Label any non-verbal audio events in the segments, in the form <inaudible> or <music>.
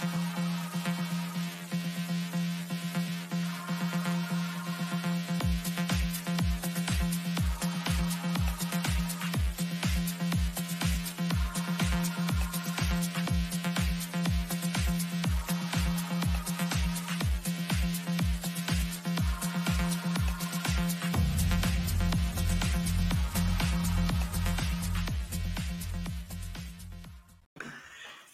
Thank you.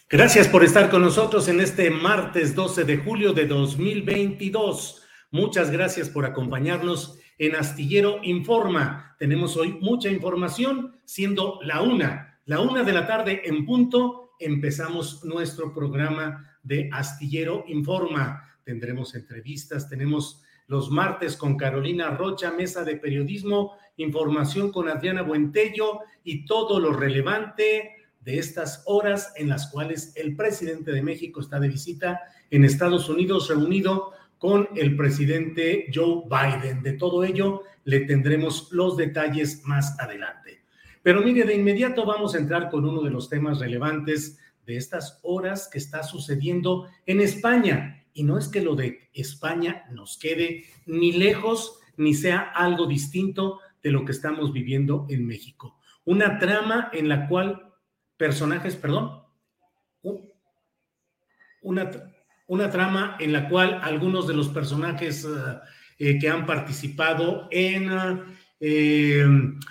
Gracias por estar con nosotros en este martes 12 de julio de 2022. Muchas gracias por acompañarnos en Astillero Informa. Tenemos hoy mucha información, siendo la una, la una de la tarde en punto, empezamos nuestro programa de Astillero Informa. Tendremos entrevistas, tenemos los martes con Carolina Rocha, mesa de periodismo, información con Adriana Buentello y todo lo relevante de estas horas en las cuales el presidente de México está de visita en Estados Unidos reunido con el presidente Joe Biden. De todo ello le tendremos los detalles más adelante. Pero mire, de inmediato vamos a entrar con uno de los temas relevantes de estas horas que está sucediendo en España. Y no es que lo de España nos quede ni lejos ni sea algo distinto de lo que estamos viviendo en México. Una trama en la cual personajes, perdón, una, una trama en la cual algunos de los personajes eh, eh, que han participado en eh,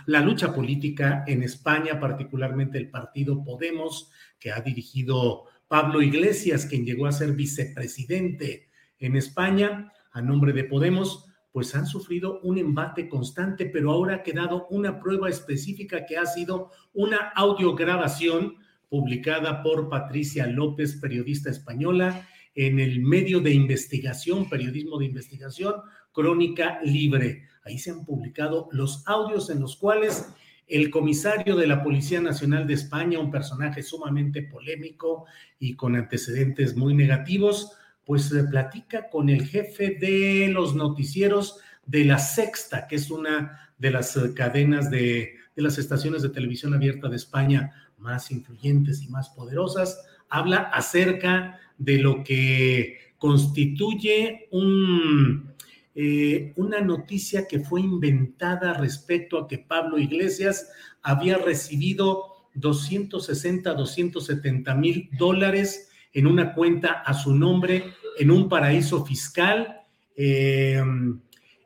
la lucha política en España, particularmente el partido Podemos, que ha dirigido Pablo Iglesias, quien llegó a ser vicepresidente en España a nombre de Podemos, pues han sufrido un embate constante, pero ahora ha quedado una prueba específica que ha sido una audiograbación publicada por Patricia López, periodista española, en el medio de investigación, periodismo de investigación, Crónica Libre. Ahí se han publicado los audios en los cuales el comisario de la Policía Nacional de España, un personaje sumamente polémico y con antecedentes muy negativos, pues platica con el jefe de los noticieros de La Sexta, que es una de las eh, cadenas de, de las estaciones de televisión abierta de España más influyentes y más poderosas, habla acerca de lo que constituye un, eh, una noticia que fue inventada respecto a que Pablo Iglesias había recibido 260, 270 mil dólares en una cuenta a su nombre en un paraíso fiscal, eh,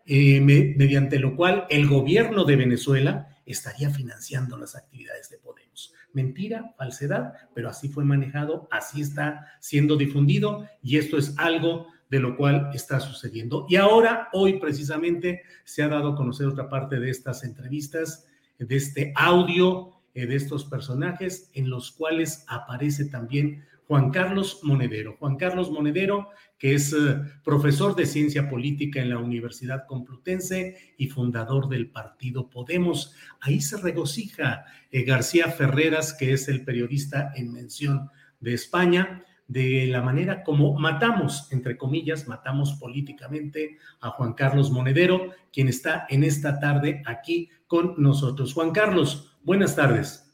eh, mediante lo cual el gobierno de Venezuela estaría financiando las actividades de Podemos. Mentira, falsedad, pero así fue manejado, así está siendo difundido y esto es algo de lo cual está sucediendo. Y ahora, hoy precisamente, se ha dado a conocer otra parte de estas entrevistas, de este audio eh, de estos personajes en los cuales aparece también Juan Carlos Monedero. Juan Carlos Monedero, que es eh, profesor de ciencia política en la Universidad Complutense y fundador del partido Podemos. Ahí se regocija eh, García Ferreras, que es el periodista en mención de España, de la manera como matamos, entre comillas, matamos políticamente a Juan Carlos Monedero, quien está en esta tarde aquí con nosotros. Juan Carlos, buenas tardes.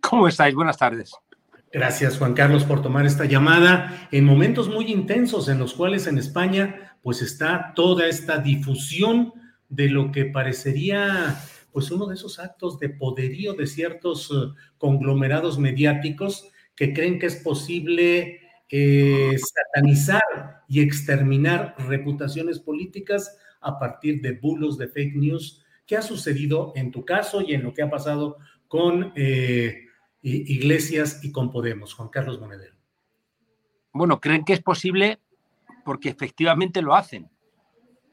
¿Cómo estáis? Buenas tardes. Gracias, Juan Carlos, por tomar esta llamada en momentos muy intensos en los cuales en España pues está toda esta difusión de lo que parecería pues uno de esos actos de poderío de ciertos eh, conglomerados mediáticos que creen que es posible eh, satanizar y exterminar reputaciones políticas a partir de bulos de fake news. ¿Qué ha sucedido en tu caso y en lo que ha pasado con eh, Iglesias y con Podemos, Juan Carlos Monedero? Bueno, creen que es posible porque efectivamente lo hacen.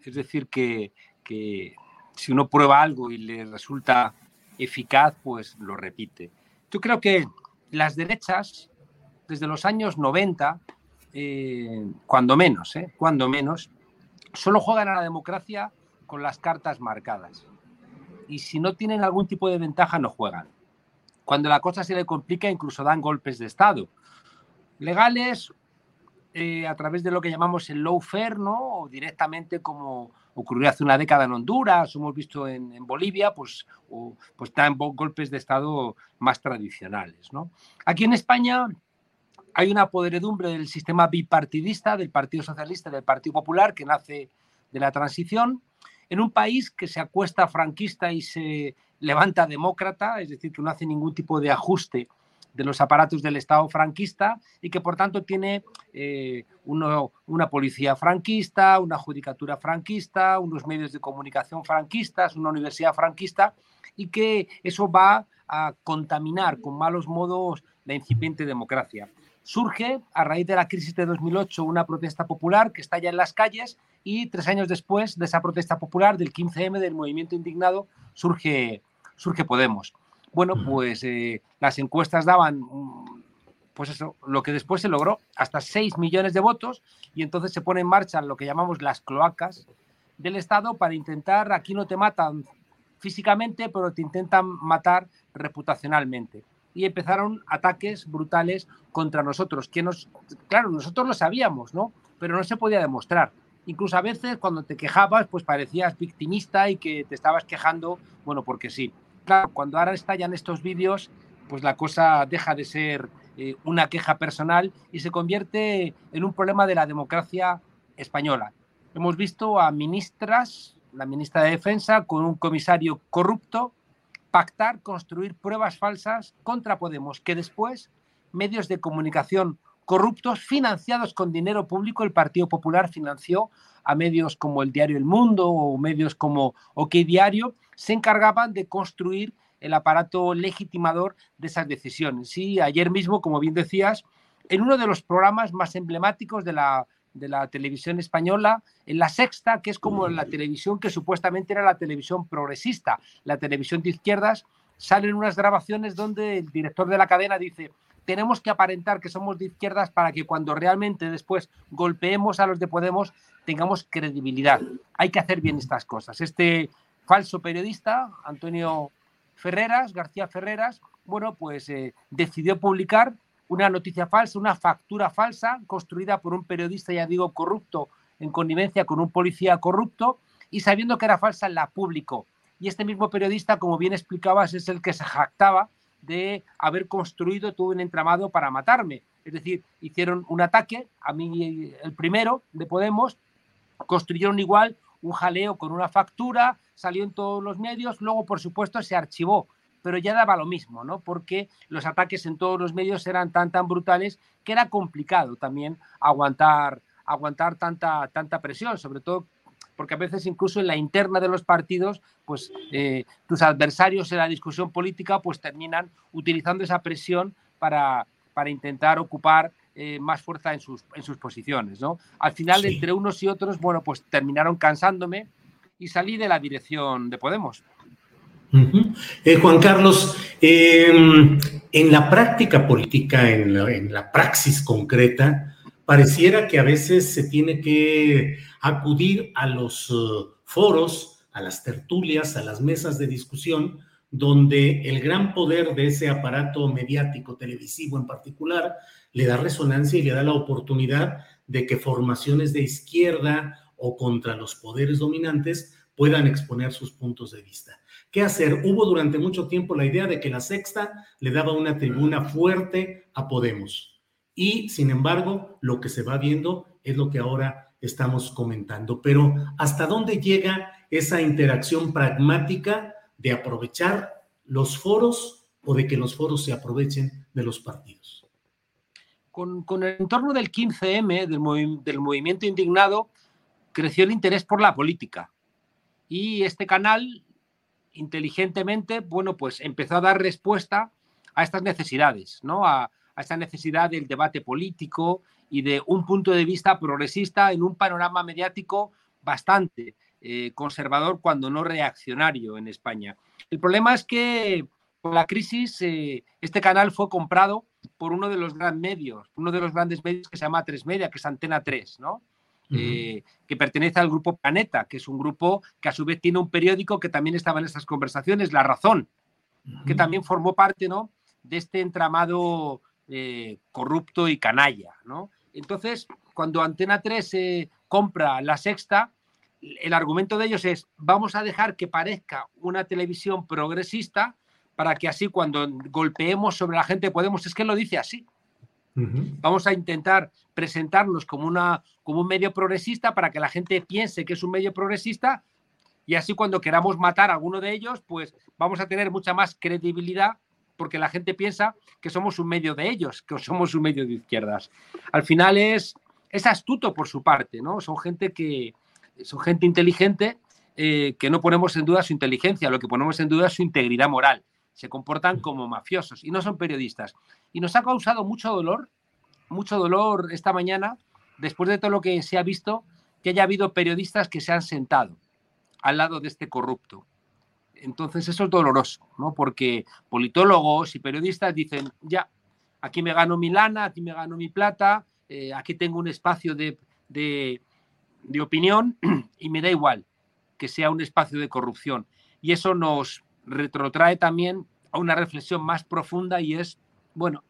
Es decir, que, que si uno prueba algo y le resulta eficaz, pues lo repite. Yo creo que las derechas desde los años 90, eh, cuando menos, eh, cuando menos, solo juegan a la democracia con las cartas marcadas. Y si no tienen algún tipo de ventaja, no juegan. Cuando la cosa se le complica, incluso dan golpes de Estado. Legales, eh, a través de lo que llamamos el lawfare, ¿no? O directamente como ocurrió hace una década en Honduras, hemos visto en, Bolivia, pues, pues dan golpes de Estado más tradicionales. Aquí en España hay una podredumbre del sistema bipartidista del Partido Socialista y del Partido Popular que nace de la transición en un país que se acuesta franquista y se levanta demócrata, es decir, que no hace ningún tipo de ajuste de los aparatos del Estado franquista y que por tanto tiene eh, una policía franquista, una judicatura franquista, unos medios de comunicación franquistas, una universidad franquista y que eso va a contaminar con malos modos la incipiente democracia. Surge a raíz de la crisis de 2008 una protesta popular que está ya en las calles y tres años después de esa protesta popular, del 15M, del movimiento indignado, surge, surge Podemos. Bueno, pues eh, las encuestas daban, pues eso, lo que después se logró, hasta 6 millones de votos y entonces se pone en marcha lo que llamamos las cloacas del Estado para intentar, aquí no te matan físicamente, pero te intentan matar reputacionalmente y empezaron ataques brutales contra nosotros, que nos, claro, nosotros lo sabíamos, ¿no? Pero no se podía demostrar. Incluso a veces cuando te quejabas, pues parecías victimista y que te estabas quejando, bueno, porque sí. Claro, cuando ahora estallan estos vídeos, pues la cosa deja de ser eh, una queja personal y se convierte en un problema de la democracia española. Hemos visto a ministras, la ministra de Defensa, con un comisario corrupto, pactar, construir pruebas falsas contra Podemos, que después medios de comunicación corruptos financiados con dinero público, el Partido Popular financió a medios como el diario El Mundo o medios como OK Diario, se encargaban de construir el aparato legitimador de esas decisiones. Y ayer mismo, como bien decías, en uno de los programas más emblemáticos de la de la televisión española, en la sexta, que es como la televisión que supuestamente era la televisión progresista, la televisión de izquierdas, salen unas grabaciones donde el director de la cadena dice, tenemos que aparentar que somos de izquierdas para que cuando realmente después golpeemos a los de Podemos tengamos credibilidad. Hay que hacer bien estas cosas. Este falso periodista, Antonio Ferreras, García Ferreras, bueno, pues eh, decidió publicar una noticia falsa, una factura falsa construida por un periodista, ya digo, corrupto, en connivencia con un policía corrupto, y sabiendo que era falsa, la publicó. Y este mismo periodista, como bien explicabas, es el que se jactaba de haber construido todo un entramado para matarme. Es decir, hicieron un ataque, a mí el primero de Podemos, construyeron igual un jaleo con una factura, salió en todos los medios, luego por supuesto se archivó pero ya daba lo mismo, ¿no? Porque los ataques en todos los medios eran tan, tan brutales que era complicado también aguantar, aguantar tanta, tanta presión, sobre todo porque a veces incluso en la interna de los partidos, pues eh, tus adversarios en la discusión política pues terminan utilizando esa presión para, para intentar ocupar eh, más fuerza en sus, en sus posiciones, ¿no? Al final, entre unos y otros, bueno, pues terminaron cansándome y salí de la dirección de Podemos. Eh, Juan Carlos, em, en la práctica política, en la, praxis concreta, pareciera que a veces se tiene que acudir a los uh, foros, a las tertulias, a las mesas de discusión, donde el gran poder de ese aparato mediático televisivo en particular le da resonancia y le da la oportunidad de que formaciones de izquierda o contra los poderes dominantes puedan exponer sus puntos de vista. ¿Qué hacer? Hubo durante mucho tiempo la idea de que la sexta le daba una tribuna fuerte a Podemos. Y, sin embargo, lo que se va viendo es lo que ahora estamos comentando. Pero, ¿hasta dónde llega esa interacción pragmática de aprovechar los foros o de que los foros se aprovechen de los partidos? Con, el entorno del 15M, del, movimiento indignado, creció el interés por la política. Y este canal, inteligentemente, bueno, pues empezó a dar respuesta a estas necesidades, ¿no? A, esta necesidad del debate político y de un punto de vista progresista en un panorama mediático bastante eh, conservador, cuando no reaccionario en España. El problema es que con la crisis eh, este canal fue comprado por uno de los grandes medios, uno de los grandes medios que se llama Tres Media, que es Antena 3, ¿no? Eh, que pertenece al grupo Planeta, que es un grupo que a su vez tiene un periódico que también estaba en estas conversaciones, La Razón, que también formó parte ¿no? de este entramado eh, corrupto y canalla. ¿no? Entonces, cuando Antena 3 eh, compra La Sexta, el argumento de ellos es, vamos a dejar que parezca una televisión progresista para que así cuando golpeemos sobre la gente podemos, es que lo dice así, Vamos a intentar presentarnos como, una, como un medio progresista para que la gente piense que es un medio progresista y así cuando queramos matar a alguno de ellos, pues vamos a tener mucha más credibilidad porque la gente piensa que somos un medio de ellos, que somos un medio de izquierdas. Al final es, es astuto por su parte, ¿no? Son gente que son gente inteligente eh, que no ponemos en duda su inteligencia, lo que ponemos en duda es su integridad moral se comportan como mafiosos y no son periodistas. Y nos ha causado mucho dolor, mucho dolor esta mañana, después de todo lo que se ha visto, que haya habido periodistas que se han sentado al lado de este corrupto. Entonces eso es doloroso, ¿no? Porque politólogos y periodistas dicen, ya, aquí me gano mi lana, aquí me gano mi plata, eh, aquí tengo un espacio de, de, de opinión <clears throat> y me da igual que sea un espacio de corrupción. Y eso nos, retrotrae también a una reflexión más profunda y es, bueno,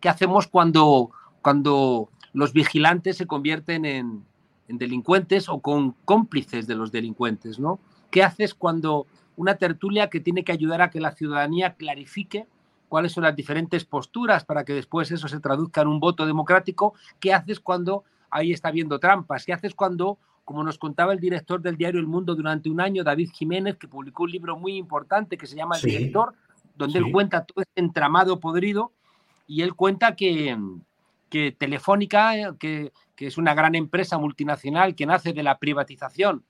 ¿qué hacemos cuando, cuando los vigilantes se convierten en, delincuentes o con cómplices de los delincuentes, ¿no? ¿Qué haces cuando una tertulia que tiene que ayudar a que la ciudadanía clarifique cuáles son las diferentes posturas para que después eso se traduzca en un voto democrático? ¿Qué haces cuando ahí está habiendo trampas? ¿Qué haces cuando como nos contaba el director del diario El Mundo durante un año, David Jiménez, que publicó un libro muy importante que se llama El Director, donde él cuenta todo este entramado podrido y él cuenta que, que Telefónica, que, que, es una gran empresa multinacional que nace de la privatización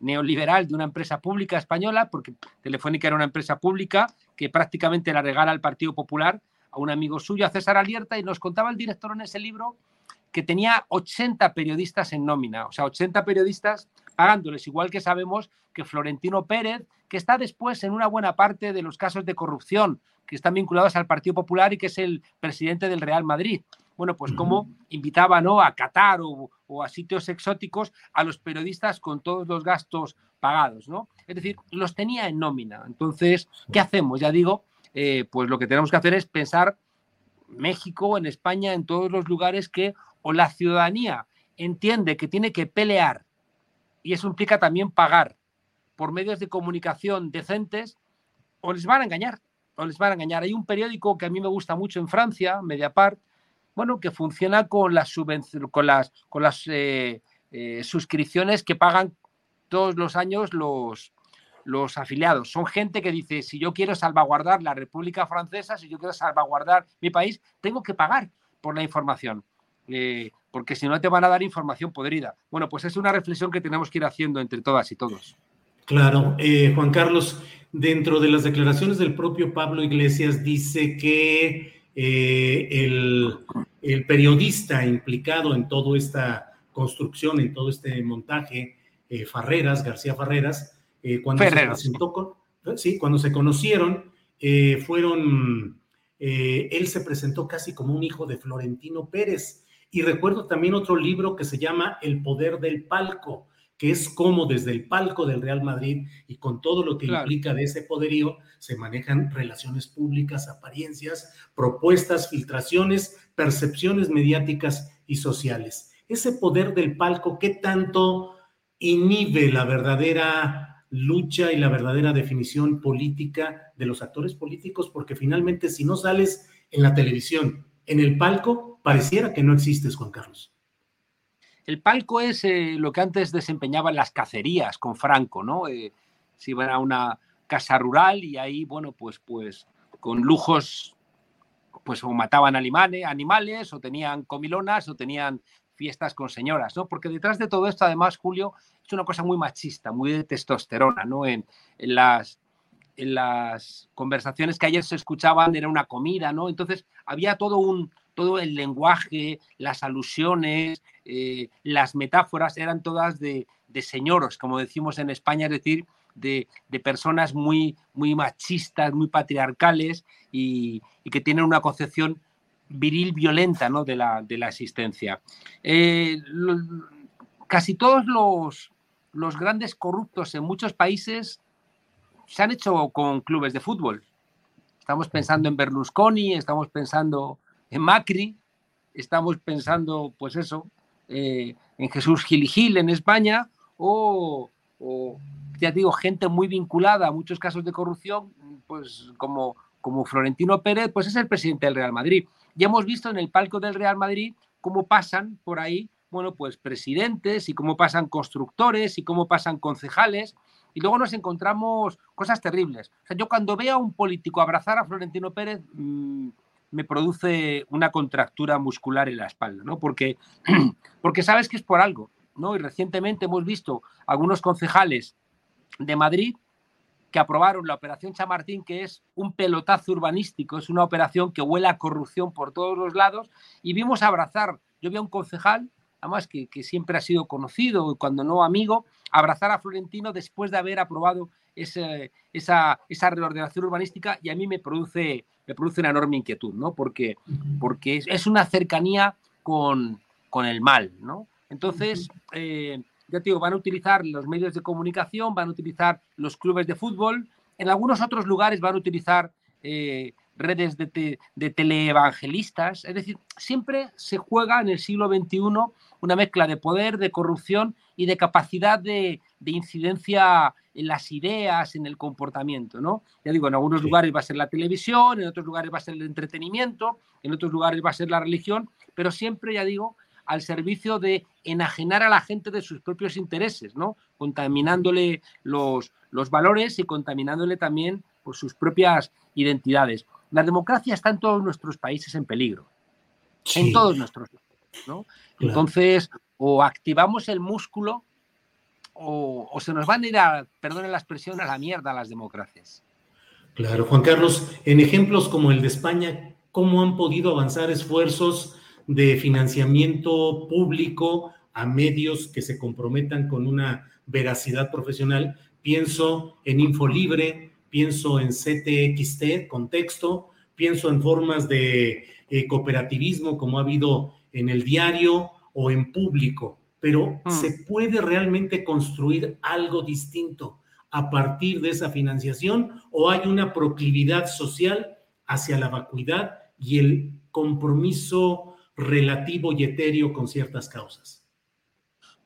neoliberal de una empresa pública española, porque Telefónica era una empresa pública que prácticamente la regala al Partido Popular a un amigo suyo, a César Alierta, y nos contaba el director en ese libro que tenía 80 periodistas en nómina, o sea, 80 periodistas pagándoles, igual que sabemos que Florentino Pérez, que está después en una buena parte de los casos de corrupción que están vinculados al Partido Popular y que es el presidente del Real Madrid. Bueno, pues como invitaba ¿no? a Qatar o, a sitios exóticos a los periodistas con todos los gastos pagados, ¿no? Es decir, los tenía en nómina. Entonces, ¿qué hacemos? Ya digo, eh, pues lo que tenemos que hacer es pensar México, en España, en todos los lugares que o la ciudadanía entiende que tiene que pelear y eso implica también pagar por medios de comunicación decentes, o les van a engañar, o les van a engañar. Hay un periódico que a mí me gusta mucho en Francia, Mediapart, bueno, que funciona con las, con las, con las eh, eh, suscripciones que pagan todos los años los, los afiliados. Son gente que dice, si yo quiero salvaguardar la República Francesa, si yo quiero salvaguardar mi país, tengo que pagar por la información. Eh, porque si no te van a dar información podrida. Bueno, pues es una reflexión que tenemos que ir haciendo entre todas y todos. Claro, eh, Juan Carlos, dentro de las declaraciones del propio Pablo Iglesias dice que eh, el, periodista implicado en toda esta construcción, en todo este montaje, Farreras, García Farreras, cuando se presentó sí, cuando se conocieron, fueron, él se presentó casi como un hijo de Florentino Pérez y recuerdo también otro libro que se llama El poder del palco, que es cómo desde el palco del Real Madrid y con todo lo que implica de ese poderío, se manejan relaciones públicas, apariencias, propuestas, filtraciones, percepciones mediáticas y sociales. Ese poder del palco, ¿qué tanto inhibe la verdadera lucha y la verdadera definición política de los actores políticos? Porque finalmente si no sales en la televisión, en el palco, pareciera que no existes, Juan Carlos. El palco es eh, lo que antes desempeñaban las cacerías con Franco, ¿no? Eh, si iban a una casa rural y ahí, bueno, pues, pues con lujos, pues o mataban animales, animales, o tenían comilonas, o tenían fiestas con señoras, ¿no? Porque detrás de todo esto, además, Julio, es una cosa muy machista, muy de testosterona, ¿no? En, en las, en las conversaciones que ayer se escuchaban era una comida, ¿no? Entonces había todo un, todo el lenguaje, las alusiones, eh, las metáforas eran todas de, señoros, como decimos en España, es decir, de, personas muy, muy machistas, muy patriarcales y, que tienen una concepción viril violenta ¿no? de, la, de la existencia. Eh, casi todos los, los grandes corruptos en muchos países se han hecho con clubes de fútbol. Estamos pensando en Berlusconi, estamos pensando en Macri, estamos pensando, pues eso, eh, en Jesús Gil Gil en España, o, ya digo, gente muy vinculada a muchos casos de corrupción, pues como, como Florentino Pérez, pues es el presidente del Real Madrid. Ya hemos visto en el palco del Real Madrid cómo pasan por ahí, bueno, pues presidentes y cómo pasan constructores y cómo pasan concejales. Y luego nos encontramos cosas terribles. O sea, yo cuando veo a un político abrazar a Florentino Pérez, mm, me produce una contractura muscular en la espalda, ¿no? Porque, <clears throat> porque sabes que es por algo, ¿no? Y recientemente hemos visto algunos concejales de Madrid que aprobaron la operación Chamartín, que es un pelotazo urbanístico, es una operación que huele a corrupción por todos los lados, y vimos abrazar, yo vi a un concejal, además que, que siempre ha sido conocido, cuando no amigo, abrazar a Florentino después de haber aprobado esa, esa reordenación urbanística y a mí me produce, me produce una enorme inquietud, ¿no? Porque, porque es, una cercanía con, con, el mal, ¿no? Entonces, eh, ya te digo, van a utilizar los medios de comunicación, van a utilizar los clubes de fútbol, en algunos otros lugares van a utilizar eh, redes de, de, teleevangelistas, es decir, siempre se juega en el siglo XXI una mezcla de poder, de corrupción y de capacidad de, de incidencia en las ideas, en el comportamiento, ¿no? Ya digo, en algunos lugares va a ser la televisión, en otros lugares va a ser el entretenimiento, en otros lugares va a ser la religión, pero siempre, ya digo, al servicio de enajenar a la gente de sus propios intereses, ¿no? Contaminándole los, los valores y contaminándole también por sus propias identidades. La democracia está en todos nuestros países en peligro, en todos nuestros ¿no? Entonces, o activamos el músculo o, se nos van a ir a, perdone la expresión, a la mierda las democracias. Claro, Juan Carlos, en ejemplos como el de España, ¿cómo han podido avanzar esfuerzos de financiamiento público a medios que se comprometan con una veracidad profesional? Pienso en Infolibre, pienso en CTXT, contexto, pienso en formas de eh, cooperativismo como ha habido en el diario o en público pero mm. ¿se puede realmente construir algo distinto a partir de esa financiación o hay una proclividad social hacia la vacuidad y el compromiso relativo y etéreo con ciertas causas?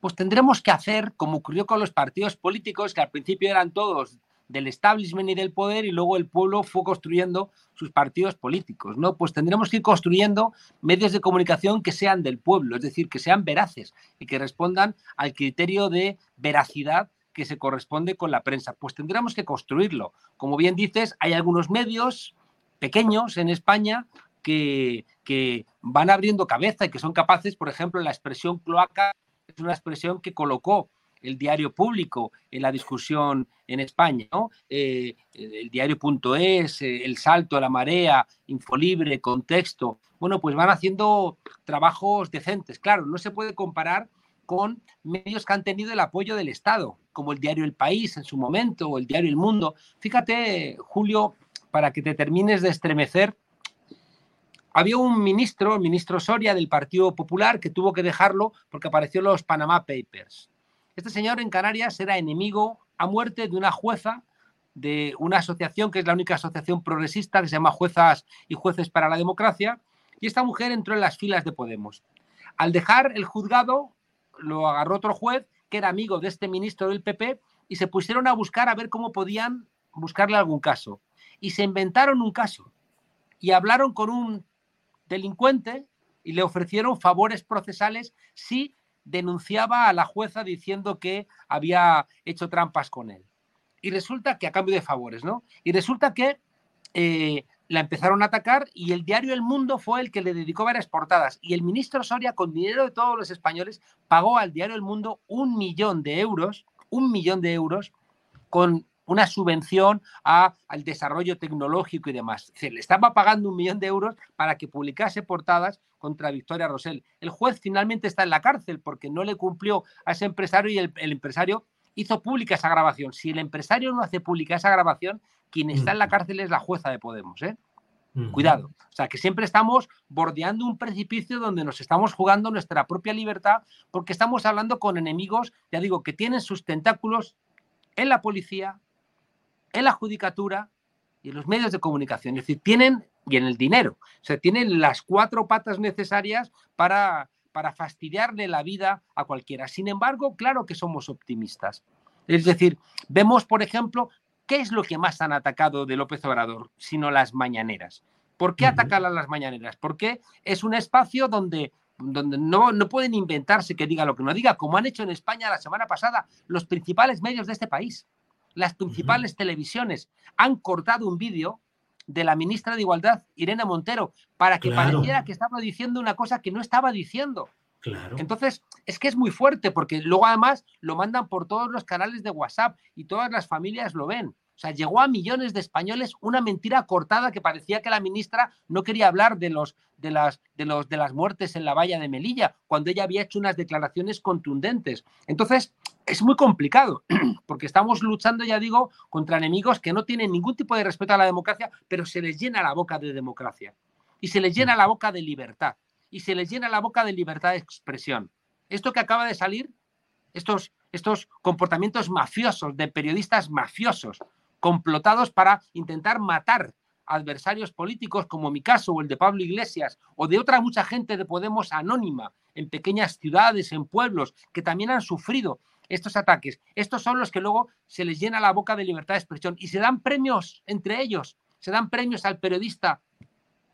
Pues tendremos que hacer como ocurrió con los partidos políticos, que al principio eran todos del establishment y del poder y luego el pueblo fue construyendo sus partidos políticos, ¿no? Pues tendremos que ir construyendo medios de comunicación que sean del pueblo, es decir, que sean veraces y que respondan al criterio de veracidad que se corresponde con la prensa. Pues tendremos que construirlo. Como bien dices, hay algunos medios pequeños en España que, que van abriendo cabeza y que son capaces, por ejemplo, la expresión cloaca es una expresión que colocó el diario público en la discusión en España, ¿no? Eh, el diario.es, eh, El Salto, La Marea, Infolibre, Contexto, bueno, pues van haciendo trabajos decentes. Claro, no se puede comparar con medios que han tenido el apoyo del Estado, como el diario El País en su momento o el diario El Mundo. Fíjate, Julio, para que te termines de estremecer, había un ministro, el ministro Soria del Partido Popular, que tuvo que dejarlo porque apareció los Panama Papers. Este señor en Canarias era enemigo a muerte de una jueza de una asociación que es la única asociación progresista que se llama Juezas y Jueces para la Democracia, y esta mujer entró en las filas de Podemos. Al dejar el juzgado, lo agarró otro juez que era amigo de este ministro del PP y se pusieron a buscar a ver cómo podían buscarle algún caso. Y se inventaron un caso y hablaron con un delincuente y le ofrecieron favores procesales si denunciaba a la jueza diciendo que había hecho trampas con él. Y resulta que a cambio de favores, ¿no? Y resulta que eh, la empezaron a atacar y el diario El Mundo fue el que le dedicó varias portadas. Y el ministro Soria, con dinero de todos los españoles, pagó al diario El Mundo un millón de euros, un millón de euros, con una subvención a, al desarrollo tecnológico y demás. Se le estaba pagando un millón de euros para que publicase portadas contra Victoria Rosell. El juez finalmente está en la cárcel porque no le cumplió a ese empresario y el, el empresario hizo pública esa grabación. Si el empresario no hace pública esa grabación, quien está en la cárcel es la jueza de Podemos. ¿eh? Cuidado. O sea, que siempre estamos bordeando un precipicio donde nos estamos jugando nuestra propia libertad porque estamos hablando con enemigos, ya digo, que tienen sus tentáculos en la policía, en la judicatura y en los medios de comunicación. Es decir, tienen, y en el dinero, o sea, tienen las cuatro patas necesarias para, para fastidiarle la vida a cualquiera. Sin embargo, claro que somos optimistas. Es decir, vemos, por ejemplo, ¿Qué es lo que más han atacado de López Obrador, sino las mañaneras? ¿Por qué atacar a las mañaneras? Porque es un espacio donde, donde no, no pueden inventarse que diga lo que no diga, como han hecho en España la semana pasada los principales medios de este país. Las principales televisiones han cortado un vídeo de la ministra de Igualdad, Irene Montero, para que pareciera que estaba diciendo una cosa que no estaba diciendo. Entonces, es que es muy fuerte porque luego además lo mandan por todos los canales de WhatsApp y todas las familias lo ven. O sea, llegó a millones de españoles una mentira cortada que parecía que la ministra no quería hablar de, los, de, las, de, los, de las muertes en la valla de Melilla, cuando ella había hecho unas declaraciones contundentes. Entonces, es muy complicado, <clears throat> porque estamos luchando, ya digo, contra enemigos que no tienen ningún tipo de respeto a la democracia, pero se les llena la boca de democracia y se les llena la boca de libertad y se les llena la boca de libertad de expresión. Esto que acaba de salir, estos, estos comportamientos mafiosos de periodistas mafiosos, complotados para intentar matar adversarios políticos, como mi caso o el de Pablo Iglesias, o de otra mucha gente de Podemos anónima en pequeñas ciudades, en pueblos, que también han sufrido estos ataques. Estos son los que luego se les llena la boca de libertad de expresión y se dan premios entre ellos. Se dan premios al periodista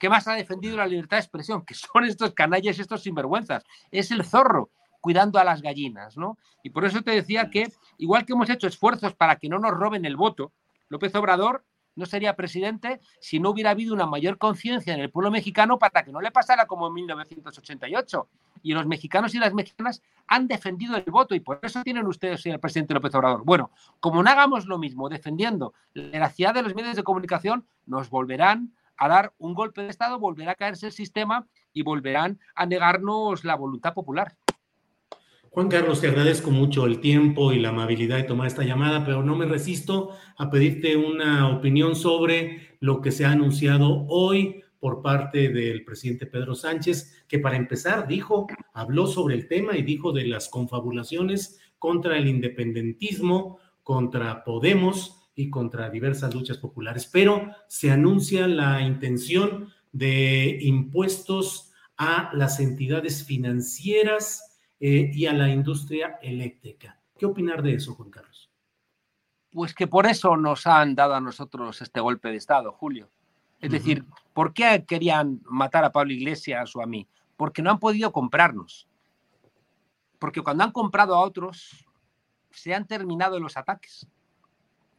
¿Qué más ha defendido la libertad de expresión? Que son estos canallas, estos sinvergüenzas. Es el zorro cuidando a las gallinas, ¿no? Y por eso te decía que, igual que hemos hecho esfuerzos para que no nos roben el voto, López Obrador no sería presidente si no hubiera habido una mayor conciencia en el pueblo mexicano para que no le pasara como en 1988. Y los mexicanos y las mexicanas han defendido el voto y por eso tienen ustedes el presidente López Obrador. Bueno, como no hagamos lo mismo defendiendo la veracidad de los medios de comunicación, nos volverán a dar un golpe de Estado, volverá a caerse el sistema y volverán a negarnos la voluntad popular. Juan Carlos, te agradezco mucho el tiempo y la amabilidad de tomar esta llamada, pero no me resisto a pedirte una opinión sobre lo que se ha anunciado hoy por parte del presidente Pedro Sánchez, que para empezar dijo, habló sobre el tema y dijo de las confabulaciones contra el independentismo, contra Podemos, y contra diversas luchas populares, pero se anuncia la intención de impuestos a las entidades financieras eh, y a la industria eléctrica. ¿Qué opinar de eso, Juan Carlos? Pues que por eso nos han dado a nosotros este golpe de Estado, Julio. Es decir, ¿por qué querían matar a Pablo Iglesias o a mí? Porque no han podido comprarnos. Porque cuando han comprado a otros, se han terminado los ataques.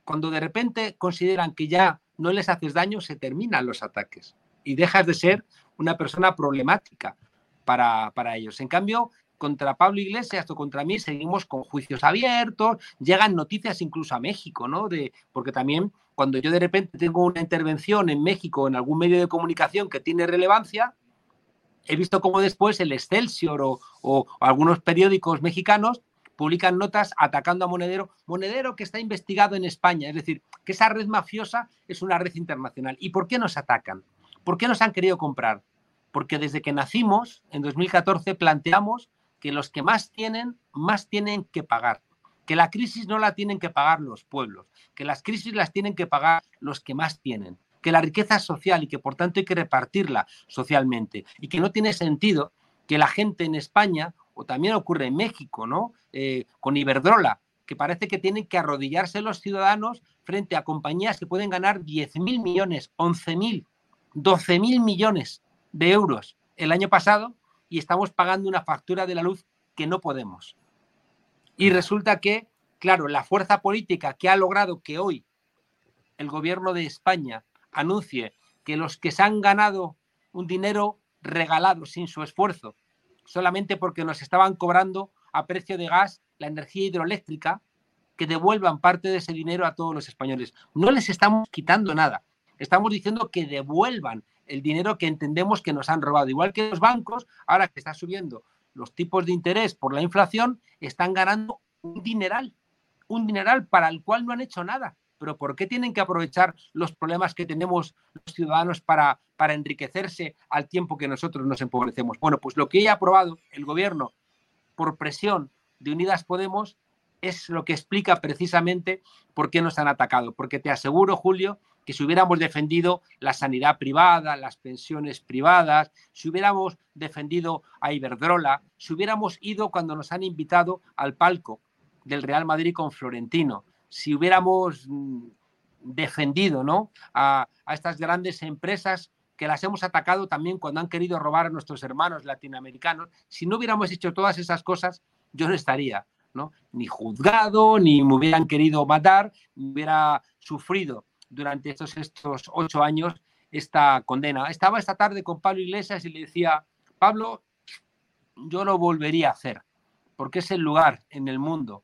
Cuando de repente consideran que ya no les haces daño, se terminan los ataques y dejas de ser una persona problemática para, para ellos. En cambio, contra Pablo Iglesias o contra mí seguimos con juicios abiertos, llegan noticias incluso a México, ¿no? De, porque también cuando yo de repente tengo una intervención en México en algún medio de comunicación que tiene relevancia, he visto como después el Excelsior o, o algunos periódicos mexicanos publican notas atacando a Monedero, Monedero que está investigado en España, es decir, que esa red mafiosa es una red internacional. ¿Y por qué nos atacan? ¿Por qué nos han querido comprar? Porque desde que nacimos, en 2014, planteamos que los que más tienen, más tienen que pagar. que la crisis no la tienen que pagar los pueblos, que las crisis las tienen que pagar los que más tienen, que la riqueza es social y que por tanto hay que repartirla socialmente y que no tiene sentido que la gente en España, o también ocurre en México, ¿no? Eh, con Iberdrola, que parece que tienen que arrodillarse los ciudadanos frente a compañías que pueden ganar 10.000 millones, 11.000, 12.000 millones de euros el año pasado y estamos pagando una factura de la luz que no podemos. Y resulta que, claro, la fuerza política que ha logrado que hoy el gobierno de España anuncie que los que se han ganado un dinero regalado sin su esfuerzo, solamente porque nos estaban cobrando a precio de gas la energía hidroeléctrica, que devuelvan parte de ese dinero a todos los españoles. No les estamos quitando nada. Estamos diciendo que devuelvan el dinero que entendemos que nos han robado. Igual que los bancos, ahora que está subiendo los tipos de interés por la inflación, están ganando un dineral, un dineral para el cual no han hecho nada. Pero ¿por qué tienen que aprovechar los problemas que tenemos los ciudadanos para, para enriquecerse al tiempo que nosotros nos empobrecemos? Bueno, pues lo que ha aprobado el gobierno por presión de Unidas Podemos es lo que explica precisamente por qué nos han atacado. Porque te aseguro, Julio, que si hubiéramos defendido la sanidad privada, las pensiones privadas, si hubiéramos defendido a Iberdrola, si hubiéramos ido cuando nos han invitado al palco del Real Madrid con Florentino, si hubiéramos mm, defendido ¿no? a, estas grandes empresas que las hemos atacado también cuando han querido robar a nuestros hermanos latinoamericanos, si no hubiéramos hecho todas esas cosas, yo no estaría ¿no? ni juzgado, ni me hubieran querido matar, hubiera sufrido durante estos, estos ocho años esta condena. Estaba esta tarde con Pablo Iglesias y le decía, Pablo, yo lo volvería a hacer, porque es el lugar en el mundo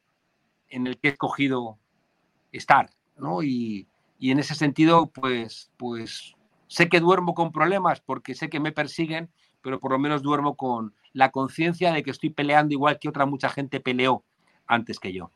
en el que he escogido estar, ¿no? Y, y en ese sentido, pues, pues sé que duermo con problemas porque sé que me persiguen, pero por lo menos duermo con la conciencia de que estoy peleando igual que otra mucha gente peleó antes que yo.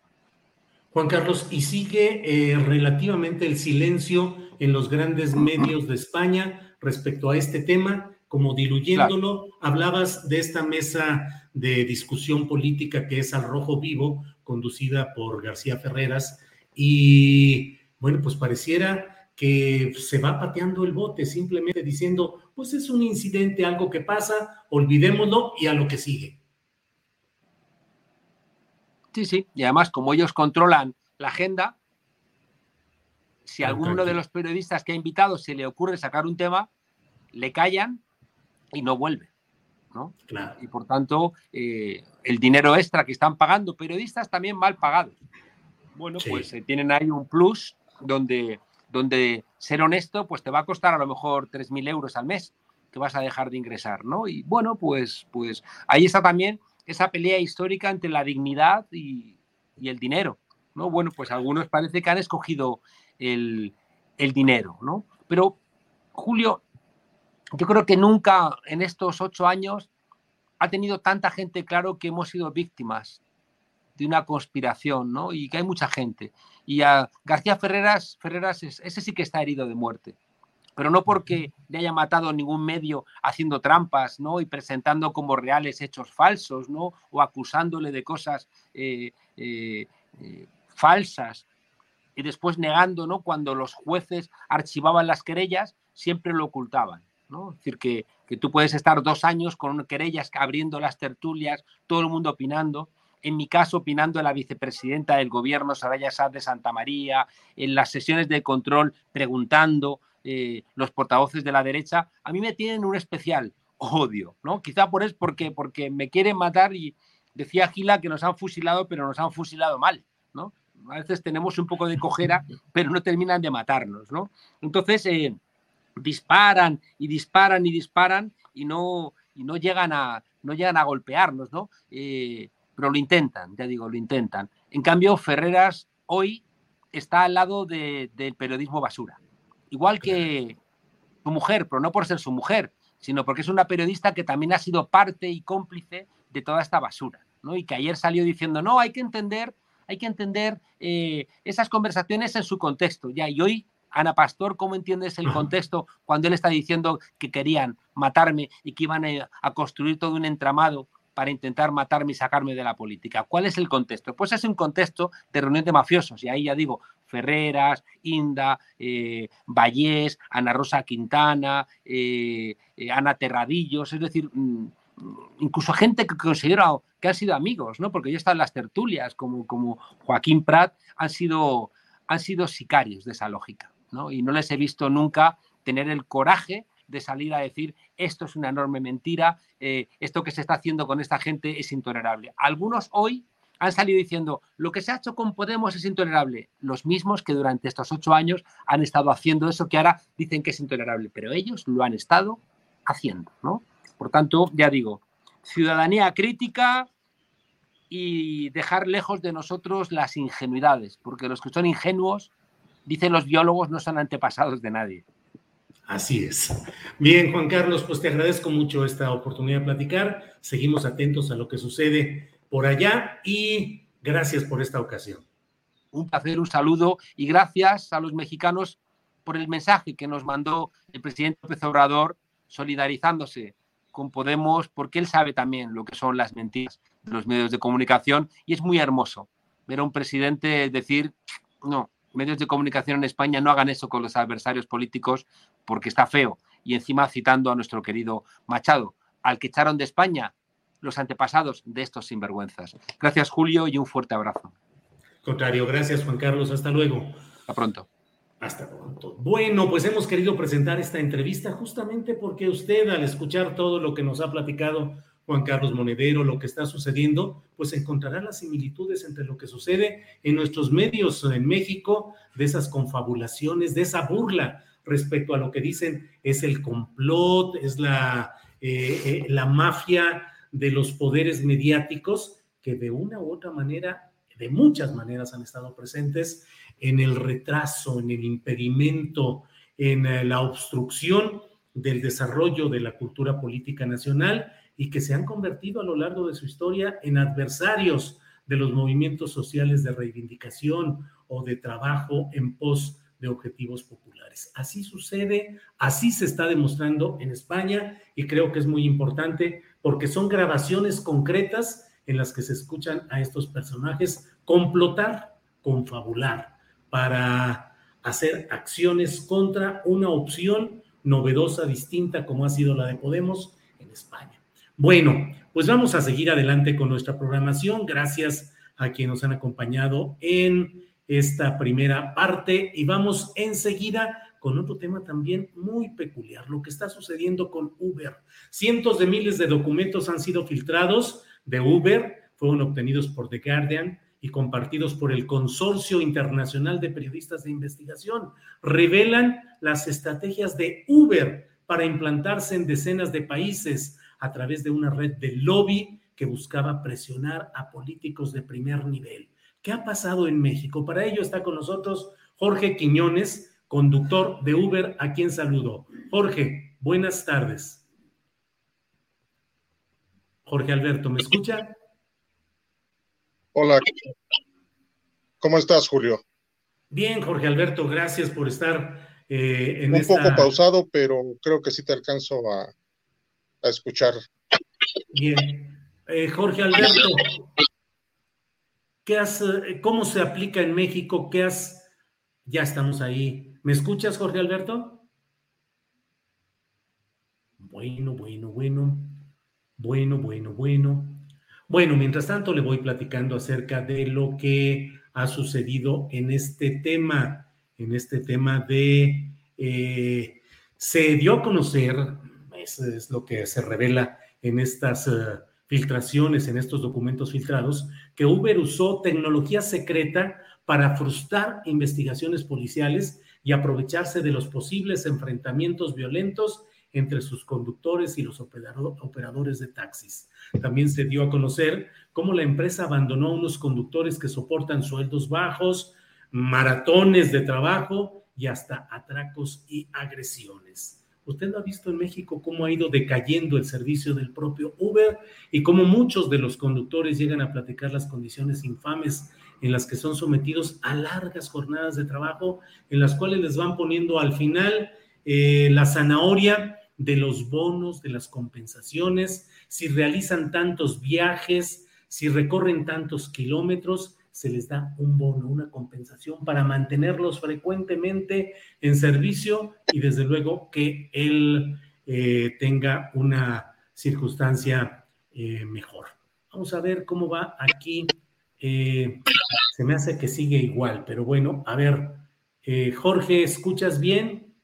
Juan Carlos, y sigue eh, relativamente el silencio en los grandes medios de España respecto a este tema, como diluyéndolo. Hablabas de esta mesa de discusión política que es Al Rojo Vivo, conducida por García Ferreras, y bueno, pues pareciera que se va pateando el bote, simplemente diciendo, pues es un incidente, algo que pasa, olvidémoslo y a lo que sigue. Sí, sí, y además como ellos controlan la agenda, si a alguno de los periodistas que ha invitado se le ocurre sacar un tema, le callan y no vuelve. ¿no? Y por tanto, eh, el dinero extra que están pagando periodistas también mal pagados. Bueno, pues eh, tienen ahí un plus donde, donde ser honesto, pues te va a costar a lo mejor 3.000 euros al mes que vas a dejar de ingresar, ¿no? Y bueno, pues, pues ahí está también esa pelea histórica entre la dignidad y, el dinero. ¿no? Bueno, pues algunos parece que han escogido el, dinero, ¿no? Pero, Julio, yo creo que nunca en estos ocho años ha tenido tanta gente claro que hemos sido víctimas de una conspiración, ¿no? Y que hay mucha gente. Y a García Ferreras, Ferreras ese sí que está herido de muerte pero no porque le haya matado ningún medio haciendo trampas, ¿no? Y presentando como reales hechos falsos, ¿no? O acusándole de cosas eh, eh, eh, falsas y después negando, ¿no? Cuando los jueces archivaban las querellas, siempre lo ocultaban, ¿no? Es decir, que, que tú puedes estar dos años con querellas abriendo las tertulias, todo el mundo opinando, en mi caso opinando la vicepresidenta del gobierno, Saraya de Santa María, en las sesiones de control preguntando, eh, los portavoces de la derecha, a mí me tienen un especial odio, ¿no? Quizá por es porque, porque me quieren matar y decía Gila que nos han fusilado, pero nos han fusilado mal, ¿no? A veces tenemos un poco de cojera, pero no terminan de matarnos, ¿no? Entonces, eh, disparan y disparan y disparan y no, y no, llegan, a, no llegan a golpearnos, ¿no? Eh, pero lo intentan, ya digo, lo intentan. En cambio, Ferreras hoy está al lado del periodismo basura igual que su mujer, pero no por ser su mujer, sino porque es una periodista que también ha sido parte y cómplice de toda esta basura, ¿no? Y que ayer salió diciendo, no, hay que entender, hay que entender eh, esas conversaciones en su contexto, ya, y hoy Ana Pastor, ¿cómo entiendes el contexto cuando él está diciendo que querían matarme y que iban a, construir todo un entramado para intentar matarme y sacarme de la política. ¿Cuál es el contexto? Pues es un contexto de reunión de mafiosos, y ahí ya digo, Ferreras, Inda, eh, Vallés, Ana Rosa Quintana, eh, eh, Ana Terradillos, es decir, mm, incluso gente que considero que han sido amigos, ¿no? Porque ya están las tertulias, como, como Joaquín Prat, han sido, han sido sicarios de esa lógica, ¿no? Y no les he visto nunca tener el coraje de salir a decir esto es una enorme mentira, eh, esto que se está haciendo con esta gente es intolerable. Algunos hoy han salido diciendo lo que se ha hecho con Podemos es intolerable, los mismos que durante estos ocho años han estado haciendo eso que ahora dicen que es intolerable, pero ellos lo han estado haciendo, ¿no? Por tanto, ya digo, ciudadanía crítica y dejar lejos de nosotros las ingenuidades, porque los que son ingenuos, dicen los biólogos, no son antepasados de nadie. Así es. Bien, Juan Carlos, pues te agradezco mucho esta oportunidad de platicar. Seguimos atentos a lo que sucede por allá y gracias por esta ocasión. Un placer, un saludo y gracias a los mexicanos por el mensaje que nos mandó el presidente López Obrador solidarizándose con Podemos porque él sabe también lo que son las mentiras de los medios de comunicación y es muy hermoso ver a un presidente decir, no, medios de comunicación en España no hagan eso con los adversarios políticos porque está feo. Y encima citando a nuestro querido Machado, al que echaron de España los antepasados de estos sinvergüenzas. Gracias, Julio, y un fuerte abrazo. Contrario, gracias, Juan Carlos. Hasta luego. Hasta pronto. Hasta pronto. Bueno, pues hemos querido presentar esta entrevista justamente porque usted, al escuchar todo lo que nos ha platicado Juan Carlos Monedero, lo que está sucediendo, pues encontrará las similitudes entre lo que sucede en nuestros medios en México, de esas confabulaciones, de esa burla respecto a lo que dicen es el complot, es la, eh, eh, la mafia de los poderes mediáticos que de una u otra manera, de muchas maneras han estado presentes en el retraso, en el impedimento, en eh, la obstrucción del desarrollo de la cultura política nacional y que se han convertido a lo largo de su historia en adversarios de los movimientos sociales de reivindicación o de trabajo en pos de objetivos populares. Así sucede, así se está demostrando en España y creo que es muy importante porque son grabaciones concretas en las que se escuchan a estos personajes complotar, confabular, para hacer acciones contra una opción novedosa, distinta como ha sido la de Podemos en España. Bueno, pues vamos a seguir adelante con nuestra programación. Gracias a quienes nos han acompañado en esta primera parte y vamos enseguida con otro tema también muy peculiar, lo que está sucediendo con Uber. Cientos de miles de documentos han sido filtrados de Uber, fueron obtenidos por The Guardian y compartidos por el Consorcio Internacional de Periodistas de Investigación. Revelan las estrategias de Uber para implantarse en decenas de países a través de una red de lobby que buscaba presionar a políticos de primer nivel. ¿Qué ha pasado en México? Para ello está con nosotros Jorge Quiñones, conductor de Uber, a quien saludo. Jorge, buenas tardes. Jorge Alberto, ¿me escucha? Hola. ¿Cómo estás, Julio? Bien, Jorge Alberto, gracias por estar eh, en Un poco pausado, pero creo que sí te alcanzo a, a escuchar. Bien. Eh, Jorge Alberto, ¿qué has, eh, ¿cómo se aplica en México? ¿Qué has? Ya estamos ahí. ¿Me escuchas, Jorge Alberto? Bueno, bueno, bueno. Bueno, bueno, bueno. Bueno, mientras tanto le voy platicando acerca de lo que ha sucedido en este tema, en este tema de... Eh, se dio a conocer es lo que se revela en estas eh, filtraciones, en estos documentos filtrados, que Uber usó tecnología secreta para frustrar investigaciones policiales y aprovecharse de los posibles enfrentamientos violentos entre sus conductores y los operadores de taxis. También se dio a conocer cómo la empresa abandonó a unos conductores que soportan sueldos bajos, maratones de trabajo y hasta atracos y agresiones. Usted lo ha visto en México cómo ha ido decayendo el servicio del propio Uber y cómo muchos de los conductores llegan a platicar las condiciones infames en las que son sometidos a largas jornadas de trabajo, en las cuales les van poniendo al final eh, la zanahoria de los bonos, de las compensaciones, si realizan tantos viajes, si recorren tantos kilómetros, se les da un bono, una compensación para mantenerlos frecuentemente en servicio y desde luego que él eh, tenga una circunstancia eh, mejor. Vamos a ver cómo va aquí. Eh, se me hace que sigue igual, pero bueno, a ver, Jorge, ¿escuchas bien?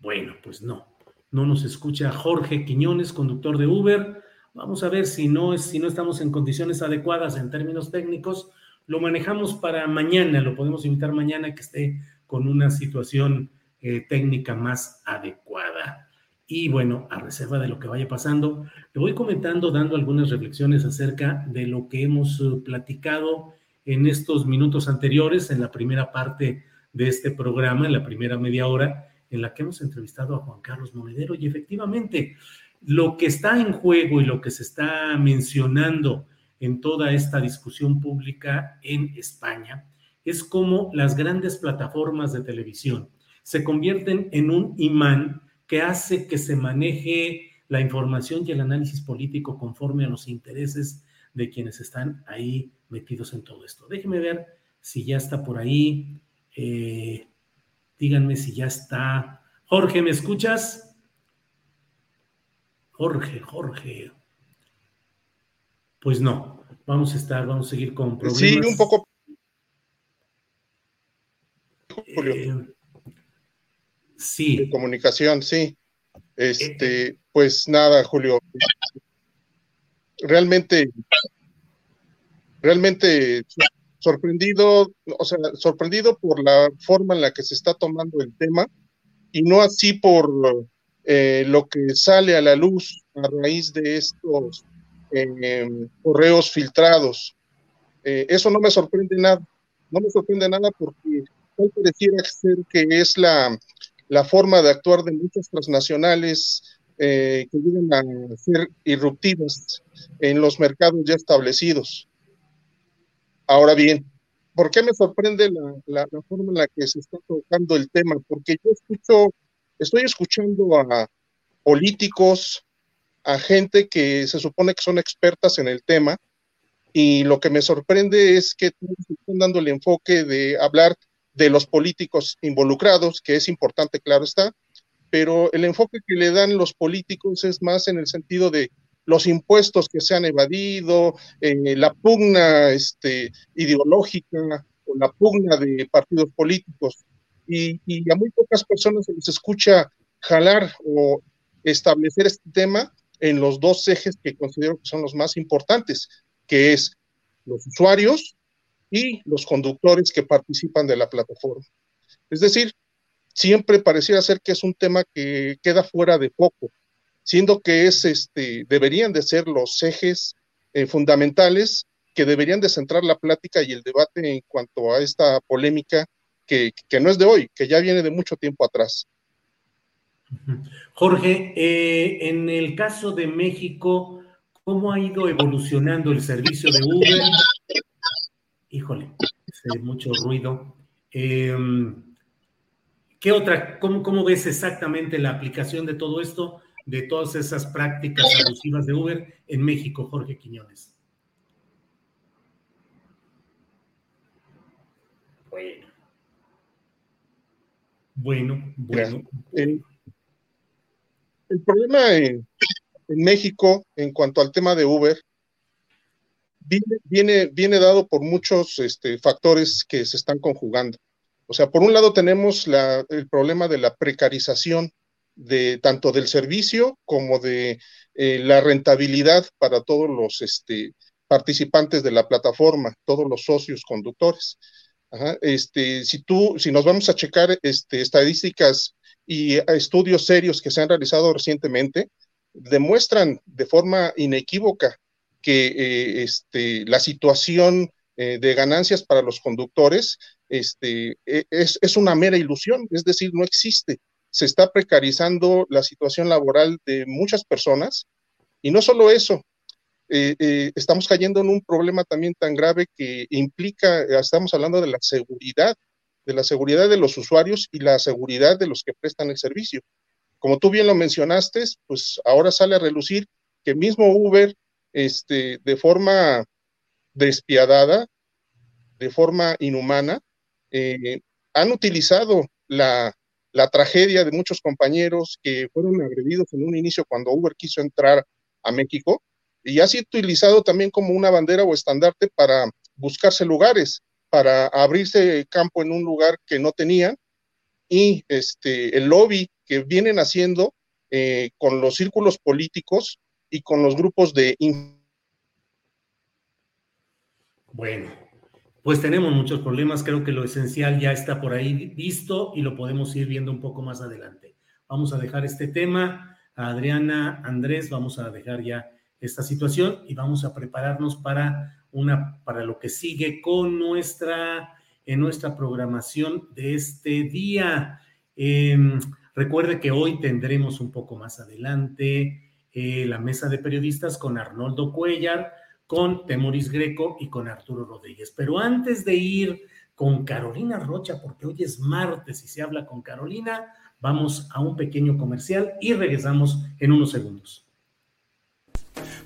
Bueno, pues no, no nos escucha Jorge Quiñones, conductor de Uber. Vamos a ver si no, si no estamos en condiciones adecuadas en términos técnicos. Lo manejamos para mañana, lo podemos invitar mañana que esté con una situación eh, técnica más adecuada. Y bueno, a reserva de lo que vaya pasando, le voy comentando, dando algunas reflexiones acerca de lo que hemos eh, platicado en estos minutos anteriores, en la primera parte de este programa, en la primera media hora, en la que hemos entrevistado a Juan Carlos Monedero. Y efectivamente, lo que está en juego y lo que se está mencionando en toda esta discusión pública en España es cómo las grandes plataformas de televisión se convierten en un imán que hace que se maneje la información y el análisis político conforme a los intereses de quienes están ahí metidos en todo esto. Déjenme ver si ya está por ahí. Eh, díganme si ya está. Jorge, ¿me escuchas? Jorge, Jorge. Pues no, vamos a estar, vamos a seguir con problemas. Sí, un poco. Eh, sí. De comunicación, sí. Este, pues nada, Julio. Realmente, realmente sorprendido, o sea, sorprendido por la forma en la que se está tomando el tema y no así por eh, lo que sale a la luz a raíz de estos em, correos filtrados. Eh, eso no me sorprende nada, no me sorprende nada porque tal pareciera ser que es la, la forma de actuar de muchas transnacionales eh, que vienen a ser irruptivas en los mercados ya establecidos. Ahora bien, ¿por qué me sorprende la, la, la, forma en la que se está tocando el tema? Porque yo escucho estoy escuchando a políticos, a gente que se supone que son expertas en el tema, y lo que me sorprende es que están dando el enfoque de hablar de los políticos involucrados, que es importante, claro está, pero el enfoque que le dan los políticos es más en el sentido de los impuestos que se han evadido, eh, la pugna este, ideológica o la pugna de partidos políticos y, a muy pocas personas se les escucha jalar o establecer este tema en los dos ejes que considero que son los más importantes, que es los usuarios y los conductores que participan de la plataforma. Es decir, siempre pareciera ser que es un tema que queda fuera de foco, siendo que es este deberían de ser los ejes eh, fundamentales que deberían de centrar la plática y el debate en cuanto a esta polémica que, no es de hoy, que ya viene de mucho tiempo atrás. Jorge, eh, en el caso de México, ¿cómo ha ido evolucionando el servicio de Uber? Híjole, hace mucho ruido. Em, ¿Qué otra, cómo, cómo, ves exactamente la aplicación de todo esto, de todas esas prácticas abusivas de Uber en México, Jorge Quiñones? Bueno. Bueno, bueno. El, problema en, México en cuanto al tema de Uber viene, viene, dado por muchos este, factores que se están conjugando. O sea, por un lado tenemos el problema de la precarización de tanto del servicio como de eh, la rentabilidad para todos los este, participantes de la plataforma, todos los socios conductores este, si tú, si nos vamos a checar este, estadísticas y estudios serios que se han realizado recientemente, demuestran de forma inequívoca que eh, este, la situación eh, de ganancias para los conductores e, es, una mera ilusión, es decir, no existe. Se está precarizando la situación laboral de muchas personas y no solo eso, eh, eh, estamos cayendo en un problema también tan grave que implica, eh, estamos hablando de la seguridad, de la seguridad de los usuarios y la seguridad de los que prestan el servicio. como tú bien lo mencionaste, pues ahora sale a relucir que mismo Uber, este, de forma despiadada, de forma inhumana, eh, han utilizado la, la tragedia de muchos compañeros que fueron agredidos en un inicio cuando Uber quiso entrar a México y ha sido utilizado también como una bandera o estandarte para buscarse lugares, para abrirse campo en un lugar que no tenían y este, el lobby que vienen haciendo eh, con los círculos políticos y con los grupos de... Bueno, pues tenemos muchos problemas. Creo que lo esencial ya está por ahí visto y lo podemos ir viendo un poco más adelante. Vamos a dejar este tema. A Adriana, Andrés, vamos a dejar ya esta situación y vamos a prepararnos para una para lo que sigue con nuestra en nuestra programación de este día. Em, recuerde que hoy tendremos un poco más adelante eh, la mesa de periodistas con Arnoldo Cuellar, con Temoris Greco y con Arturo Rodríguez. Pero antes de ir con Carolina Rocha, porque hoy es martes y se habla con Carolina, vamos a un pequeño comercial y regresamos en unos segundos.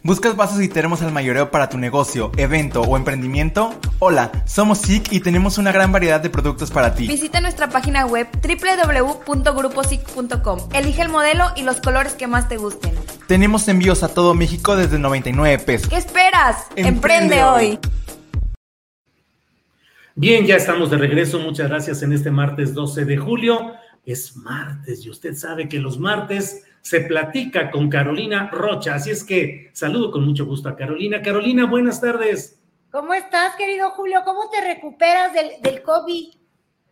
¿Buscas vasos y termos al mayoreo para tu negocio, evento o emprendimiento? Hola, somos SIC y tenemos una gran variedad de productos para ti. Visita nuestra página web www.gruposic.com. Elige el modelo y los colores que más te gusten. Tenemos envíos a todo México desde 99 pesos. ¿Qué esperas? Emprende, hoy. Bien, ya estamos de regreso. Muchas gracias en este martes 12 de julio. Es martes y usted sabe que los martes se platica con Carolina Rocha. Así es que saludo con mucho gusto a Carolina. Carolina, buenas tardes. ¿Cómo estás, querido Julio? ¿Cómo te recuperas del, COVID?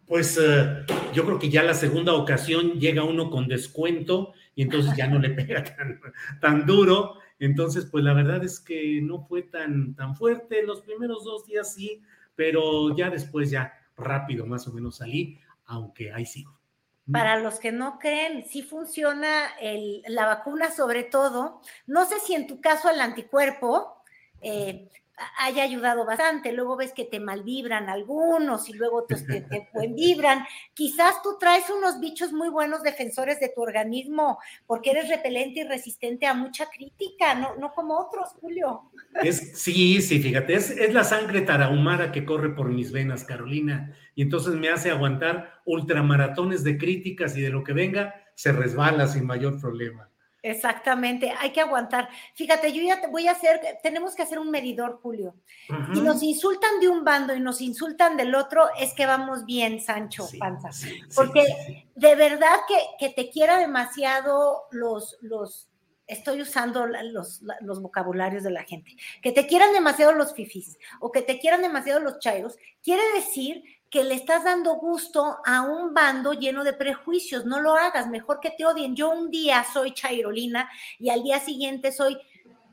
Pues eh, yo creo que ya la segunda ocasión llega uno con descuento y entonces ya no le <laughs> pega tan, tan duro. Entonces, pues la verdad es que no fue tan, tan fuerte. Los primeros dos días sí, pero ya después ya rápido más o menos salí, aunque ahí sigo. Para los que no creen, sí funciona la vacuna sobre todo. No sé si en tu caso el anticuerpo, eh, haya ayudado bastante. Luego ves que te malvibran algunos y luego te, <laughs> te, buen vibran. Quizás tú traes unos bichos muy buenos defensores de tu organismo porque eres repelente y resistente a mucha crítica, no, no como otros, Julio. Es, sí, sí, fíjate, es, es la sangre tarahumara que corre por mis venas, Carolina, y entonces me hace aguantar ultramaratones de críticas y de lo que venga, se resbala sin mayor problema. Exactamente, hay que aguantar. Fíjate, yo ya te voy a hacer, tenemos que hacer un medidor, Julio. Y nos insultan de un bando y nos insultan del otro, es que vamos bien, Sancho Panza. Porque de verdad que, que, te quiera demasiado los, los, estoy usando los, los, vocabularios de la gente, que te quieran demasiado los fifis o que te quieran demasiado los chairos, quiere decir que le estás dando gusto a un bando lleno de prejuicios. No lo hagas, mejor que te odien. Yo un día soy chairolina y al día siguiente soy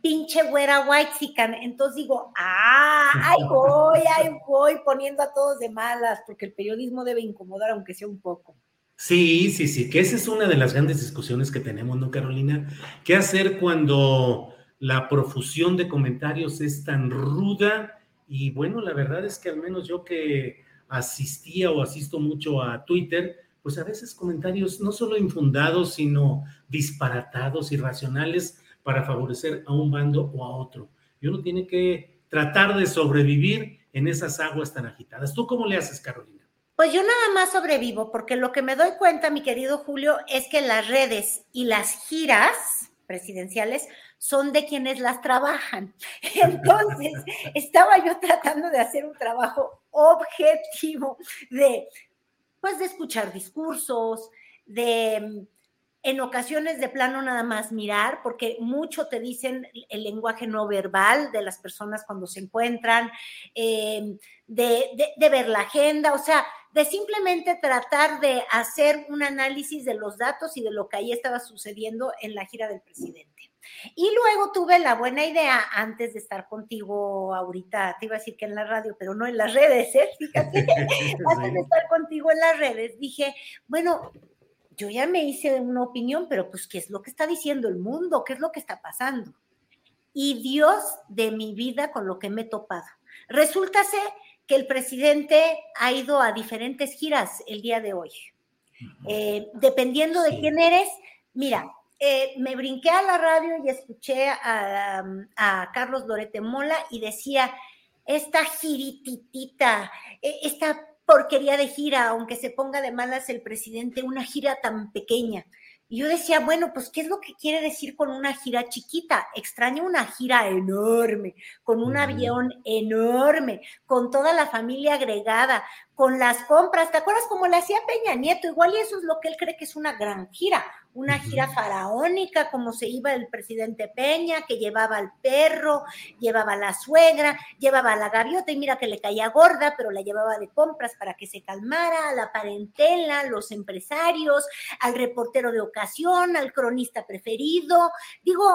pinche güera whitezican. Entonces digo, ah, ahí <laughs> voy, ahí voy poniendo a todos de malas, porque el periodismo debe incomodar aunque sea un poco. Sí, sí, sí, que esa es una de las grandes discusiones que tenemos, ¿no, Carolina? ¿Qué hacer cuando la profusión de comentarios es tan ruda? Y bueno, la verdad es que al menos yo que asistía o asisto mucho a Twitter, pues a veces comentarios no solo infundados, sino disparatados, irracionales, para favorecer a un bando o a otro. Y uno tiene que tratar de sobrevivir en esas aguas tan agitadas. ¿Tú cómo le haces, Carolina? Pues yo nada más sobrevivo, porque lo que me doy cuenta, mi querido Julio, es que las redes y las giras presidenciales son de quienes las trabajan. <laughs> Entonces, estaba yo tratando de hacer un trabajo objetivo de, pues, de escuchar discursos, de en ocasiones de plano nada más mirar, porque mucho te dicen el lenguaje no verbal de las personas cuando se encuentran, eh, de, de, ver la agenda, o sea, de simplemente tratar de hacer un análisis de los datos y de lo que ahí estaba sucediendo en la gira del presidente. Y luego tuve la buena idea, antes de estar contigo ahorita, te iba a decir que en la radio, pero no en las redes, ¿eh? Fíjate, <laughs> antes de estar contigo en las redes, dije, bueno, yo ya me hice una opinión, pero pues, ¿qué es lo que está diciendo el mundo? ¿Qué es lo que está pasando? Y Dios de mi vida con lo que me he topado. Resulta que el presidente ha ido a diferentes giras el día de hoy. Eh, dependiendo de quién eres, Mira, eh, me brinqué a la radio y escuché a, a Carlos Lorete Mola y decía, esta girititita, e, esta porquería de gira, aunque se ponga de malas el presidente, una gira tan pequeña. Y yo decía, bueno, pues, ¿qué es lo que quiere decir con una gira chiquita? Extraño una gira enorme, con un avión enorme, con toda la familia agregada, con las compras. ¿Te acuerdas cómo le hacía Peña Nieto? Igual y eso es lo que él cree que es una gran gira, una gira faraónica, como se iba el presidente Peña, que llevaba al perro, llevaba a la suegra, llevaba a la gaviota y mira que le caía gorda, pero la llevaba de compras para que se calmara, a la parentela, los empresarios, al reportero de ocasión, al cronista preferido. Digo,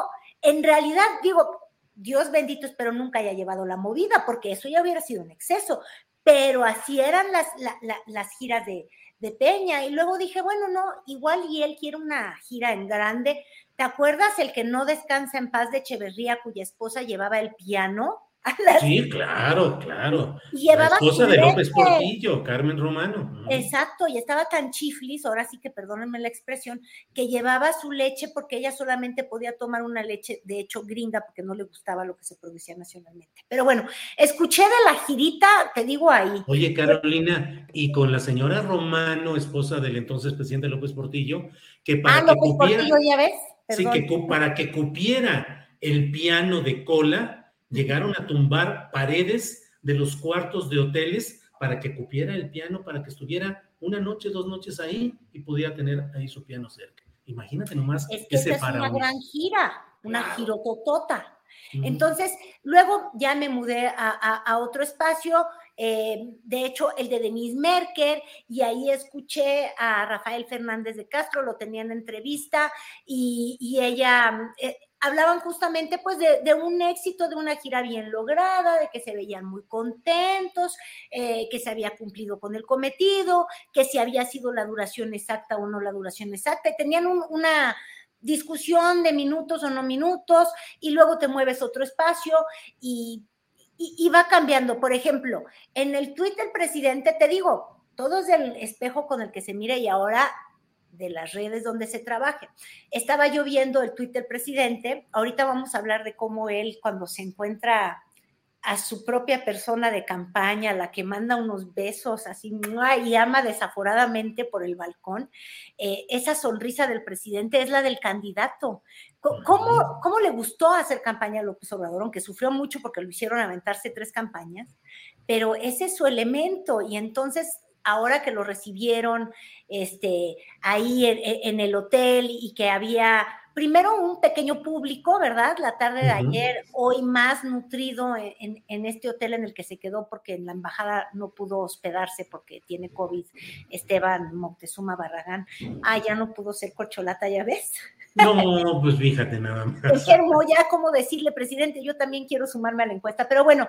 en realidad, digo, Dios bendito, espero nunca haya llevado la movida, porque eso ya hubiera sido un exceso, pero así eran las, las giras de, de Peña. Y luego dije, bueno, no, igual y él quiere una gira en grande. ¿Te acuerdas el que no descansa en paz de Echeverría, cuya esposa llevaba el piano? Sí, claro, claro. Llevaba la esposa de López Portillo, Carmen Romano. Exacto, y estaba tan chiflis, ahora sí que perdónenme la expresión, que llevaba su leche porque ella solamente podía tomar una leche, de hecho, gringa, porque no le gustaba lo que se producía nacionalmente. Pero bueno, escuché de la girita, te digo ahí. Oye, Carolina, y con la señora Romano, esposa del entonces presidente López Portillo, que para ah, que López Portillo, ya ves. Sí, que para que cupiera el piano de cola, llegaron a tumbar paredes de los cuartos de hoteles para que cupiera el piano, para que estuviera una noche, dos noches ahí y pudiera tener ahí su piano cerca. Imagínate nomás es que esa es una gran gira, una girototota. Entonces, luego ya me mudé a, otro espacio, eh, de hecho, el de Denise Merker, y ahí escuché a Rafael Fernández de Castro, lo tenía en entrevista, y, ella, eh, hablaban justamente pues de, un éxito de una gira bien lograda, de que se veían muy contentos, eh, que se había cumplido con el cometido, que si había sido la duración exacta o no la duración exacta, y tenían una discusión de minutos o no minutos, y luego te mueves otro espacio y, y, va cambiando. Por ejemplo, en el tuit del presidente, te digo, todo es el espejo con el que se mira y ahora de las redes donde se trabaje. Estaba yo viendo el tuit del presidente, ahorita vamos a hablar de cómo él cuando se encuentra a su propia persona de campaña, la que manda unos besos así y ama desaforadamente por el balcón, eh, esa sonrisa del presidente es la del candidato. ¿Cómo, ¿Cómo, le gustó hacer campaña a López Obrador? Aunque sufrió mucho porque lo hicieron aventarse tres campañas, pero ese es su elemento y entonces ahora que lo recibieron este, ahí en, el hotel y que había primero un pequeño público, ¿verdad? La tarde de ayer, hoy más nutrido en, en, este hotel en el que se quedó porque en la embajada no pudo hospedarse porque tiene COVID, Esteban Moctezuma Barragán. Ah, ya no pudo ser corcholata, ya ves. No, pues fíjate nada más. <laughs> Dijeron, ya como decirle, presidente, yo también quiero sumarme a la encuesta, pero bueno,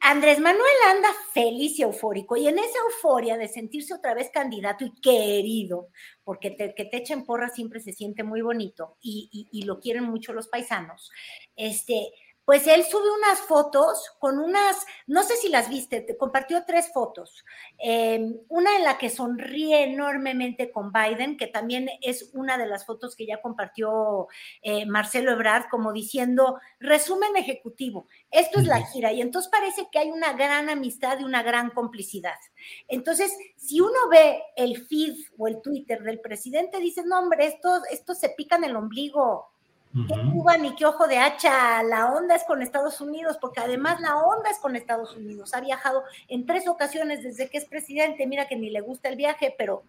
Andrés Manuel anda feliz y eufórico, y en esa euforia de sentirse otra vez candidato y querido, porque que te echen porra siempre se siente muy bonito y, y lo quieren mucho los paisanos, este, pues él sube unas fotos con unas, no sé si las viste, te compartió tres fotos. Em, una en la que sonríe enormemente con Biden, que también es una de las fotos que ya compartió eh, Marcelo Ebrard, como diciendo, resumen ejecutivo, esto es la gira, y entonces parece que hay una gran amistad y una gran complicidad. Entonces, si uno ve el feed o el Twitter del presidente, dice, no, hombre, esto, esto se pican el ombligo qué Cuba ni qué ojo de hacha, la onda es con Estados Unidos, porque además la onda es con Estados Unidos. Ha viajado en tres ocasiones desde que es presidente, mira que ni le gusta el viaje, pero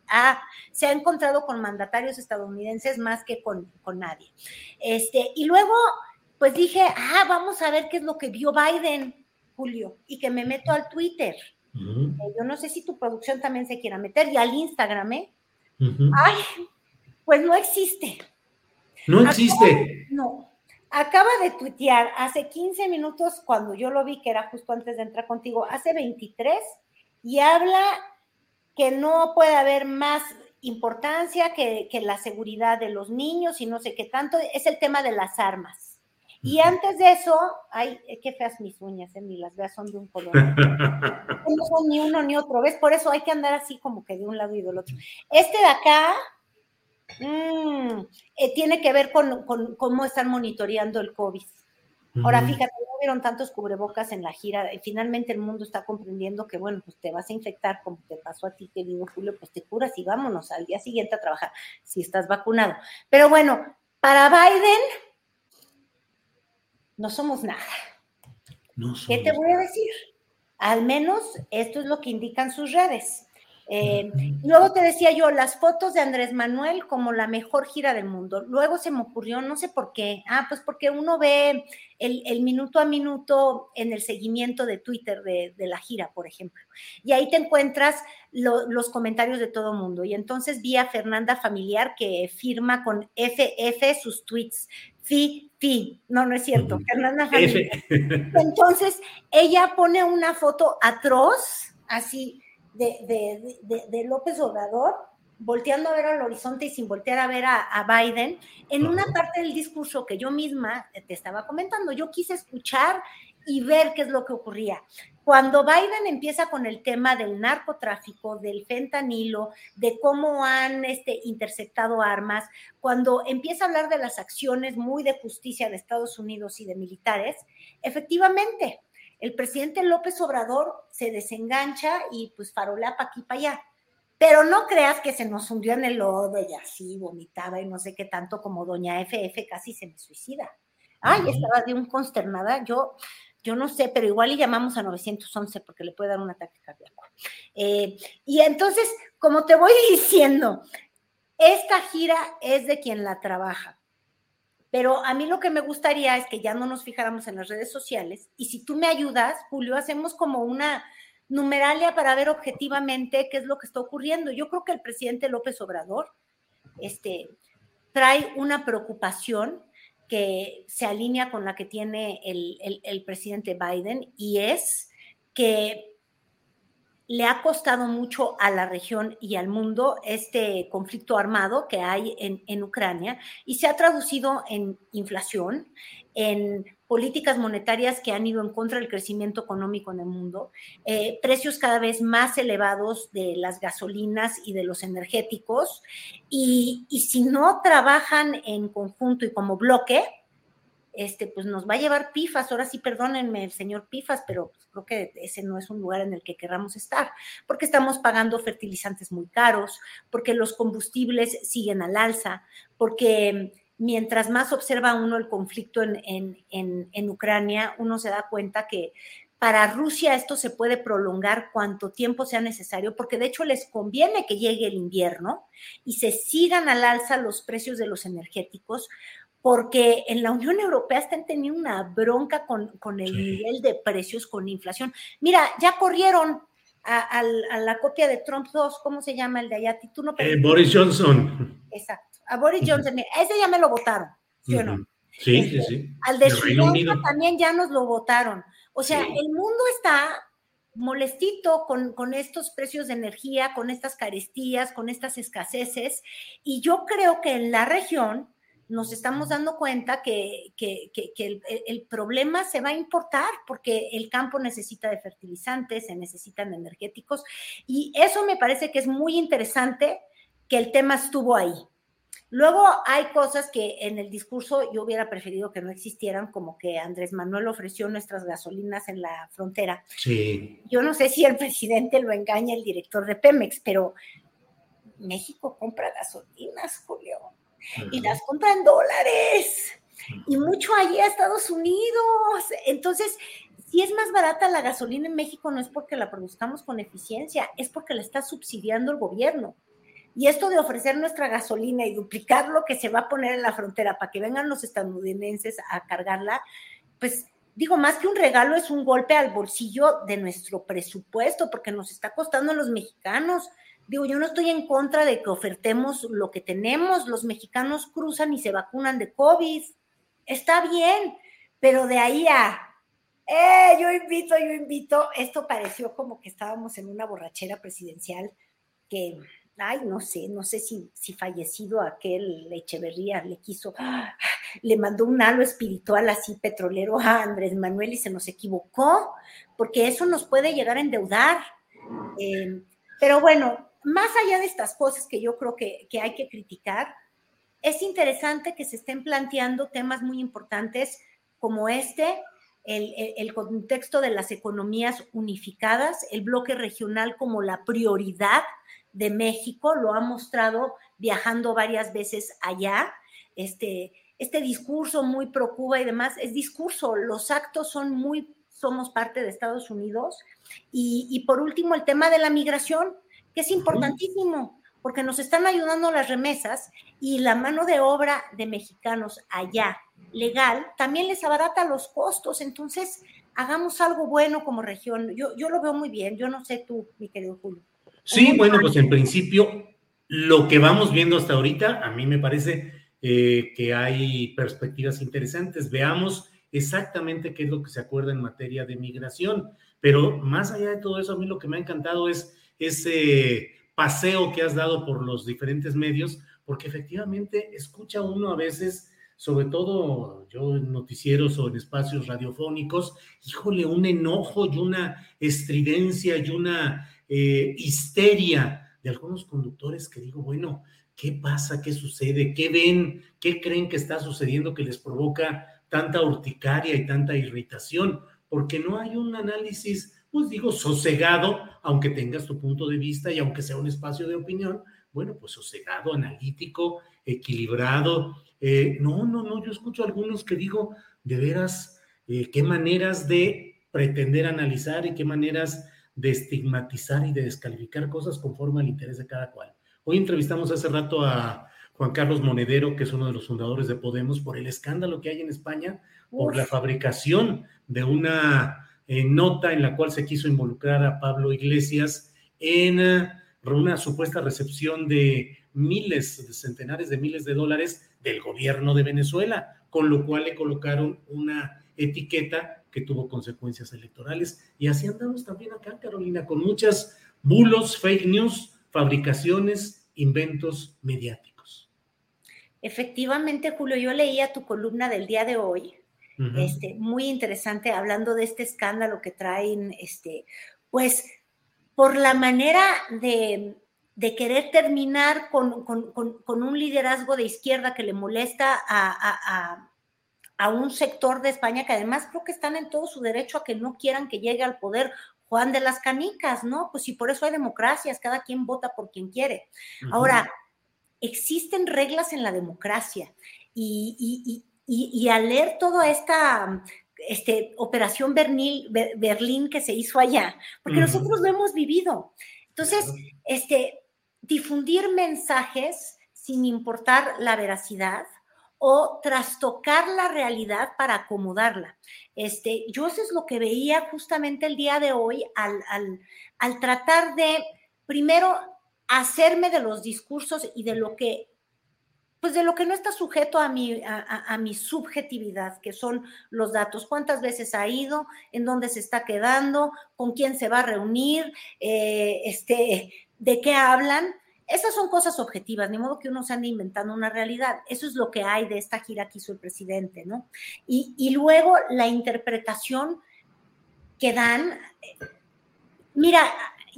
se ha encontrado con mandatarios estadounidenses más que con, nadie. Este, y luego, pues dije, ah, vamos a ver qué es lo que vio Biden, Julio, y que me meto al Twitter. Eh, yo no sé si tu producción también se quiera meter, y al Instagram, ¿eh? Ay, pues no existe. No existe. no. Acaba de tuitear hace 15 minutos, cuando yo lo vi, que era justo antes de entrar contigo, hace 23, y habla que no puede haber más importancia que, la seguridad de los niños y no sé qué tanto, es el tema de las armas. Y antes de eso, ay, qué feas mis uñas, eh, ni las veas, son de un color. <laughs> no son ni uno ni otro, ¿ves? Por eso hay que andar así como que de un lado y del otro. Este de acá Mm, eh, tiene que ver con, cómo están monitoreando el COVID. Ahora, fíjate, no vieron tantos cubrebocas en la gira. Y finalmente el mundo está comprendiendo que, bueno, pues te vas a infectar, como te pasó a ti, querido Julio, pues te curas y vámonos al día siguiente a trabajar si estás vacunado. Pero bueno, para Biden, no somos nada. ¿Qué te voy a decir? Al menos esto es lo que indican sus redes. Eh, luego te decía yo, las fotos de Andrés Manuel como la mejor gira del mundo. Luego se me ocurrió, no sé por qué. Ah, pues porque uno ve el, minuto a minuto en el seguimiento de Twitter de, la gira, por ejemplo. Y ahí te encuentras los comentarios de todo mundo. Y entonces vi a Fernanda Familiar que firma con FF sus tweets. Fi, fi. No, no es cierto. Fernanda Familiar. <laughs> Entonces, ella pone una foto atroz, así de, López Obrador, volteando a ver al horizonte y sin voltear a ver a, Biden, en una parte del discurso que yo misma te estaba comentando, yo quise escuchar y ver qué es lo que ocurría. Cuando Biden empieza con el tema del narcotráfico, del fentanilo, de cómo han este, interceptado armas, cuando empieza a hablar de las acciones muy de justicia de Estados Unidos y de militares, efectivamente, el presidente López Obrador se desengancha y pues farolea para aquí para allá. Pero no creas que se nos hundió en el lodo y así vomitaba y no sé qué tanto como doña FF casi se me suicida. Ay, estaba de un consternada. Yo, yo no sé, pero igual y llamamos a 911 porque le puede dar un ataque cardíaco. Eh, y entonces, como te voy <laughs> diciendo, esta gira es de quien la trabaja. Pero a mí lo que me gustaría es que ya no nos fijáramos en las redes sociales y si tú me ayudas, Julio, hacemos como una numeralia para ver objetivamente qué es lo que está ocurriendo. Yo creo que el presidente López Obrador este, trae una preocupación que se alinea con la que tiene el, el presidente Biden y es que le ha costado mucho a la región y al mundo este conflicto armado que hay en, Ucrania y se ha traducido en inflación, en políticas monetarias que han ido en contra del crecimiento económico en el mundo, eh, precios cada vez más elevados de las gasolinas y de los energéticos, y, y si no trabajan en conjunto y como bloque, este, pues nos va a llevar pifas. Ahora sí, perdónenme, señor pifas, pero pues, creo que ese no es un lugar en el que querramos estar, porque estamos pagando fertilizantes muy caros, porque los combustibles siguen al alza, porque mientras más observa uno el conflicto en, en Ucrania, uno se da cuenta que para Rusia esto se puede prolongar cuanto tiempo sea necesario, porque de hecho les conviene que llegue el invierno y se sigan al alza los precios de los energéticos, porque en la Unión Europea están teniendo una bronca con, el nivel de precios, con inflación. Mira, ya corrieron a, la copia de Trump 2, ¿cómo se llama el de allá? ¿Tú no eh, Boris Johnson. Exacto, a Boris Johnson, ese ya me lo votaron, ¿sí o no? Sí, sí, este, sí. Al de Suiza también ya nos lo votaron. O sea, el mundo está molestito con, con, estos precios de energía, con estas carestías, con estas escaseces, y yo creo que en la región nos estamos dando cuenta que, el, problema se va a importar porque el campo necesita de fertilizantes, se necesitan energéticos y eso me parece que es muy interesante que el tema estuvo ahí. Luego hay cosas que en el discurso yo hubiera preferido que no existieran, como que Andrés Manuel ofreció nuestras gasolinas en la frontera. Sí. Yo no sé si el presidente lo engaña el director de Pemex, pero México compra gasolinas, Julio y las compran dólares. Y mucho allí a Estados Unidos. Entonces, si es más barata la gasolina en México, no es porque la produzcamos con eficiencia, es porque la está subsidiando el gobierno. Y esto de ofrecer nuestra gasolina y duplicar lo que se va a poner en la frontera para que vengan los estadounidenses a cargarla, pues digo, más que un regalo, es un golpe al bolsillo de nuestro presupuesto, porque nos está costando a los mexicanos Digo, yo no estoy en contra de que ofertemos lo que tenemos. Los mexicanos cruzan y se vacunan de COVID. Está bien, pero de ahí a, eh, yo invito, yo invito. Esto pareció como que estábamos en una borrachera presidencial que, ay, no sé, no sé si, si fallecido aquel Echeverría le quiso, le mandó un halo espiritual así petrolero a Andrés Manuel y se nos equivocó, porque eso nos puede llegar a endeudar. Eh, pero bueno, más allá de estas cosas que yo creo que, que hay que criticar, es interesante que se estén planteando temas muy importantes como este, el, contexto de las economías unificadas, el bloque regional como la prioridad de México, lo ha mostrado viajando varias veces allá. Este, este discurso muy pro Cuba y demás es discurso, los actos son muy, somos parte de Estados Unidos. Y, y por último, el tema de la migración, que es importantísimo, porque nos están ayudando las remesas y la mano de obra de mexicanos allá, legal, también les abarata los costos. Entonces, hagamos algo bueno como región. Yo, yo lo veo muy bien, yo no sé tú, mi querido Julio. Sí, bueno, pues en principio, lo que vamos viendo hasta ahorita, a mí me parece eh, que hay perspectivas interesantes. Veamos exactamente qué es lo que se acuerda en materia de migración. Pero más allá de todo eso, a mí lo que me ha encantado es ese paseo que has dado por los diferentes medios, porque efectivamente escucha uno a veces, sobre todo yo en noticieros o en espacios radiofónicos, híjole, un enojo y una estridencia y una eh, histeria de algunos conductores que digo, bueno, ¿qué pasa? ¿Qué sucede? ¿Qué ven? ¿Qué creen que está sucediendo que les provoca tanta urticaria y tanta irritación? Porque no hay un análisis pues digo, sosegado, aunque tengas tu punto de vista y aunque sea un espacio de opinión, bueno, pues sosegado, analítico, equilibrado. Eh, no, no, no, yo escucho algunos que digo, de veras, eh, qué maneras de pretender analizar y qué maneras de estigmatizar y de descalificar cosas conforme al interés de cada cual. Hoy entrevistamos hace rato a Juan Carlos Monedero, que es uno de los fundadores de Podemos, por el escándalo que hay en España por la fabricación de una nota en la cual se quiso involucrar a Pablo Iglesias en eh, una supuesta recepción de miles, de centenares de miles de dólares del gobierno de Venezuela, con lo cual le colocaron una etiqueta que tuvo consecuencias electorales. Y así andamos también acá, Carolina, con muchas bulos, fake news, fabricaciones, inventos mediáticos. Efectivamente, Julio, yo leía tu columna del día de hoy este, muy interesante hablando de este escándalo que traen, este, pues por la manera de, de querer terminar con, con, con, un liderazgo de izquierda que le molesta a, a, a, un sector de España que además creo que están en todo su derecho a que no quieran que llegue al poder Juan de las Canicas, ¿no? Pues si por eso hay democracias, cada quien vota por quien quiere. Ahora, existen reglas en la democracia y, y, al leer toda esta este, operación Berlín que se hizo allá, porque nosotros lo hemos vivido. Entonces, este, difundir mensajes sin importar la veracidad o trastocar la realidad para acomodarla. Este, yo eso es lo que veía justamente el día de hoy al, al, al tratar de, primero, hacerme de los discursos y de lo que pues de lo que no está sujeto a mi, a, mi subjetividad, que son los datos, cuántas veces ha ido, en dónde se está quedando, con quién se va a reunir, eh, este, de qué hablan. Esas son cosas objetivas, ni modo que uno se ande inventando una realidad. Eso es lo que hay de esta gira que hizo el presidente, ¿no? Y, y luego la interpretación que dan. Eh, mira,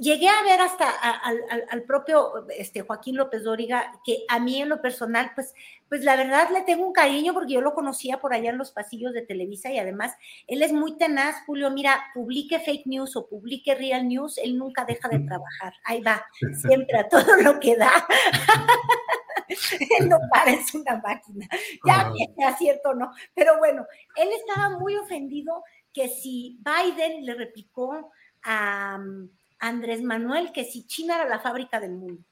llegué a ver hasta al, propio este, Joaquín López Dóriga, que a mí en lo personal, pues, pues la verdad le tengo un cariño porque yo lo conocía por allá en los pasillos de Televisa y además él es muy tenaz, Julio, mira, publique fake news o publique real news, él nunca deja de trabajar, ahí va, siempre a todo lo que da. él <laughs> no parece una máquina, ya sea cierto o no, pero bueno, él estaba muy ofendido que si Biden le replicó a... Andrés Manuel que si China era la fábrica del mundo.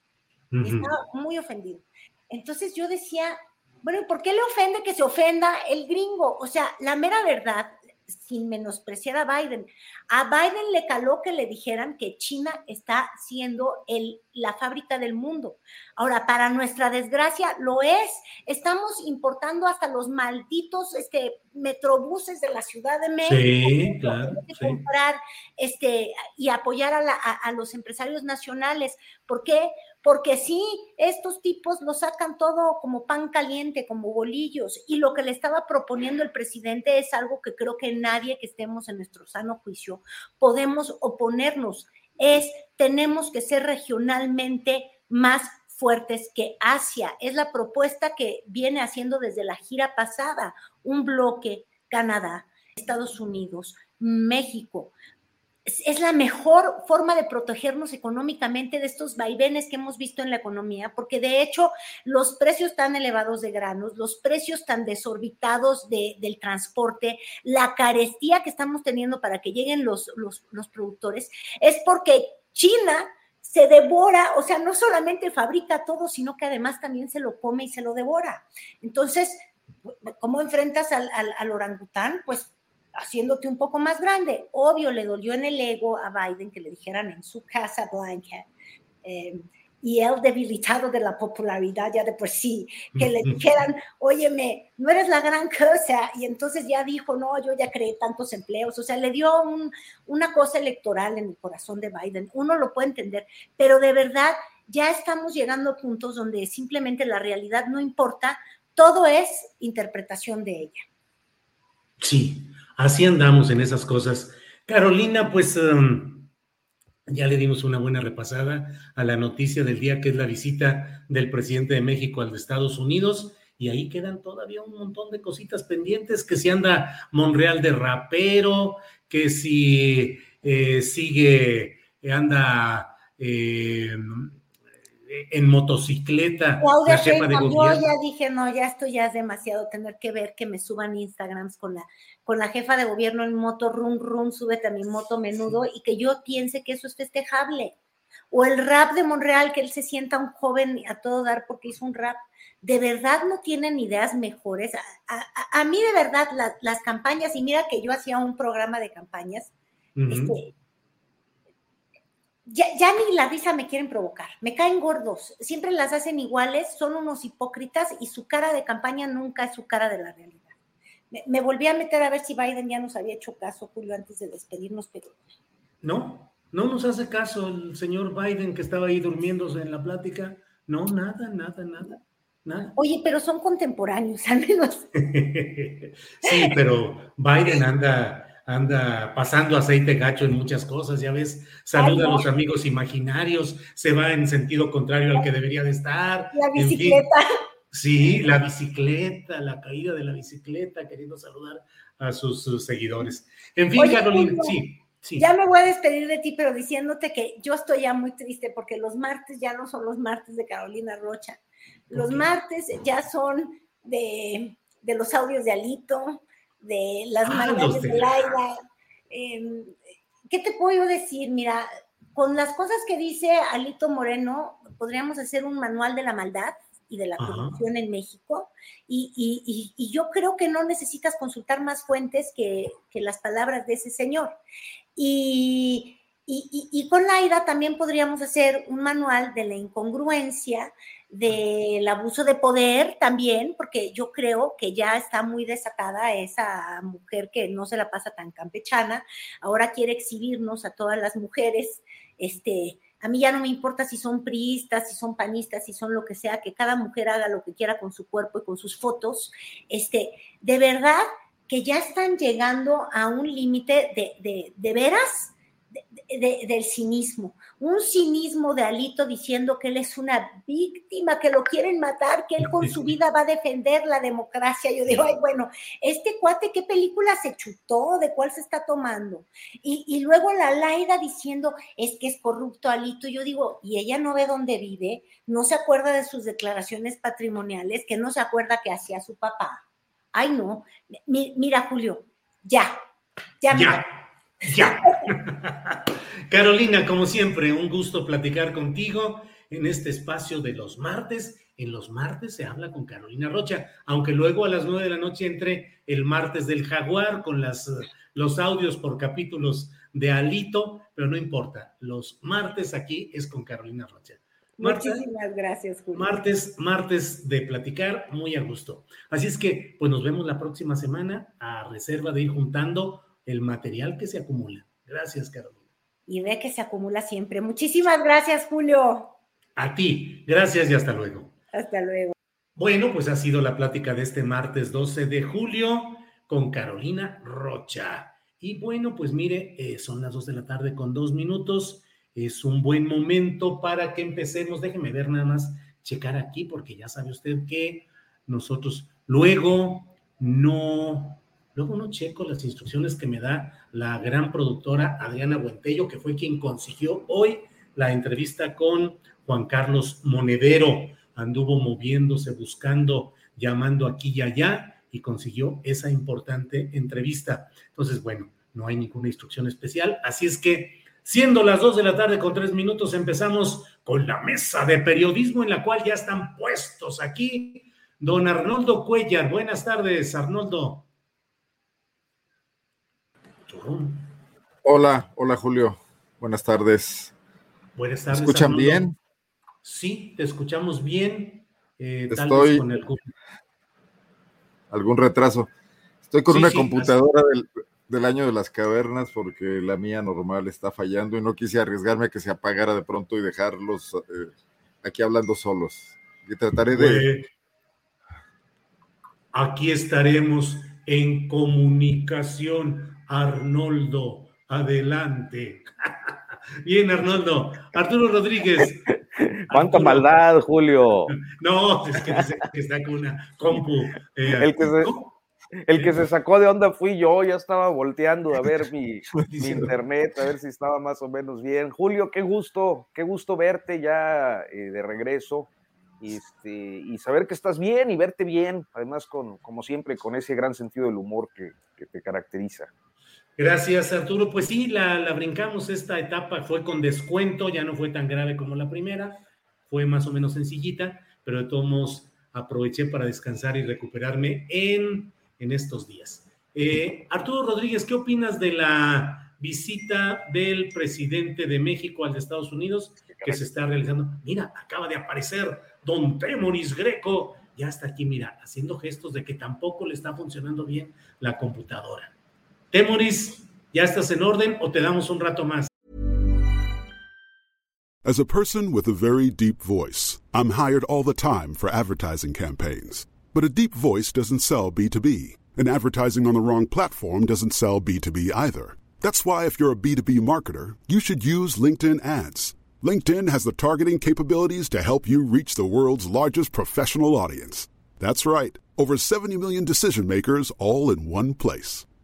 Estaba muy ofendido. Entonces yo decía, bueno, ¿por qué le ofende que se ofenda el gringo? O sea, la mera verdad, sin menospreciar a Biden, a Biden le caló que le dijeran que China está siendo el, la fábrica del mundo. Ahora, para nuestra desgracia, lo es. Estamos importando hasta los malditos este, metrobuses de la Ciudad de México. Sí, claro. Comprar este, y apoyar a, a los empresarios nacionales. ¿Por qué? Porque sí, estos tipos lo sacan todo como pan caliente, como bolillos, y lo que le estaba proponiendo el presidente es algo que creo que nadie que estemos en nuestro sano juicio podemos oponernos. es tenemos que ser regionalmente más fuertes que Asia. Es la propuesta que viene haciendo desde la gira pasada, un bloque Canadá, Estados Unidos, México. Es la mejor forma de protegernos económicamente de estos vaivenes que hemos visto en la economía, porque de hecho los precios tan elevados de granos, los precios tan desorbitados del transporte, la carestía que estamos teniendo para que lleguen los, los, los productores, es porque China se devora, o sea, no solamente fabrica todo, sino que además también se lo come y se lo devora. Entonces, ¿cómo enfrentas al, al, orangután? Pues haciéndote un poco más grande. Obvio, le dolió en el ego a Biden que le dijeran en su casa blanca, eh, y él debilitado de la popularidad ya de por sí, que le dijeran, óyeme, no eres la gran cosa, y entonces ya dijo, no, yo ya creé tantos empleos, o sea, le dio una cosa electoral en el corazón de Biden, uno lo puede entender, pero de verdad ya estamos llegando a puntos donde simplemente la realidad no importa, todo es interpretación de ella. Sí, así andamos en esas cosas. Carolina, pues... Um, ya le dimos una buena repasada a la noticia del día, que es la visita del presidente de México al de Estados Unidos. Y ahí quedan todavía un montón de cositas pendientes, que si anda Monreal de rapero, que si eh, sigue, anda eh, en motocicleta. Claudia la de yo ya dije, no, ya esto ya es demasiado tener que ver que me suban Instagrams con la, con la jefa de gobierno en moto, rum, rum, súbete a mi moto menudo y que yo piense que eso es festejable. O el rap de Monreal, que él se sienta un joven a todo dar porque hizo un rap. ¿De verdad no tienen ideas mejores? A, mí de verdad las campañas, y mira que yo hacía un programa de campañas, este, ya, ni la risa me quieren provocar, me caen gordos, siempre las hacen iguales, son unos hipócritas y su cara de campaña nunca es su cara de la realidad. Me, volví a meter a ver si Biden ya nos había hecho caso, Julio, antes de despedirnos, pero... No, no nos hace caso el señor Biden que estaba ahí durmiéndose en la plática. No, nada, nada, nada. Nada. Oye, pero son contemporáneos, al menos. <laughs> sí, pero Biden anda anda pasando aceite gacho en muchas cosas, ya ves, saluda a los amigos imaginarios, se va en sentido contrario al que debería de estar. La bicicleta. sí, la bicicleta, la caída de la bicicleta, queriendo saludar a sus, seguidores. En fin, Carolina, sí. Sí. Ya me voy a despedir de ti, pero diciéndote que yo estoy ya muy triste porque los martes ya no son los martes de Carolina Rocha. Los martes ya son de, de, los audios de Alito, de las ah, de Laida. Em, ¿Qué te puedo decir? Mira, con las cosas que dice Alito Moreno, podríamos hacer un manual de la maldad y de la corrupción en México. Y, yo creo que no necesitas consultar más fuentes que, que las palabras de ese señor. Y, con Laida también podríamos hacer un manual de la incongruencia, del abuso de poder también, porque yo creo que ya está muy desatada esa mujer que no se la pasa tan campechana, ahora quiere exhibirnos a todas las mujeres, este, a mí ya no me importa si son priistas, si son panistas, si son lo que sea, que cada mujer haga lo que quiera con su cuerpo y con sus fotos, este, de verdad que ya están llegando a un límite de, de, de veras del cinismo, un cinismo de Alito diciendo que él es una víctima, que lo quieren matar, que él con su <laughs> vida va a defender la democracia. Yo digo, ay, bueno, este cuate, ¿qué película se chutó? ¿De cuál se está tomando? Y, luego la Laida diciendo, es que es corrupto Alito. Yo digo, y ella no ve dónde vive, no se acuerda de sus declaraciones patrimoniales, que no se acuerda que hacía su papá. Ay, no. mira, Julio, ya, ya. ya. Ya. <laughs> Carolina, como siempre, un gusto platicar contigo en este espacio de los martes. En los martes se habla con Carolina Rocha, aunque luego a las nueve de la noche entre el martes del jaguar con las, los audios por capítulos de Alito, pero no importa, los martes aquí es con Carolina Rocha. Muchísimas gracias, Julio. Martes, martes de platicar, muy a gusto. Así es que, pues nos vemos la próxima semana a reserva de ir juntando el material que se acumula. Gracias, Carolina. Y ve que se acumula siempre. Muchísimas gracias, Julio. A ti, gracias y hasta luego. Hasta luego. Bueno, pues ha sido la plática de este martes 12 de julio con Carolina Rocha. Y bueno, pues mire, eh, son las dos de la tarde con dos minutos. es un buen momento para que empecemos. Déjeme ver nada más, checar aquí, porque ya sabe usted que nosotros luego no, luego no checo las instrucciones que me da la gran productora Adriana Buentello, que fue quien consiguió hoy la entrevista con Juan Carlos Monedero. Anduvo moviéndose, buscando, llamando aquí y allá y consiguió esa importante entrevista. Entonces, bueno, no hay ninguna instrucción especial. Así es que Siendo las dos de la tarde con tres minutos, empezamos con la mesa de periodismo en la cual ya están puestos aquí don Arnoldo Cuellar. Buenas tardes, Arnoldo. Hola, hola Julio. Buenas tardes. Buenas tardes. ¿Me escuchan bien? Sí, te escuchamos bien. Eh, Estoy con algún retraso. Estoy con una computadora del, del año de las cavernas porque la mía normal está fallando y no quise arriesgarme a que se apagara de pronto y dejarlos eh, aquí hablando solos. Y trataré de... Aquí estaremos en comunicación, Arnoldo. Adelante. <laughs> Bien, Arnoldo. Arturo Rodríguez. <laughs> Cuánta maldad, Julio. No, es que, está con una compu. Eh, <laughs> el que se... El que se sacó de onda fui yo, ya estaba volteando a ver mi, internet, a ver si estaba más o menos bien. Julio, qué gusto, qué gusto verte ya eh, de regreso este, y saber que estás bien y verte bien, además con, como siempre, con ese gran sentido del humor que, te caracteriza. Gracias, Arturo. Pues sí, la, la, brincamos esta etapa, fue con descuento, ya no fue tan grave como la primera, fue más o menos sencillita, pero de todos modos aproveché para descansar y recuperarme en en estos días. Eh, Arturo Rodríguez, ¿qué opinas de la visita del presidente de México al de Estados Unidos que se está realizando? Mira, acaba de aparecer don Temoris Greco, ya está aquí, mira, haciendo gestos de que tampoco le está funcionando bien la computadora. Temoris, ¿ya estás en orden o te damos un rato más? As a person with a very deep voice, I'm hired all the time for advertising campaigns. But a deep voice doesn't sell B2B, and advertising on the wrong platform doesn't sell B2B either. That's why, if you're a B2B marketer, you should use LinkedIn ads. LinkedIn has the targeting capabilities to help you reach the world's largest professional audience. That's right, over 70 million decision makers all in one place.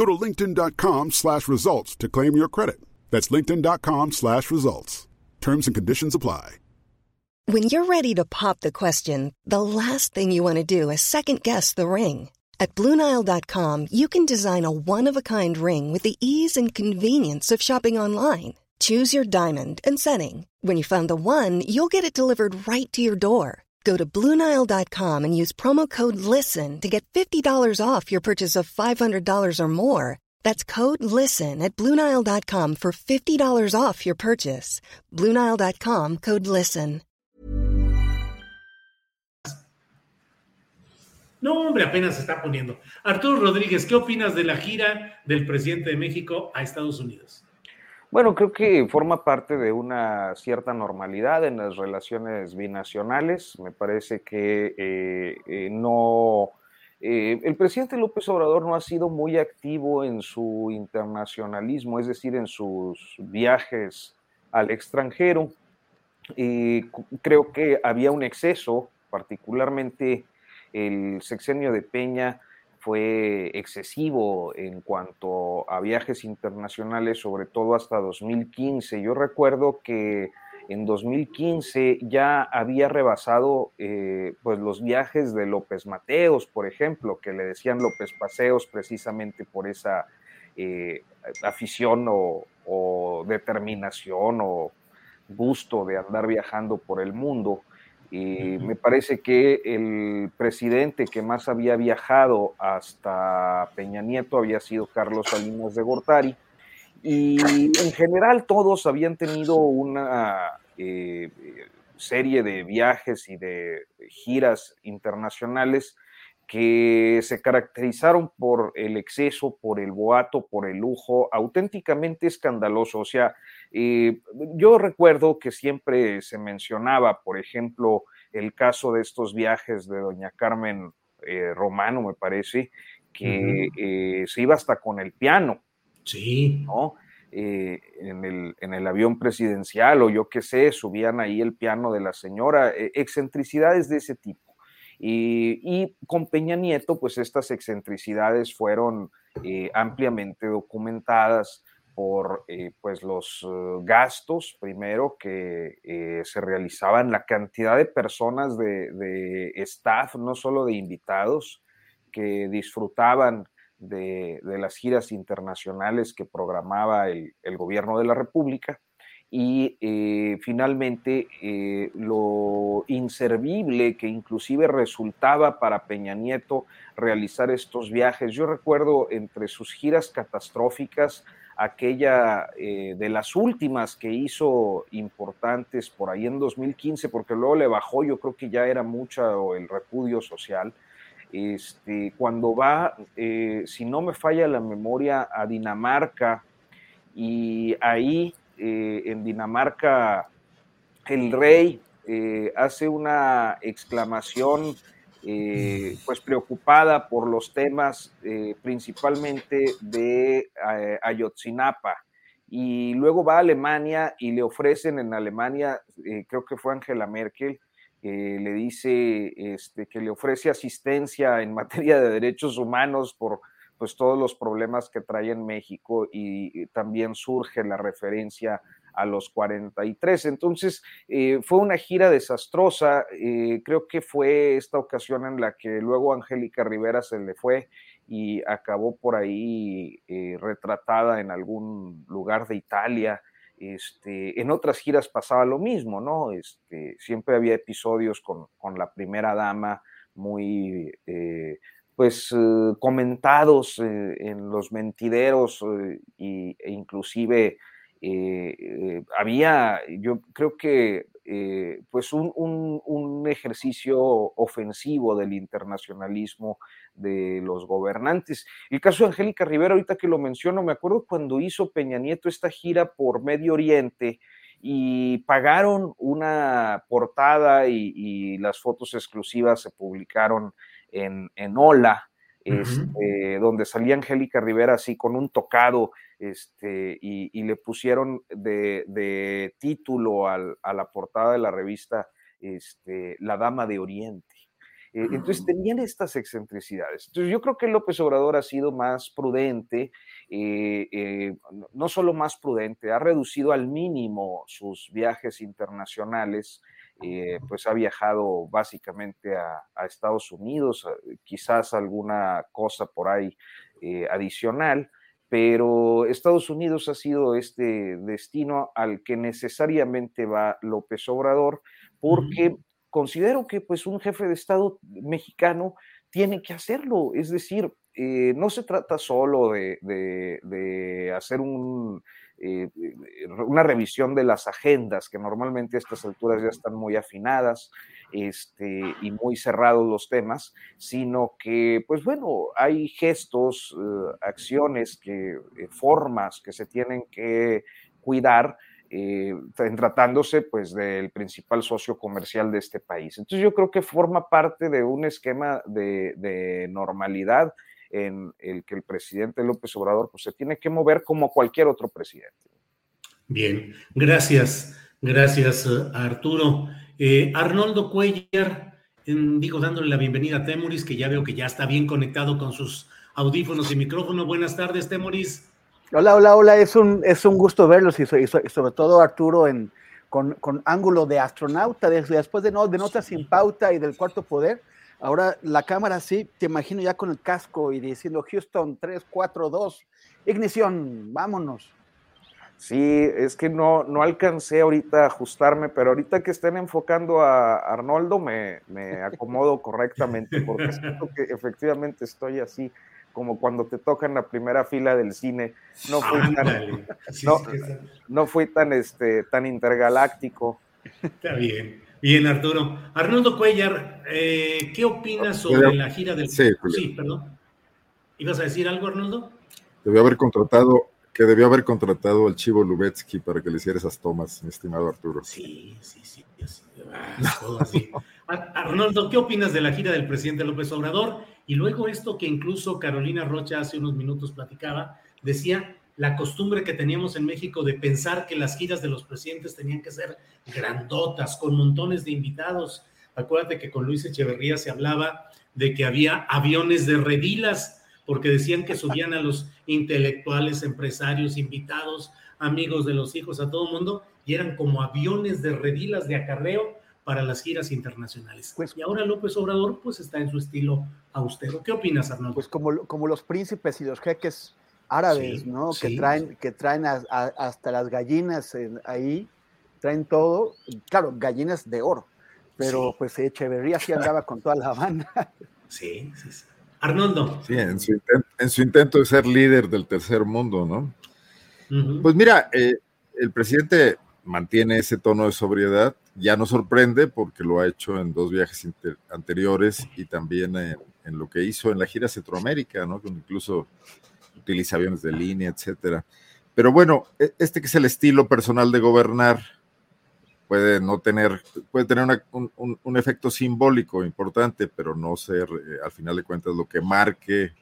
Go to linkedin.com slash results to claim your credit. That's linkedin.com slash results. Terms and conditions apply. When you're ready to pop the question, the last thing you want to do is second guess the ring. At Bluenile.com, you can design a one of a kind ring with the ease and convenience of shopping online. Choose your diamond and setting. When you find the one, you'll get it delivered right to your door. Go to Bluenile.com and use promo code LISTEN to get $50 off your purchase of $500 or more. That's code LISTEN at Bluenile.com for $50 off your purchase. Bluenile.com code LISTEN. No, hombre, apenas se está poniendo. Arturo Rodríguez, ¿qué opinas de la gira del presidente de México a Estados Unidos? Bueno, creo que forma parte de una cierta normalidad en las relaciones binacionales. Me parece que eh, eh, no. Eh, el presidente López Obrador no ha sido muy activo en su internacionalismo, es decir, en sus viajes al extranjero. Y creo que había un exceso, particularmente el sexenio de Peña fue excesivo en cuanto a viajes internacionales, sobre todo hasta 2015. Yo recuerdo que en 2015 ya había rebasado eh, pues los viajes de López Mateos, por ejemplo, que le decían López Paseos precisamente por esa eh, afición o, o, determinación o gusto de andar viajando por el mundo. Y me parece que el presidente que más había viajado hasta Peña Nieto había sido Carlos Salinas de Gortari. Y en general todos habían tenido una serie de viajes y de giras internacionales que se caracterizaron por el exceso, por el boato, por el lujo, auténticamente escandaloso. O sea, eh, yo recuerdo que siempre se mencionaba, por ejemplo, el caso de estos viajes de doña Carmen eh, Romano, me parece, que eh, se iba hasta con el piano. Sí. ¿no? en, el, en, el, avión presidencial o yo qué sé, subían ahí el piano de la señora, excentricidades de ese tipo. Y, con Peña Nieto, pues estas excentricidades fueron eh, ampliamente documentadas por eh, pues los eh, gastos, primero, que se realizaban, la cantidad de personas de, staff, no solo de invitados, que disfrutaban de, las giras internacionales que programaba el gobierno de la República y eh, finalmente eh, lo inservible que inclusive resultaba para Peña Nieto realizar estos viajes. Yo recuerdo entre sus giras catastróficas, aquella eh, de las últimas que hizo importantes por ahí en 2015, porque luego le bajó, yo creo que ya era mucho el repudio social. Este, cuando va, si no me falla la memoria, a Dinamarca y ahí eh, en Dinamarca el rey eh, hace una exclamación eh, pues preocupada por los temas principalmente de Ayotzinapa. Y luego va a Alemania y le ofrecen en Alemania, creo que fue Angela Merkel, le dice este, que le ofrece asistencia en materia de derechos humanos por pues todos los problemas que trae en México y, también surge la referencia a los 43. Entonces, eh, fue una gira desastrosa. Eh, creo que fue esta ocasión en la que luego Angélica Rivera se le fue y acabó por ahí eh, retratada en algún lugar de Italia. Este, en otras giras pasaba lo mismo, ¿no? Este, siempre había episodios con, con la primera dama muy pues comentados en los mentideros e inclusive había, yo creo que pues un, un, ejercicio ofensivo del internacionalismo de los gobernantes. El caso de Angélica Rivera, ahorita que lo menciono, me acuerdo cuando hizo Peña Nieto esta gira por Medio Oriente, y pagaron una portada y, las fotos exclusivas se publicaron en, en Ola, este, donde salía Angélica Rivera así con un tocado, este, y, le pusieron de, título a la portada de la revista este, La Dama de Oriente. Eh, entonces ah. tenían estas excentricidades. Entonces yo creo que López Obrador ha sido más prudente, eh, eh, no solo más prudente, ha reducido al mínimo sus viajes internacionales, eh, pues ha viajado básicamente a, Estados Unidos, quizás alguna cosa por ahí eh, adicional, pero Estados Unidos ha sido este destino al que necesariamente va López Obrador, porque considero que pues un jefe de Estado mexicano tiene que hacerlo, es decir, eh, no se trata solo de hacer un eh, una revisión de las agendas, que normalmente a estas alturas ya están muy afinadas este, y muy cerrados los temas, sino que, pues bueno, hay gestos, eh, acciones, que, eh, formas que se tienen que cuidar en tratándose pues del principal socio comercial de este país. Entonces yo creo que forma parte de un esquema de normalidad en el que el presidente López Obrador pues, se tiene que mover como cualquier otro presidente. Bien, gracias, gracias Arturo. Eh, Arnoldo Cuellar, digo, dándole la bienvenida a Temoris, que ya veo que ya está bien conectado con sus audífonos y micrófono. Buenas tardes, Temoris. Hola, hola, hola, es un, es un gusto verlos y, sobre todo Arturo en, con, ángulo de astronauta, después de, no, de Notas sin Pauta y del Cuarto Poder, Ahora la cámara sí, te imagino ya con el casco y diciendo Houston 3, 4, 2, ignición, vámonos. Sí, es que no, no alcancé ahorita a ajustarme, pero ahorita que estén enfocando a Arnoldo me, me acomodo correctamente porque siento que efectivamente estoy así como cuando te toca en la primera fila del cine. No fui tan, no, fui tan, este, tan intergaláctico Está bien. Bien, Arturo. Arnoldo Cuellar, eh, ¿qué opinas sobre la gira del... Sí, sí, perdón. ¿Ibas a decir algo, Arnoldo? Debió haber contratado, que debió haber contratado al Chivo Lubetsky para que le hiciera esas tomas, mi estimado Arturo. Sí, sí, sí. Ah, <laughs> Arnoldo, ¿qué opinas de la gira del presidente López Obrador? Y luego esto que incluso Carolina Rocha hace unos minutos platicaba, decía la costumbre que teníamos en México de pensar que las giras de los presidentes tenían que ser grandotas, con montones de invitados. Acuérdate que con Luis Echeverría se hablaba de que había aviones de redilas, porque decían que subían a los intelectuales, empresarios, invitados, amigos de los hijos, a todo el mundo, y eran como aviones de redilas de acarreo para las giras internacionales. Pues, y ahora López Obrador pues está en su estilo austero. ¿Qué opinas, Arnoldo? Pues como, como los príncipes y los jeques árabes, ¿no? que traen, que traen hasta las gallinas ahí, traen todo, claro, gallinas de oro, pero pues Echeverría sí andaba con toda la banda. <laughs> Sí, sí, sí. Arnoldo. Sí, en su, intento, de ser líder del tercer mundo, ¿no? Pues mira, eh, el presidente mantiene ese tono de sobriedad, ya no sorprende porque lo ha hecho en dos viajes anteriores y también en, en, lo que hizo en la gira Centroamérica, ¿no? incluso utiliza aviones de línea, etcétera. Pero bueno, e, este que es el estilo personal de gobernar puede no tener, puede tener un, efecto simbólico importante, pero no ser, eh, al final de cuentas, lo que marque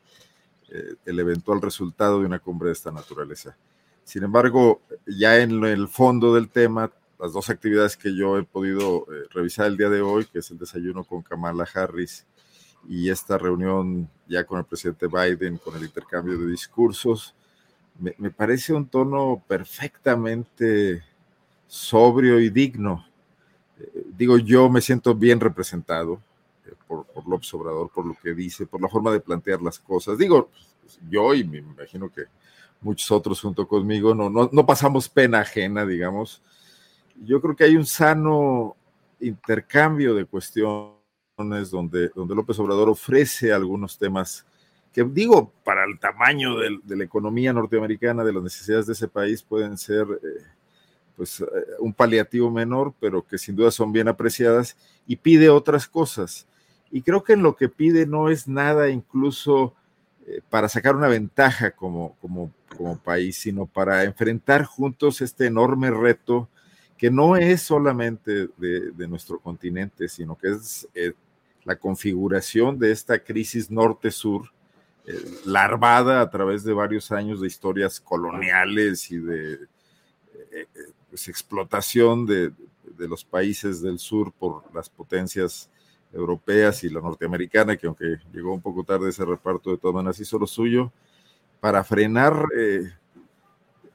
eh, el eventual resultado de una cumbre de esta naturaleza. Sin embargo, ya en el fondo del tema, las dos actividades que yo he podido eh, revisar el día de hoy, que es el desayuno con Kamala Harris y esta reunión ya con el presidente Biden, con el intercambio de discursos, me, parece un tono perfectamente sobrio y digno. Eh, digo, yo me siento bien representado eh, por, por, López Obrador, por lo que dice, por la forma de plantear las cosas. Digo, yo y me imagino que muchos otros junto conmigo no, no, no pasamos pena ajena, digamos. Yo creo que hay un sano intercambio de cuestiones donde, donde López Obrador ofrece algunos temas que digo, para el tamaño de la economía norteamericana, de las necesidades de ese país, pueden ser eh, pues eh, un paliativo menor, pero que sin duda son bien apreciadas, y pide otras cosas. Y creo que en lo que pide no es nada incluso eh, para sacar una ventaja como, como, como país, sino para enfrentar juntos este enorme reto que no es solamente de, de nuestro continente, sino que es la configuración de esta crisis norte-sur, eh, larvada a través de varios años de historias coloniales y de eh, eh, pues, explotación de, los países del sur por las potencias europeas y la norteamericana, que aunque llegó un poco tarde ese reparto, de todas maneras hizo lo suyo, para frenar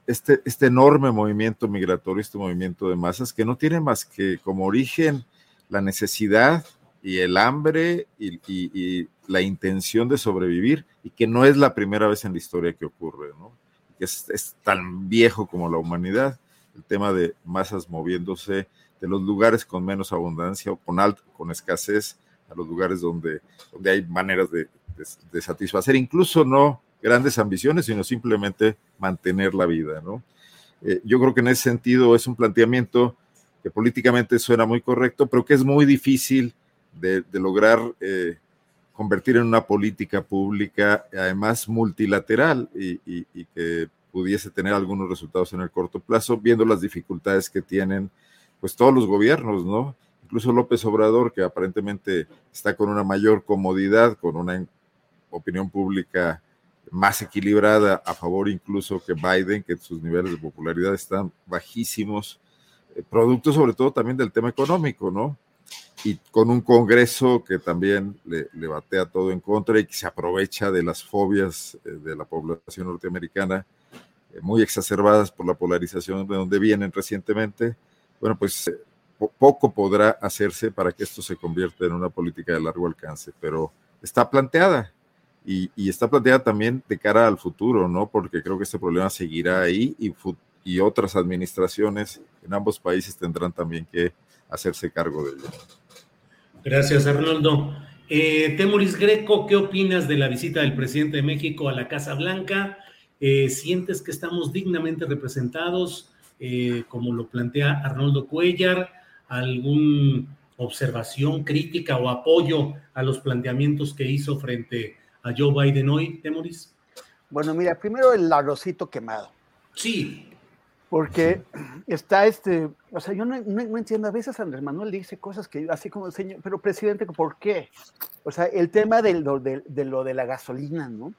este, este enorme movimiento migratorio, este movimiento de masas, que no tiene más que como origen la necesidad y el hambre y, la intención de sobrevivir, y que no es la primera vez en la historia que ocurre, ¿no? Que es, tan viejo como la humanidad, el tema de masas moviéndose de los lugares con menos abundancia o con, alto, con escasez a los lugares donde, donde hay maneras de, satisfacer, incluso no grandes ambiciones, sino simplemente mantener la vida, ¿no? Eh, yo creo que en ese sentido es un planteamiento que políticamente suena muy correcto, pero que es muy difícil de, lograr eh, convertir en una política pública, además multilateral, y, que pudiese tener algunos resultados en el corto plazo, viendo las dificultades que tienen pues todos los gobiernos, ¿no? Incluso López Obrador, que aparentemente está con una mayor comodidad, con una opinión pública más equilibrada a favor incluso que Biden, que sus niveles de popularidad están bajísimos, eh, producto sobre todo también del tema económico, ¿no? Y con un Congreso que también le, batea todo en contra y que se aprovecha de las fobias eh, de la población norteamericana, eh, muy exacerbadas por la polarización de donde vienen recientemente, bueno, pues eh, poco podrá hacerse para que esto se convierta en una política de largo alcance, pero está planteada y, está planteada también de cara al futuro, ¿no? Porque creo que este problema seguirá ahí y, y otras administraciones en ambos países tendrán también que hacerse cargo de ello. Gracias, Arnoldo. Eh, Temoris Greco, ¿qué opinas de la visita del presidente de México a la Casa Blanca? Eh, ¿Sientes que estamos dignamente representados, eh, como lo plantea Arnoldo Cuellar? alguna observación crítica o apoyo a los planteamientos que hizo frente a Joe Biden hoy, Temoris? Bueno, mira, primero el arrocito quemado. Sí. Porque está este, o sea, yo no, entiendo, a veces Andrés Manuel dice cosas que así como el señor, pero presidente, ¿por qué? O sea, el tema de lo de, lo de la gasolina, ¿no?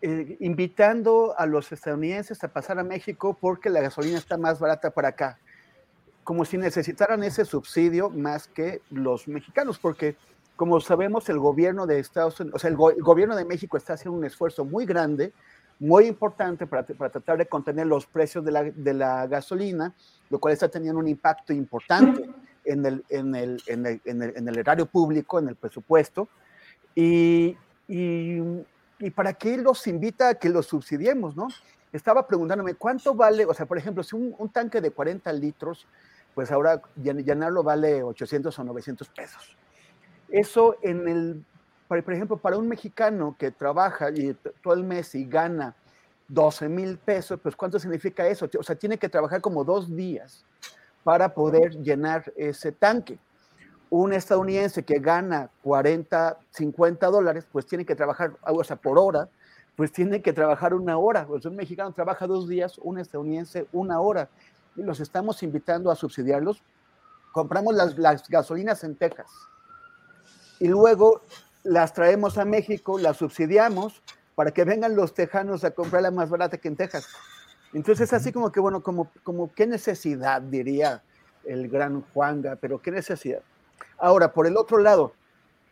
Eh, invitando a los estadounidenses a pasar a México porque la gasolina está más barata para acá, como si necesitaran ese subsidio más que los mexicanos, porque como sabemos el gobierno de Estados Unidos, o sea, el, gobierno de México está haciendo un esfuerzo muy grande, muy importante para, para tratar de contener los precios de la, de la, gasolina, lo cual está teniendo un impacto importante en el, en el, en el, en el, erario público, en el presupuesto, y, y ¿y para qué los invita a que los subsidiemos, no? Estaba preguntándome, ¿cuánto vale? O sea, por ejemplo, si un, tanque de 40 litros, pues ahora llenarlo vale 800 o 900 pesos. Eso en el, por ejemplo, para un mexicano que trabaja y todo el mes y gana 12 mil pesos, pues ¿cuánto significa eso? O sea, tiene que trabajar como dos días para poder llenar ese tanque un estadounidense que gana 40, 50 dólares, pues tiene que trabajar, o sea, por hora, pues tiene que trabajar una hora. Pues un mexicano trabaja dos días, un estadounidense una hora. Y los estamos invitando a subsidiarlos. Compramos las, las gasolinas en Texas. Y luego las traemos a México, las subsidiamos para que vengan los tejanos a comprarla más barata que en Texas. Entonces, es así como que, bueno, como, como qué necesidad, diría el gran Juanga, pero qué necesidad. Ahora, por el otro lado,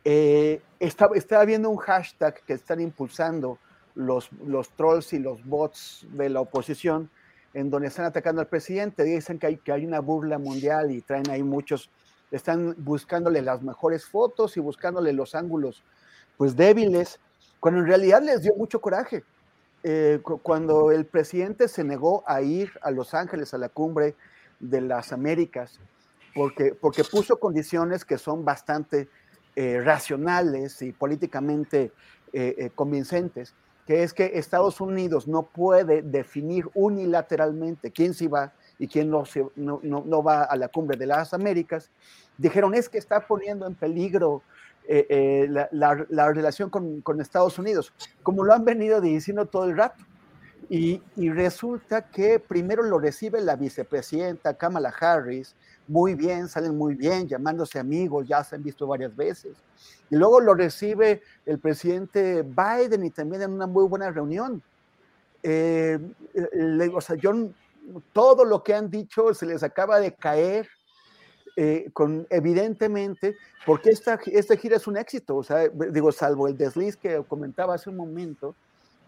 eh, estaba, viendo un hashtag que están impulsando los, los trolls y los bots de la oposición, en donde están atacando al presidente, dicen que hay, que hay una burla mundial y traen ahí muchos, están buscándole las mejores fotos y buscándole los ángulos pues débiles, cuando en realidad les dio mucho coraje. Eh, cuando el presidente se negó a ir a Los Ángeles a la cumbre de las Américas porque, porque puso condiciones que son bastante eh, racionales y políticamente eh, convincentes, que es que Estados Unidos no puede definir unilateralmente quién sí va y quién no, no, no, va a la cumbre de las Américas. Dijeron, es que está poniendo en peligro la, la, la, relación con, con, Estados Unidos, como lo han venido diciendo todo el rato. Y, y, resulta que primero lo recibe la vicepresidenta Kamala Harris, muy bien, salen muy bien, llamándose amigos, ya se han visto varias veces. Y luego lo recibe el presidente Biden y también en una muy buena reunión. Eh, o sea, yo, todo lo que han dicho se les acaba de caer, eh, con, evidentemente, porque esta, gira es un éxito, o sea, digo, salvo el desliz que comentaba hace un momento,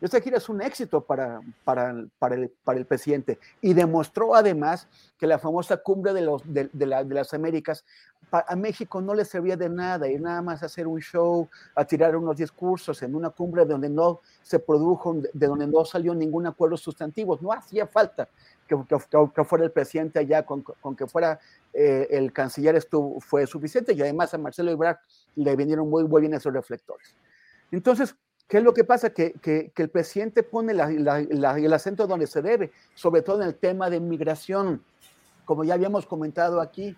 esta gira es un éxito para, para, para, el, para el presidente. Y demostró además que la famosa cumbre de, los, de, de las Américas a México no le servía de nada y nada más hacer un show, a tirar unos discursos en una cumbre donde no se produjo, de donde no salió ningún acuerdo sustantivo. No hacía falta que, que, fuera el presidente allá, con, con que fuera eh, el canciller estuvo, fue suficiente y además a Marcelo Ebrard le vinieron muy, muy bien esos reflectores. Entonces, ¿Qué es lo que pasa? Que, que, el presidente pone el acento donde se debe, sobre todo en el tema de migración. Como ya habíamos comentado aquí,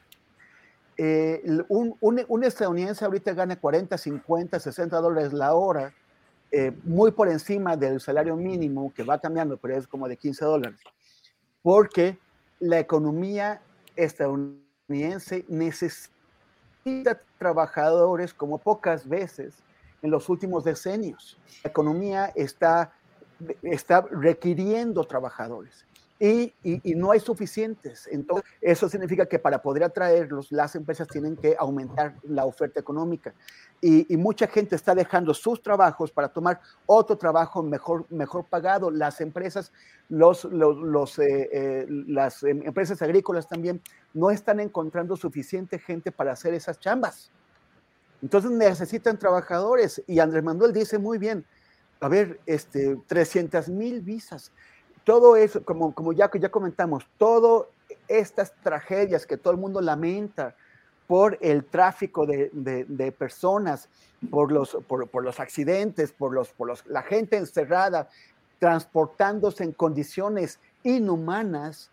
eh, un, un, estadounidense ahorita gana 40, 50, 60 dólares la hora, eh, muy por encima del salario mínimo, que va cambiando, pero es como de 15 dólares, porque la economía estadounidense necesita trabajadores como pocas veces en los últimos decenios. La economía está, está requiriendo trabajadores. Y, y, no hay suficientes. Entonces, eso significa que para poder atraerlos, las empresas tienen que aumentar la oferta económica. Y, y mucha gente está dejando sus trabajos para tomar otro trabajo mejor, mejor pagado. Las empresas, los, los, los eh, eh, las em, empresas agrícolas también no están encontrando suficiente gente para hacer esas chambas. Entonces necesitan trabajadores y Andrés Manuel dice muy bien, a ver, este, 300 mil visas, todo eso, como, como ya, ya comentamos, todas estas tragedias que todo el mundo lamenta por el tráfico de, de, personas, por los, por, los accidentes, por, los, por los, la gente encerrada, transportándose en condiciones inhumanas,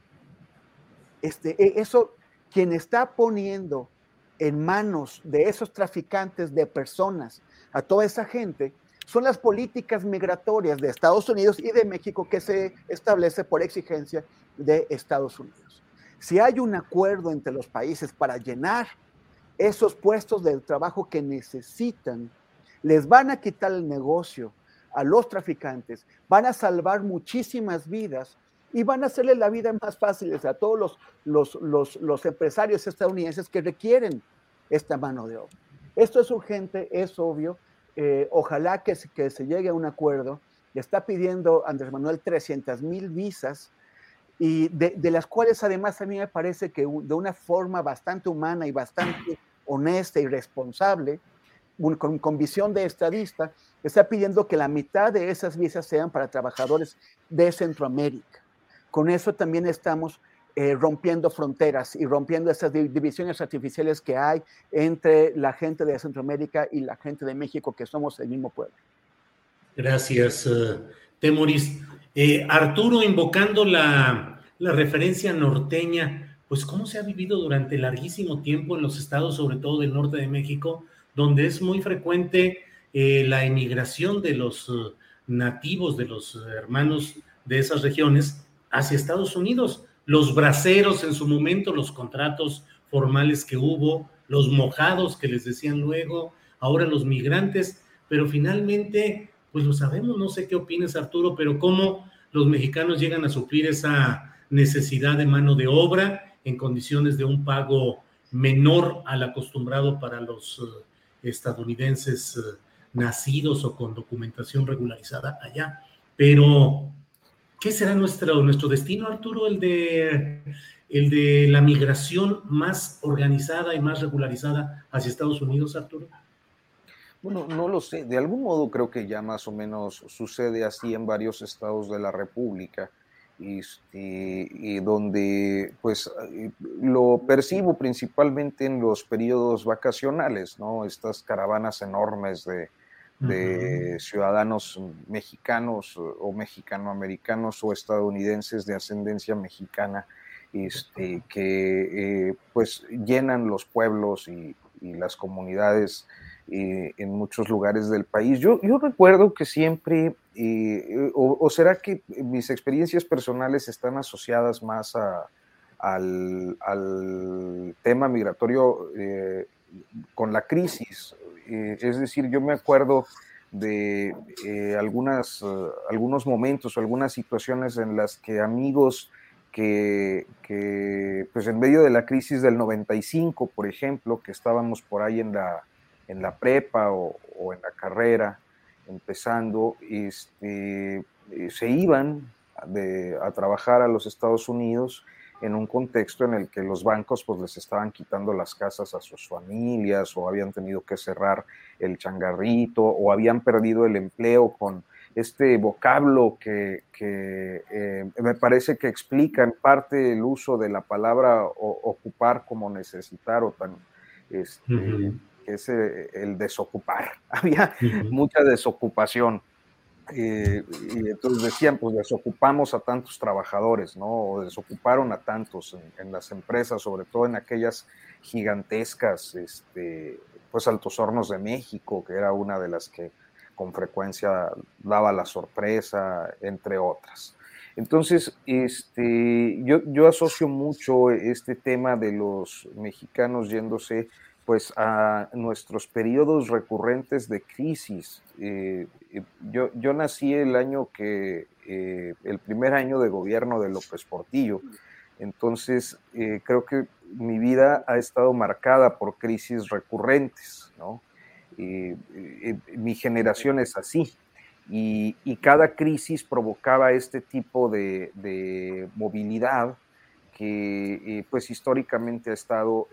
este, e, eso quien está poniendo en manos de esos traficantes de personas a toda esa gente son las políticas migratorias de Estados Unidos y de México que se establece por exigencia de Estados Unidos. Si hay un acuerdo entre los países para llenar esos puestos de trabajo que necesitan, les van a quitar el negocio a los traficantes, van a salvar muchísimas vidas y van a hacerle la vida más fácil a todos los, los, empresarios estadounidenses que requieren esta mano de obra. Esto es urgente, es obvio. Eh, ojalá que, se llegue a un acuerdo. Está pidiendo Andrés Manuel 300 mil visas y de, de, las cuales además a mí me parece que de una forma bastante humana y bastante honesta y responsable, con, con, visión de estadista, está pidiendo que la mitad de esas visas sean para trabajadores de Centroamérica. Con eso también estamos eh, rompiendo fronteras y rompiendo esas divisiones artificiales que hay entre la gente de Centroamérica y la gente de México, que somos el mismo pueblo. Gracias, uh, Temoris. Eh, Arturo, invocando la, la referencia norteña, pues cómo se ha vivido durante larguísimo tiempo en los estados, sobre todo del norte de México, donde es muy frecuente eh, la emigración de los nativos, de los hermanos de esas regiones, hacia Estados Unidos. Los braceros en su momento, los contratos formales que hubo, los mojados que les decían luego, ahora los migrantes, pero finalmente, pues lo sabemos, no sé qué opinas Arturo, pero cómo los mexicanos llegan a suplir esa necesidad de mano de obra en condiciones de un pago menor al acostumbrado para los eh, estadounidenses eh, nacidos o con documentación regularizada allá. Pero ¿Qué será nuestro, destino, Arturo? El de, la migración más organizada y más regularizada hacia Estados Unidos, Arturo. Bueno, no lo sé. De algún modo creo que ya más o menos sucede así en varios estados de la República. Y, y, donde pues lo percibo principalmente en los periodos vacacionales, ¿no? Estas caravanas enormes de, de ciudadanos mexicanos o mexicanoamericanos o estadounidenses de ascendencia mexicana este, que eh, pues llenan los pueblos y, las comunidades eh, en muchos lugares del país. Yo, yo recuerdo que siempre, eh, o, será que mis experiencias personales están asociadas más al, al, tema migratorio con la crisis. Eh, es decir, yo me acuerdo de eh, algunas, eh, algunos momentos o algunas situaciones en las que amigos que, pues en medio de la crisis del 95, por ejemplo, que estábamos por ahí en la, en la prepa o, en la carrera, empezando, este, se iban a trabajar a los Estados Unidos en un contexto en el que los bancos pues les estaban quitando las casas a sus familias o habían tenido que cerrar el changarrito o habían perdido el empleo con este vocablo que, eh, me parece que explica en parte el uso de la palabra ocupar como necesitar o tan, este, que es eh, el desocupar. <laughs> Había mucha desocupación. Eh, y entonces decían, pues desocupamos a tantos trabajadores, ¿no? O desocuparon a tantos en, las empresas, sobre todo en aquellas gigantescas, este, pues Altos Hornos de México, que era una de las que con frecuencia daba la sorpresa, entre otras. Entonces, este, yo, yo asocio mucho este tema de los mexicanos yéndose pues a nuestros periodos recurrentes de crisis. Eh, eh, yo, yo nací el año que, eh, el primer año de gobierno de López Portillo, entonces creo que mi vida ha estado marcada por crisis recurrentes, ¿no? mi generación es así. Y, y, cada crisis provocaba este tipo de, de movilidad que pues históricamente ha estado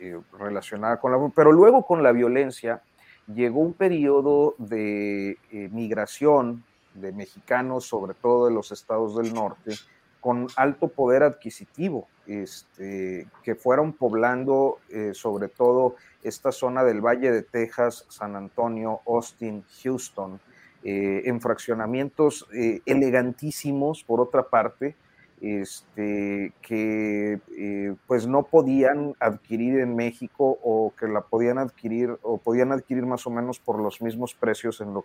eh, relacionada con la... Pero luego con la violencia llegó un periodo de eh, migración de mexicanos, sobre todo de los estados del norte, con alto poder adquisitivo, este, que fueron poblando eh, sobre todo esta zona del Valle de Texas, San Antonio, Austin, Houston, en fraccionamientos elegantísimos, por otra parte, este, que eh, pues no podían adquirir en México o que la podían adquirir o podían adquirir más o menos por los mismos precios en, lo,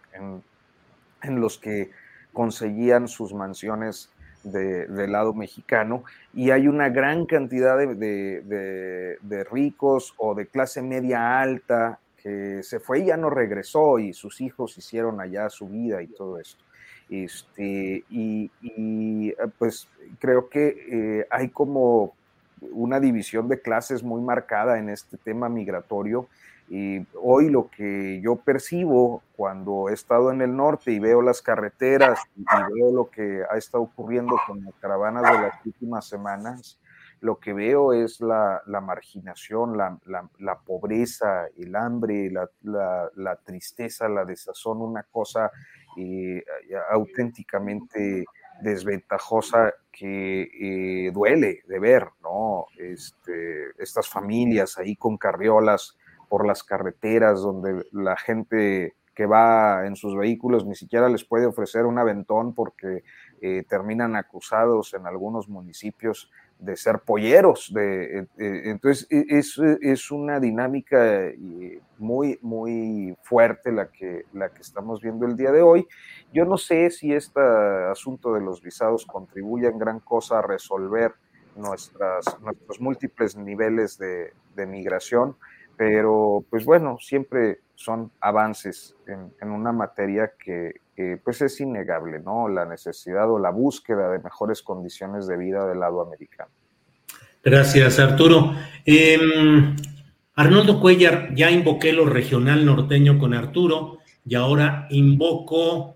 en, los que conseguían sus mansiones de, del lado mexicano y hay una gran cantidad de, de, de, ricos o de clase media alta que se fue y ya no regresó y sus hijos hicieron allá su vida y todo esto. Este, y, eh, pues creo que eh, hay como una división de clases muy marcada en este tema migratorio. Y hoy lo que yo percibo cuando he estado en el norte y veo las carreteras y veo lo que ha estado ocurriendo con las caravanas de las últimas semanas, lo que veo es la, marginación, la, la, pobreza, el hambre, la, tristeza, la desazón, una cosa eh, auténticamente desventajosa que eh, duele de ver, ¿no? Este, estas familias ahí con carriolas por las carreteras donde la gente que va en sus vehículos ni siquiera les puede ofrecer un aventón porque eh, terminan acusados en algunos municipios de ser polleros. De, eh, eh, entonces, e, es, es, una dinámica muy, muy fuerte la que, la que estamos viendo el día de hoy. Yo no sé si este asunto de los visados contribuye en gran cosa a resolver nuestras, nuestros múltiples niveles de, de migración, pero pues bueno, siempre son avances en, una materia que, pues es innegable, ¿no? La necesidad o la búsqueda de mejores condiciones de vida del lado americano. Gracias, Arturo. Em, Arnoldo Cuellar, ya invoqué lo regional norteño con Arturo y ahora invoco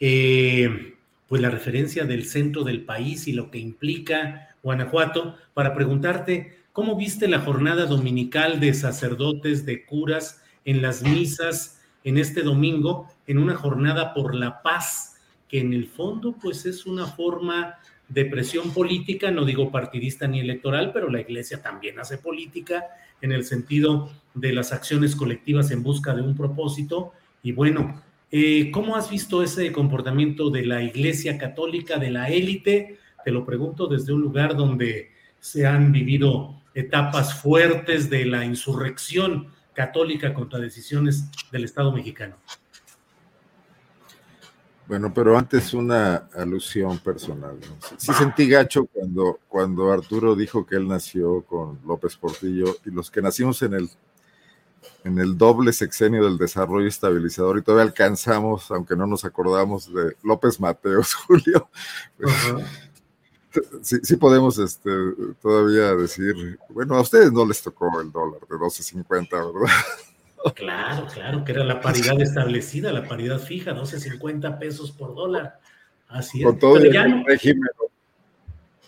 eh, pues la referencia del centro del país y lo que implica Guanajuato para preguntarte cómo viste la jornada dominical de sacerdotes, de curas en las misas en este domingo en una jornada por la paz, que en el fondo pues es una forma de presión política, no digo partidista ni electoral, pero la iglesia también hace política en el sentido de las acciones colectivas en busca de un propósito. Y bueno, eh, ¿cómo has visto ese comportamiento de la iglesia católica, de la élite? Te lo pregunto desde un lugar donde se han vivido etapas fuertes de la insurrección católica contra decisiones del Estado mexicano. Bueno, pero antes una alusión personal. Sí sentí gacho cuando, cuando Arturo dijo que él nació con López Portillo y los que nacimos en el, en el doble sexenio del desarrollo estabilizador y todavía alcanzamos, aunque no nos acordamos de López Mateos, <laughs> Julio. Sí, sí, podemos este, todavía decir, bueno, a ustedes no les tocó el dólar de 12.50, ¿verdad? <laughs> Claro, claro, que era la paridad establecida, la paridad fija, 12.50 pesos por dólar. Así es. Con todo el régimen,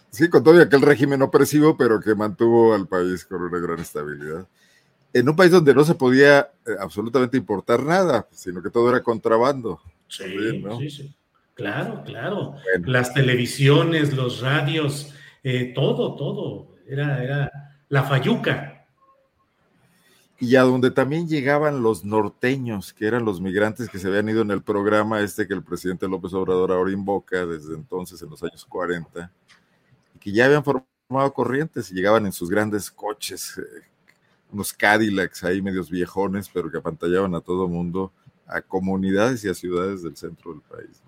sí, con todo aquel régimen opresivo, pero que mantuvo al país con una gran estabilidad. En un país donde no se podía eh, absolutamente importar nada, sino que todo era contrabando. Sí, sí, sí. Claro, claro. Las televisiones, los radios, eh, todo, todo. Era, era la fayuca y a donde también llegaban los norteños, que eran los migrantes que se habían ido en el programa este que el presidente López Obrador ahora invoca desde entonces, en los años 40, y que ya habían formado corrientes y llegaban en sus grandes coches, eh, unos Cadillacs ahí medios viejones, pero que apantallaban a todo mundo, a comunidades y a ciudades del centro del país.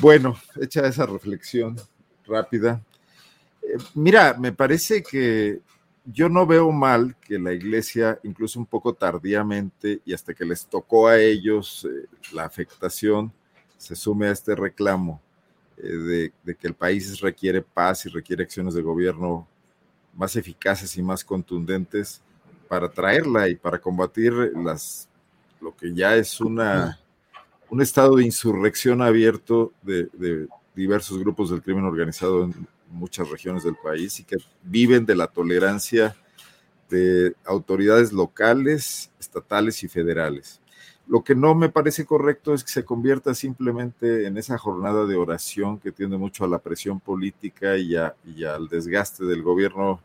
Bueno, hecha esa reflexión rápida, eh, mira, me parece que yo no veo mal que la iglesia, incluso un poco tardíamente y hasta que les tocó a ellos eh, la afectación, se sume a este reclamo eh, de, que el país requiere paz y requiere acciones de gobierno más eficaces y más contundentes para traerla y para combatir las, lo que ya es una, un estado de insurrección abierto de, diversos grupos del crimen organizado en, muchas regiones del país y que viven de la tolerancia de autoridades locales, estatales y federales. Lo que no me parece correcto es que se convierta simplemente en esa jornada de oración que tiende mucho a la presión política y, al desgaste del gobierno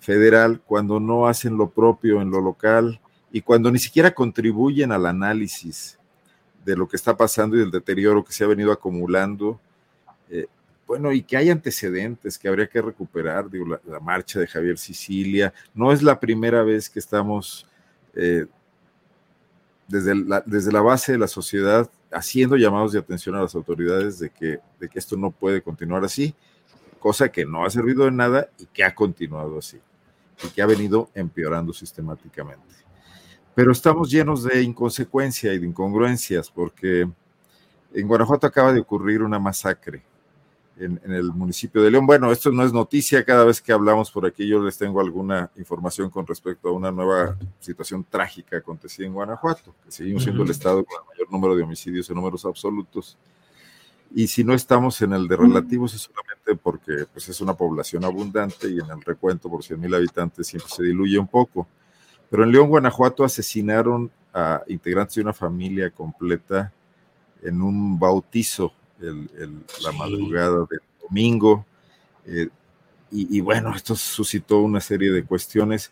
federal cuando no hacen lo propio en lo local y cuando ni siquiera contribuyen al análisis de lo que está pasando y del deterioro que se ha venido acumulando eh, bueno, y que hay antecedentes que habría que recuperar, digo, la, marcha de Javier Sicilia, no es la primera vez que estamos eh, desde, la, desde la base de la sociedad haciendo llamados de atención a las autoridades de que, de que esto no puede continuar así, cosa que no ha servido de nada y que ha continuado así, y que ha venido empeorando sistemáticamente. Pero estamos llenos de inconsecuencia y de incongruencias, porque en Guanajuato acaba de ocurrir una masacre en, el municipio de León. Bueno, esto no es noticia, cada vez que hablamos por aquí yo les tengo alguna información con respecto a una nueva situación trágica acontecida en Guanajuato, que seguimos siendo el estado con el mayor número de homicidios en números absolutos. Y si no estamos en el de relativos es solamente porque pues, es una población abundante y en el recuento por 100 mil habitantes siempre se diluye un poco. Pero en León, Guanajuato, asesinaron a integrantes de una familia completa en un bautizo la madrugada del domingo. Eh, y, bueno, esto suscitó una serie de cuestiones,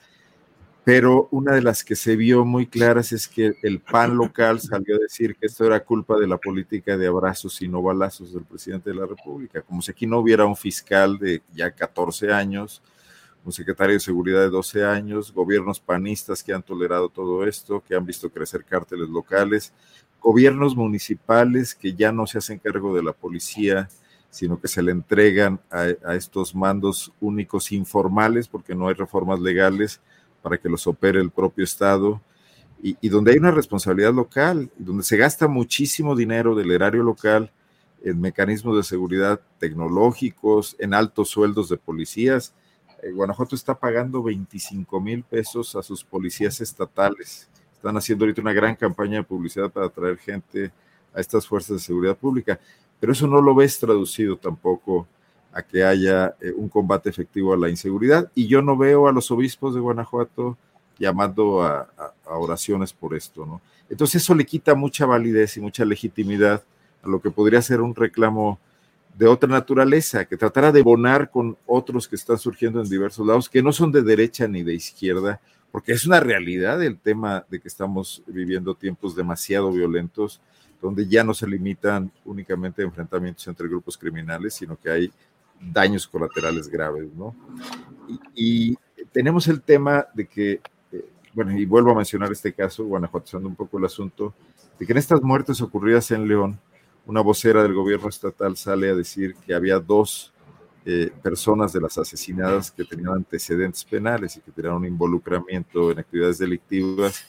pero una de las que se vio muy claras es que el PAN local salió a decir que esto era culpa de la política de abrazos y no balazos del presidente de la República, como si aquí no hubiera un fiscal de ya 14 años, un secretario de seguridad de 12 años, gobiernos panistas que han tolerado todo esto, que han visto crecer cárteles locales, gobiernos municipales que ya no se hacen cargo de la policía, sino que se le entregan a, estos mandos únicos informales, porque no hay reformas legales para que los opere el propio Estado, y, y donde hay una responsabilidad local, donde se gasta muchísimo dinero del erario local en mecanismos de seguridad tecnológicos, en altos sueldos de policías. Eh, Guanajuato está pagando 25 mil pesos a sus policías estatales están haciendo ahorita una gran campaña de publicidad para atraer gente a estas fuerzas de seguridad pública, pero eso no lo ves traducido tampoco a que haya eh, un combate efectivo a la inseguridad y yo no veo a los obispos de Guanajuato llamando a, oraciones por esto, ¿no? Entonces eso le quita mucha validez y mucha legitimidad a lo que podría ser un reclamo de otra naturaleza, que tratara de bonar con otros que están surgiendo en diversos lados, que no son de derecha ni de izquierda, porque es una realidad el tema de que estamos viviendo tiempos demasiado violentos, donde ya no se limitan únicamente a enfrentamientos entre grupos criminales, sino que hay daños colaterales graves, ¿no? Y, tenemos el tema de que, eh, bueno, y vuelvo a mencionar este caso, guanajuatizando un poco el asunto, de que en estas muertes ocurridas en León, una vocera del gobierno estatal sale a decir que había dos eh, personas de las asesinadas que tenían antecedentes penales y que tenían un involucramiento en actividades delictivas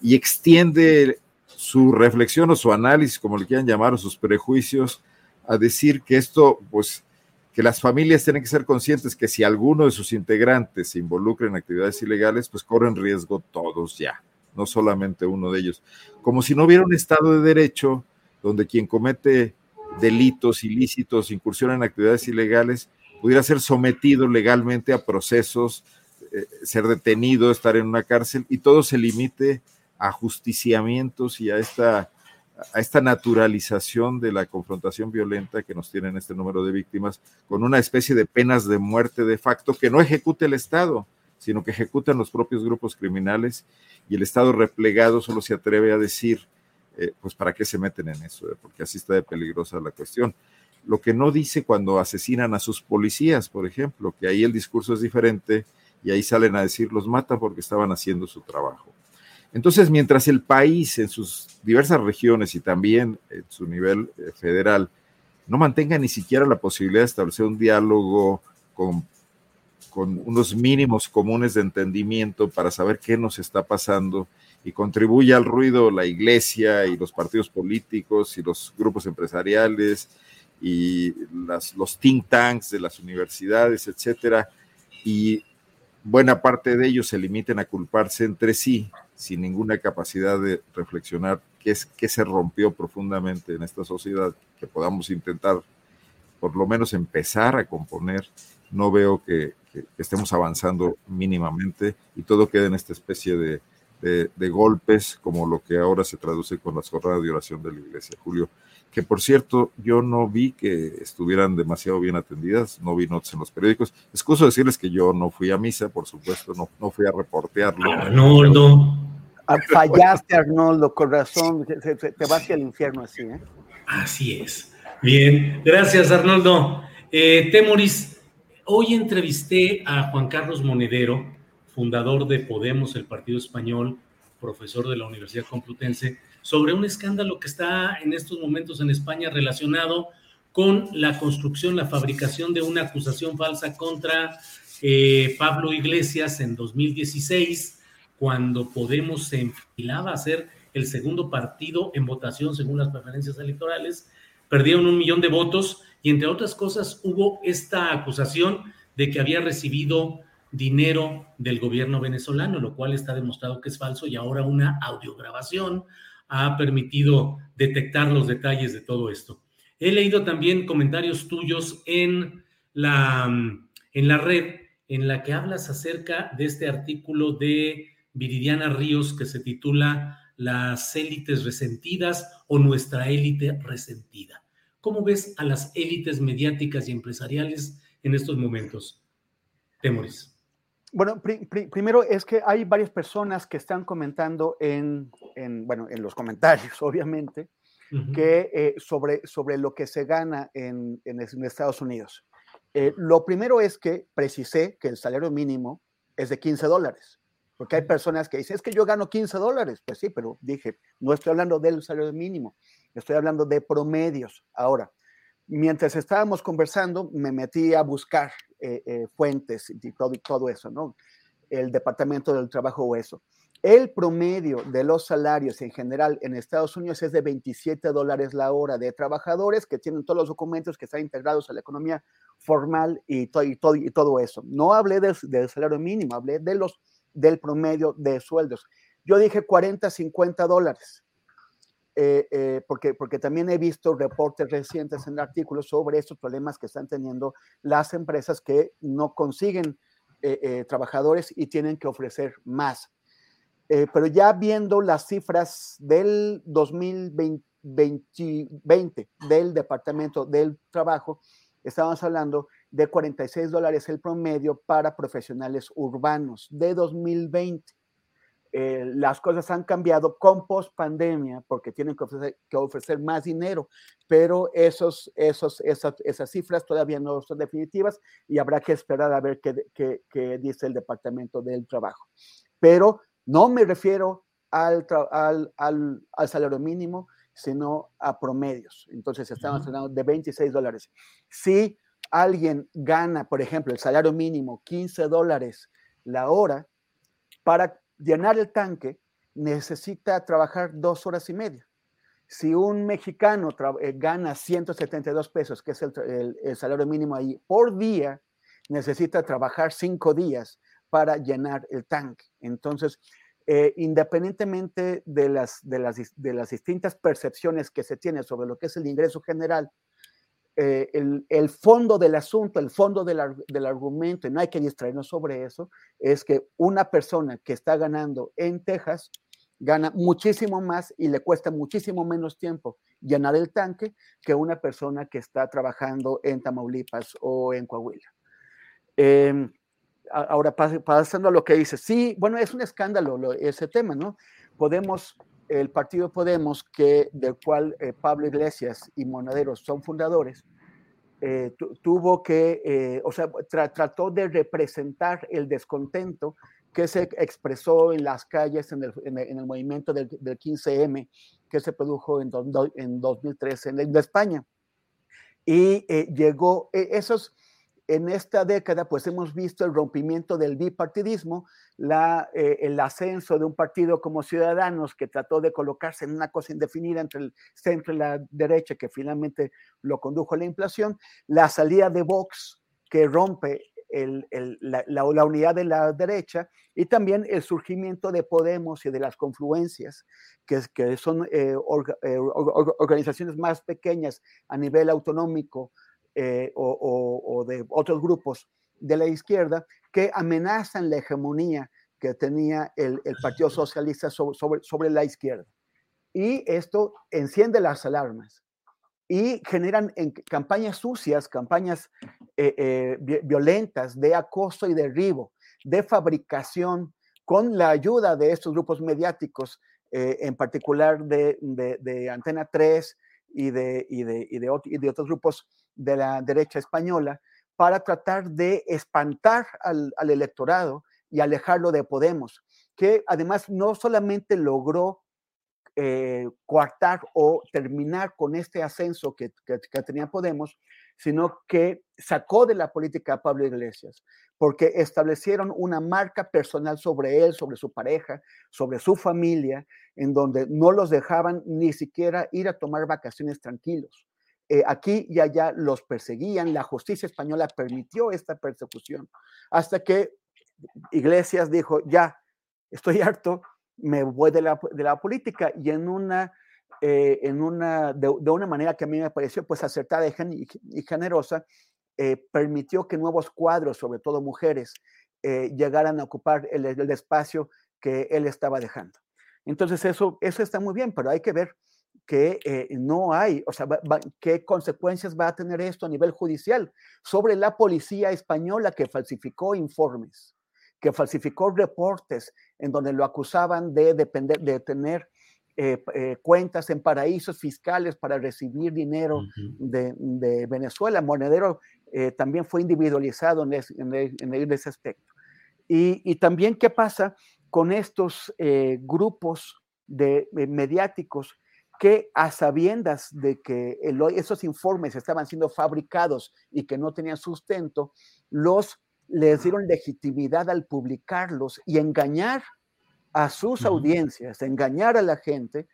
y extiende su reflexión o su análisis, como le quieran llamar, o sus prejuicios, a decir que esto, pues, que las familias tienen que ser conscientes que si alguno de sus integrantes se involucra en actividades ilegales, pues corren riesgo todos ya, no solamente uno de ellos. Como si no hubiera un Estado de Derecho donde quien comete delitos ilícitos, incursión en actividades ilegales, pudiera ser sometido legalmente a procesos, eh, ser detenido, estar en una cárcel y todo se limite a justiciamientos y a esta, a esta naturalización de la confrontación violenta que nos tienen este número de víctimas con una especie de penas de muerte de facto que no ejecute el Estado, sino que ejecutan los propios grupos criminales y el Estado replegado solo se atreve a decir, eh, pues para qué se meten en eso, eh, porque así está de peligrosa la cuestión lo que no dice cuando asesinan a sus policías, por ejemplo, que ahí el discurso es diferente y ahí salen a decir los matan porque estaban haciendo su trabajo. Entonces, mientras el país en sus diversas regiones y también en su nivel eh, federal no mantenga ni siquiera la posibilidad de establecer un diálogo con, con unos mínimos comunes de entendimiento para saber qué nos está pasando y contribuye al ruido la iglesia y los partidos políticos y los grupos empresariales y los think tanks de las universidades, etcétera, y buena parte de ellos se limiten a culparse entre sí sin ninguna capacidad de reflexionar qué, es, qué se rompió profundamente en esta sociedad, que podamos intentar por lo menos empezar a componer, no veo que, estemos avanzando mínimamente y todo queda en esta especie de, de, golpes como lo que ahora se traduce con las jornadas de oración de la iglesia. Julio, que por cierto yo no vi que estuvieran demasiado bien atendidas, no vi notas en los periódicos. Excuso decirles que yo no fui a misa, por supuesto, no, no fui a reportearlo. Arnoldo. Ah, fallaste, Arnoldo, con razón, te, te, vas hacia el infierno así, ¿eh? Así es. Bien, gracias, Arnoldo. Eh, Temoris, hoy entrevisté a Juan Carlos Monedero, fundador de Podemos, el Partido Español, profesor de la Universidad Complutense, sobre un escándalo que está en estos momentos en España relacionado con la construcción, la fabricación de una acusación falsa contra eh, Pablo Iglesias en 2016, cuando Podemos se enfilaba a ser el segundo partido en votación según las preferencias electorales, perdieron un millón de votos y entre otras cosas hubo esta acusación de que había recibido dinero del gobierno venezolano, lo cual está demostrado que es falso y ahora una audiograbación ha permitido detectar los detalles de todo esto. He leído también comentarios tuyos en la, en la red en la que hablas acerca de este artículo de Viridiana Ríos que se titula Las élites resentidas o nuestra élite resentida. ¿Cómo ves a las élites mediáticas y empresariales en estos momentos? Temoris. Bueno, primero es que hay varias personas que están comentando en, bueno, en los comentarios, <laughs> obviamente, que eh, sobre, sobre lo que se gana en, en, Estados Unidos. Eh, lo primero es que precisé que el salario mínimo es de 15 dólares, porque hay personas que dicen, es que yo gano 15 dólares. Pues sí, pero dije, no estoy hablando del salario mínimo, estoy hablando de promedios. Ahora, mientras estábamos conversando, me metí a buscar fuentes y todo, todo eso, ¿no? El Departamento del Trabajo o eso. El promedio de los salarios en general en Estados Unidos es de 27 dólares la hora de trabajadores que tienen todos los documentos que están integrados a la economía formal y, todo, y, y todo eso. No hablé del, del, salario mínimo, hablé de los, del promedio de sueldos. Yo dije 40, 50 dólares. Eh, eh, porque, porque también he visto reportes recientes en artículos sobre estos problemas que están teniendo las empresas que no consiguen eh, trabajadores y tienen que ofrecer más. pero ya viendo las cifras del 2020 del Departamento del Trabajo, estábamos hablando de 46 dólares el promedio para profesionales urbanos de 2020. Eh, las cosas han cambiado con post pandemia porque tienen que ofrecer, que ofrecer más dinero, pero esos, esos, esas, esas, cifras todavía no son definitivas y habrá que esperar a ver qué, qué, qué dice el Departamento del Trabajo. Pero no me refiero al, al, al, al, salario mínimo, sino a promedios. Entonces estamos hablando de 26 dólares. Si alguien gana, por ejemplo, el salario mínimo 15 dólares la hora, para llenar el tanque necesita trabajar dos horas y media. Si un mexicano eh, gana 172 pesos, que es el, salario mínimo ahí, por día, necesita trabajar cinco días para llenar el tanque. Entonces, eh, independientemente de, las, de las distintas percepciones que se tiene sobre lo que es el ingreso general, eh, el, el, fondo del asunto, el fondo del, del, argumento, y no hay que distraernos sobre eso, es que una persona que está ganando en Texas gana muchísimo más y le cuesta muchísimo menos tiempo llenar el tanque que una persona que está trabajando en Tamaulipas o en Coahuila. Eh, ahora, pasando a lo que dice, sí, bueno, es un escándalo ese tema, ¿no? Podemos el partido Podemos, que, del cual eh, Pablo Iglesias y Monadero son fundadores, eh, tuvo que, eh, o sea, tra trató de representar el descontento que se expresó en las calles en el, en el, en el movimiento del, del, 15M que se produjo en, do, en 2013 en, España. Y llegó, esos en esta década, pues hemos visto el rompimiento del bipartidismo, eh, el ascenso de un partido como Ciudadanos que trató de colocarse en una cosa indefinida entre el centro y la derecha, que finalmente lo condujo a la inflación, la salida de Vox, que rompe la, unidad de la derecha, y también el surgimiento de Podemos y de las confluencias, que, son eh, eh, organizaciones más pequeñas a nivel autonómico eh, o, o, o, de otros grupos de la izquierda que amenazan la hegemonía que tenía el, el Partido Socialista sobre, sobre, sobre, la izquierda. Y esto enciende las alarmas y generan en campañas sucias, campañas eh, eh, violentas de acoso y derribo, de fabricación, con la ayuda de estos grupos mediáticos, eh, en particular de, de, de, Antena 3 y de, y de, y de, y de otros grupos de la derecha española para tratar de espantar al, electorado y alejarlo de Podemos, que además no solamente logró eh, coartar o terminar con este ascenso que, que, tenía Podemos, sino que sacó de la política a Pablo Iglesias, porque establecieron una marca personal sobre él, sobre su pareja, sobre su familia, en donde no los dejaban ni siquiera ir a tomar vacaciones tranquilos. Eh, aquí y allá los perseguían, la justicia española permitió esta persecución, hasta que Iglesias dijo, ya, estoy <laughs> harto, me voy de la, de la política y en una eh, en una, de, una manera que a mí me pareció pues acertada y, generosa, eh, permitió que nuevos cuadros, sobre todo mujeres, llegaran a ocupar el, espacio que él estaba dejando. Entonces eso, eso está muy bien, pero hay que ver que no hay, o sea, qué consecuencias va a tener esto a nivel judicial sobre la policía española que falsificó informes, que falsificó reportes en donde lo acusaban de, depender, de tener eh, eh, cuentas en paraísos fiscales para recibir dinero de, Venezuela. Monedero eh, también fue individualizado en, en, ese aspecto. Y, también qué pasa con estos grupos de, mediáticos que a sabiendas de que esos informes estaban siendo fabricados y que no tenían sustento, los les dieron legitimidad al publicarlos y engañar a sus audiencias, engañar a la gente,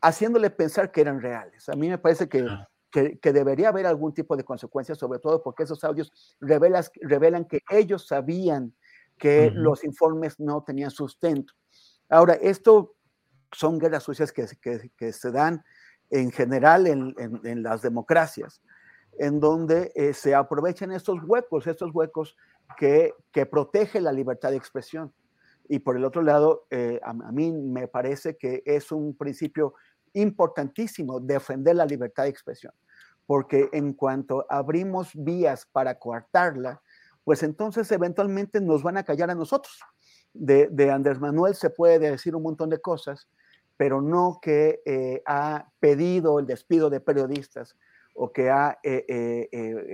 haciéndole pensar que eran reales. A mí me parece que, que, debería haber algún tipo de consecuencias, sobre todo porque esos audios revelas, revelan que ellos sabían que los informes no tenían sustento. Ahora, esto son guerras sucias que, que, se dan en general en, en, las democracias, en donde eh, se aprovechan estos huecos, estos huecos que, que protegen la libertad de expresión. Y por el otro lado, eh, a, mí me parece que es un principio importantísimo defender la libertad de expresión, porque en cuanto abrimos vías para coartarla, pues entonces eventualmente nos van a callar a nosotros. De, de Andrés Manuel se puede decir un montón de cosas, pero no que eh, ha pedido el despido de periodistas o que ha eh,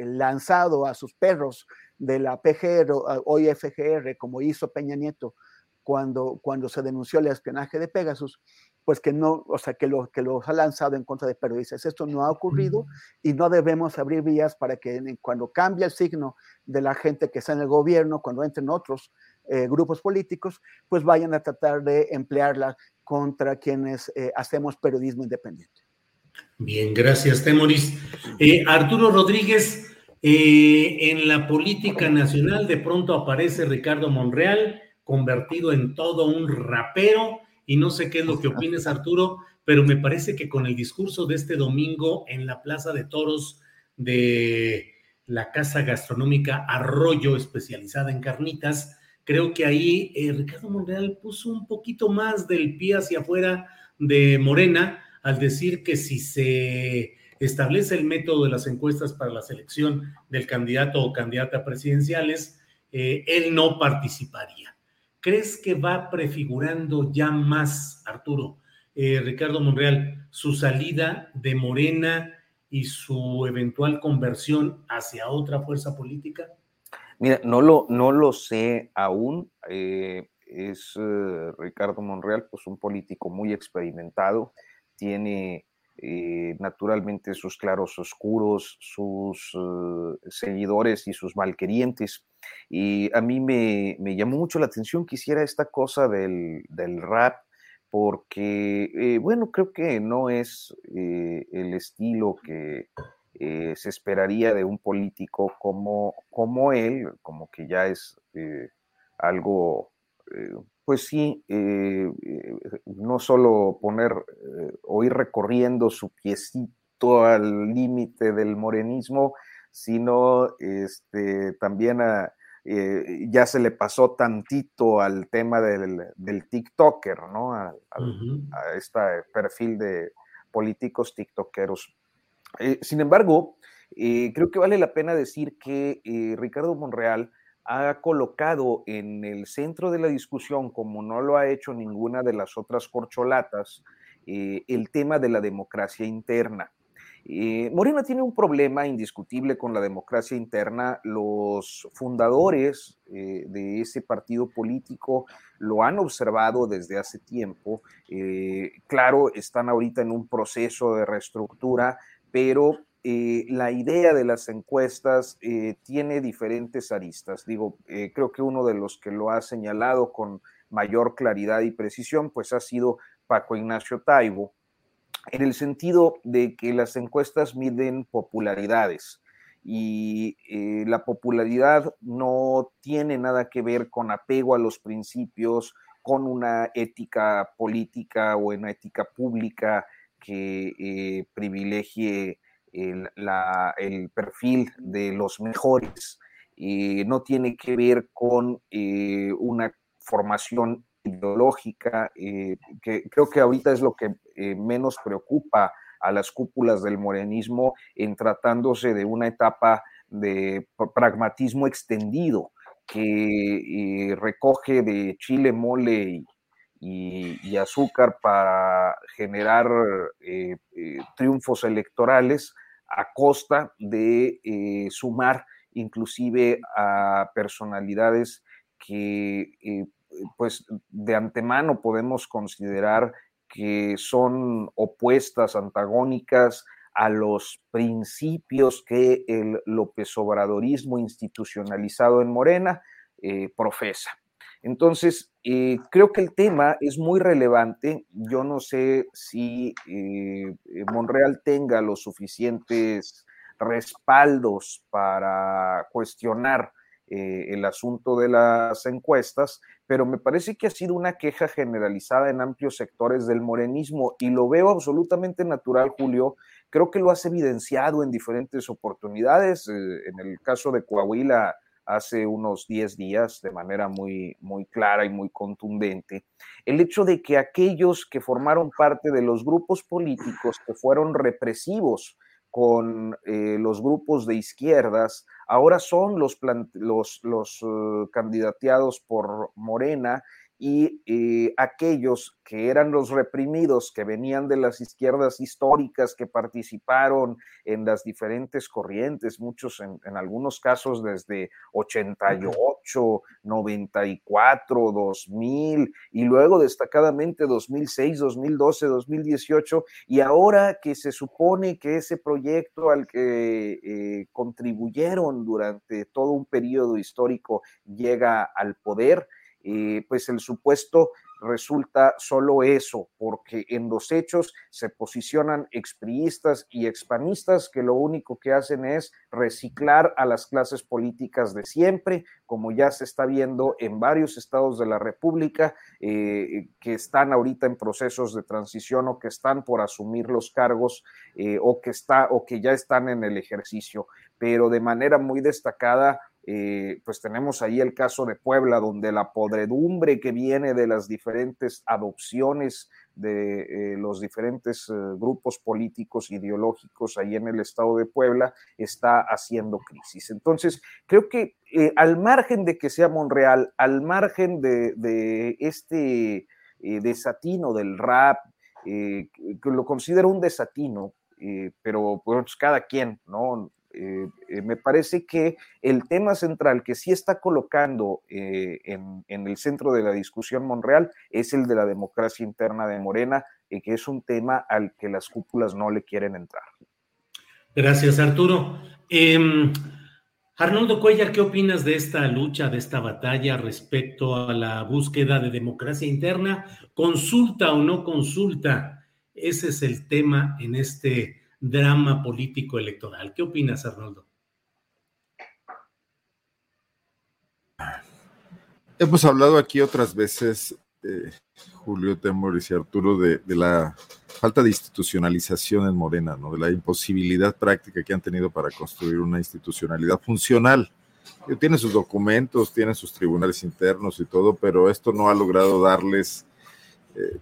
lanzado a sus perros de la PGR, hoy FGR, como hizo Peña Nieto, cuando, cuando se denunció el espionaje de Pegasus, pues que no, o sea, que, lo, que los ha lanzado en contra de periodistas. Esto no ha ocurrido y no debemos abrir vías para que cuando cambie el signo de la gente que está en el gobierno, cuando entren otros eh, grupos políticos, pues vayan a tratar de emplearla contra quienes eh, hacemos periodismo independiente. Bien, gracias, Temoris. Eh, Arturo Rodríguez, en la política nacional de pronto aparece Ricardo Monreal convertido en todo un rapero y no sé qué es lo que opines Arturo, pero me parece que con el discurso de este domingo en la Plaza de Toros de la Casa Gastronómica Arroyo, especializada en carnitas, creo que ahí eh, Ricardo Monreal puso un poquito más del pie hacia afuera de Morena al decir que si se establece el método de las encuestas para la selección del candidato o candidata presidenciales, eh, él no participaría. ¿Crees que va prefigurando ya más, Arturo, eh, Ricardo Monreal, su salida de Morena y su eventual conversión hacia otra fuerza política? Mira, no lo, no lo sé aún. Eh, es eh, Ricardo Monreal, pues un político muy experimentado, tiene naturalmente sus claros oscuros, sus seguidores y sus malquerientes. Y a mí me, llamó mucho la atención que esta cosa del, rap, porque, eh, bueno, creo que no es eh, el estilo que eh, se esperaría de un político como, como él, como que ya es algo, pues sí, no solo poner o ir recorriendo su piecito al límite del morenismo, sino este, también a, eh, ya se le pasó tantito al tema del, del TikToker, ¿no? A, este perfil de políticos TikTokeros. Eh, sin embargo, eh, creo que vale la pena decir que Ricardo Monreal ha colocado en el centro de la discusión, como no lo ha hecho ninguna de las otras corcholatas, el tema de la democracia interna. Eh, Morena tiene un problema indiscutible con la democracia interna. Los fundadores eh, de ese partido político lo han observado desde hace tiempo. Eh, claro, están ahorita en un proceso de reestructura, pero la idea de las encuestas tiene diferentes aristas. Digo, creo que uno de los que lo ha señalado con mayor claridad y precisión, pues ha sido Paco Ignacio Taibo en el sentido de que las encuestas miden popularidades y eh, la popularidad no tiene nada que ver con apego a los principios, con una ética política o una ética pública que eh, privilegie el, perfil de los mejores. Eh, no tiene que ver con una formación ideológica, eh, que creo que ahorita es lo que eh, menos preocupa a las cúpulas del morenismo en tratándose de una etapa de pragmatismo extendido que eh, recoge de chile, mole y, azúcar para generar triunfos electorales a costa de sumar inclusive a personalidades que pues de antemano podemos considerar que son opuestas, antagónicas a los principios que el López Obradorismo institucionalizado en Morena eh, profesa. Entonces, eh, creo que el tema es muy relevante. Yo no sé si eh, Monreal tenga los suficientes respaldos para cuestionar el asunto de las encuestas, pero me parece que ha sido una queja generalizada en amplios sectores del morenismo y lo veo absolutamente natural, Julio. Creo que lo has evidenciado en diferentes oportunidades. Eh, en el caso de Coahuila, hace unos 10 días de manera muy, muy clara y muy contundente, el hecho de que aquellos que formaron parte de los grupos políticos que fueron represivos con eh, los grupos de izquierdas, ahora son los, los, los uh, candidateados por Morena y eh, aquellos que eran los reprimidos, que venían de las izquierdas históricas, que participaron en las diferentes corrientes, muchos en, algunos casos desde 88, 94, 2000 y luego destacadamente 2006, 2012, 2018 y ahora que se supone que ese proyecto al que eh, contribuyeron durante todo un periodo histórico llega al poder, pues el supuesto resulta solo eso, porque en los hechos se posicionan expriistas y expanistas que lo único que hacen es reciclar a las clases políticas de siempre, como ya se está viendo en varios estados de la República eh, que están ahorita en procesos de transición o que están por asumir los cargos eh, o que está o que ya están en el ejercicio, pero de manera muy destacada eh, pues tenemos ahí el caso de Puebla, donde la podredumbre que viene de las diferentes adopciones de eh, los diferentes eh, grupos políticos ideológicos ahí en el estado de Puebla está haciendo crisis. Entonces, creo que al margen de que sea Monreal, al margen de, este desatino del rap, que lo considero un desatino, pero pues cada quien, ¿no? Eh, eh, me parece que el tema central que sí está colocando eh, en, el centro de la discusión Monreal es el de la democracia interna de Morena, que es un tema al que las cúpulas no le quieren entrar. Gracias, Arturo. Em, Arnoldo Cuellar, ¿qué opinas de esta lucha, de esta batalla respecto a la búsqueda de democracia interna? ¿Consulta o no consulta? Ese es el tema en este drama político electoral. ¿Qué opinas, Arnoldo? Hemos hablado aquí otras veces, eh, Julio Temoris y Arturo, de, la falta de institucionalización en Morena, ¿no? de la imposibilidad práctica que han tenido para construir una institucionalidad funcional. Tiene sus documentos, tiene sus tribunales internos y todo, pero esto no ha logrado darles eh,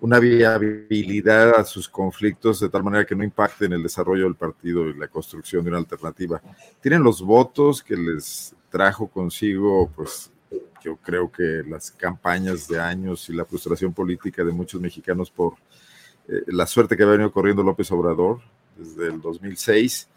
una viabilidad a sus conflictos de tal manera que no impacten el desarrollo del partido y la construcción de una alternativa. Tienen los votos que les trajo consigo, pues yo creo que las campañas de años y la frustración política de muchos mexicanos por eh, la suerte que ha venido corriendo López Obrador, desde el 2006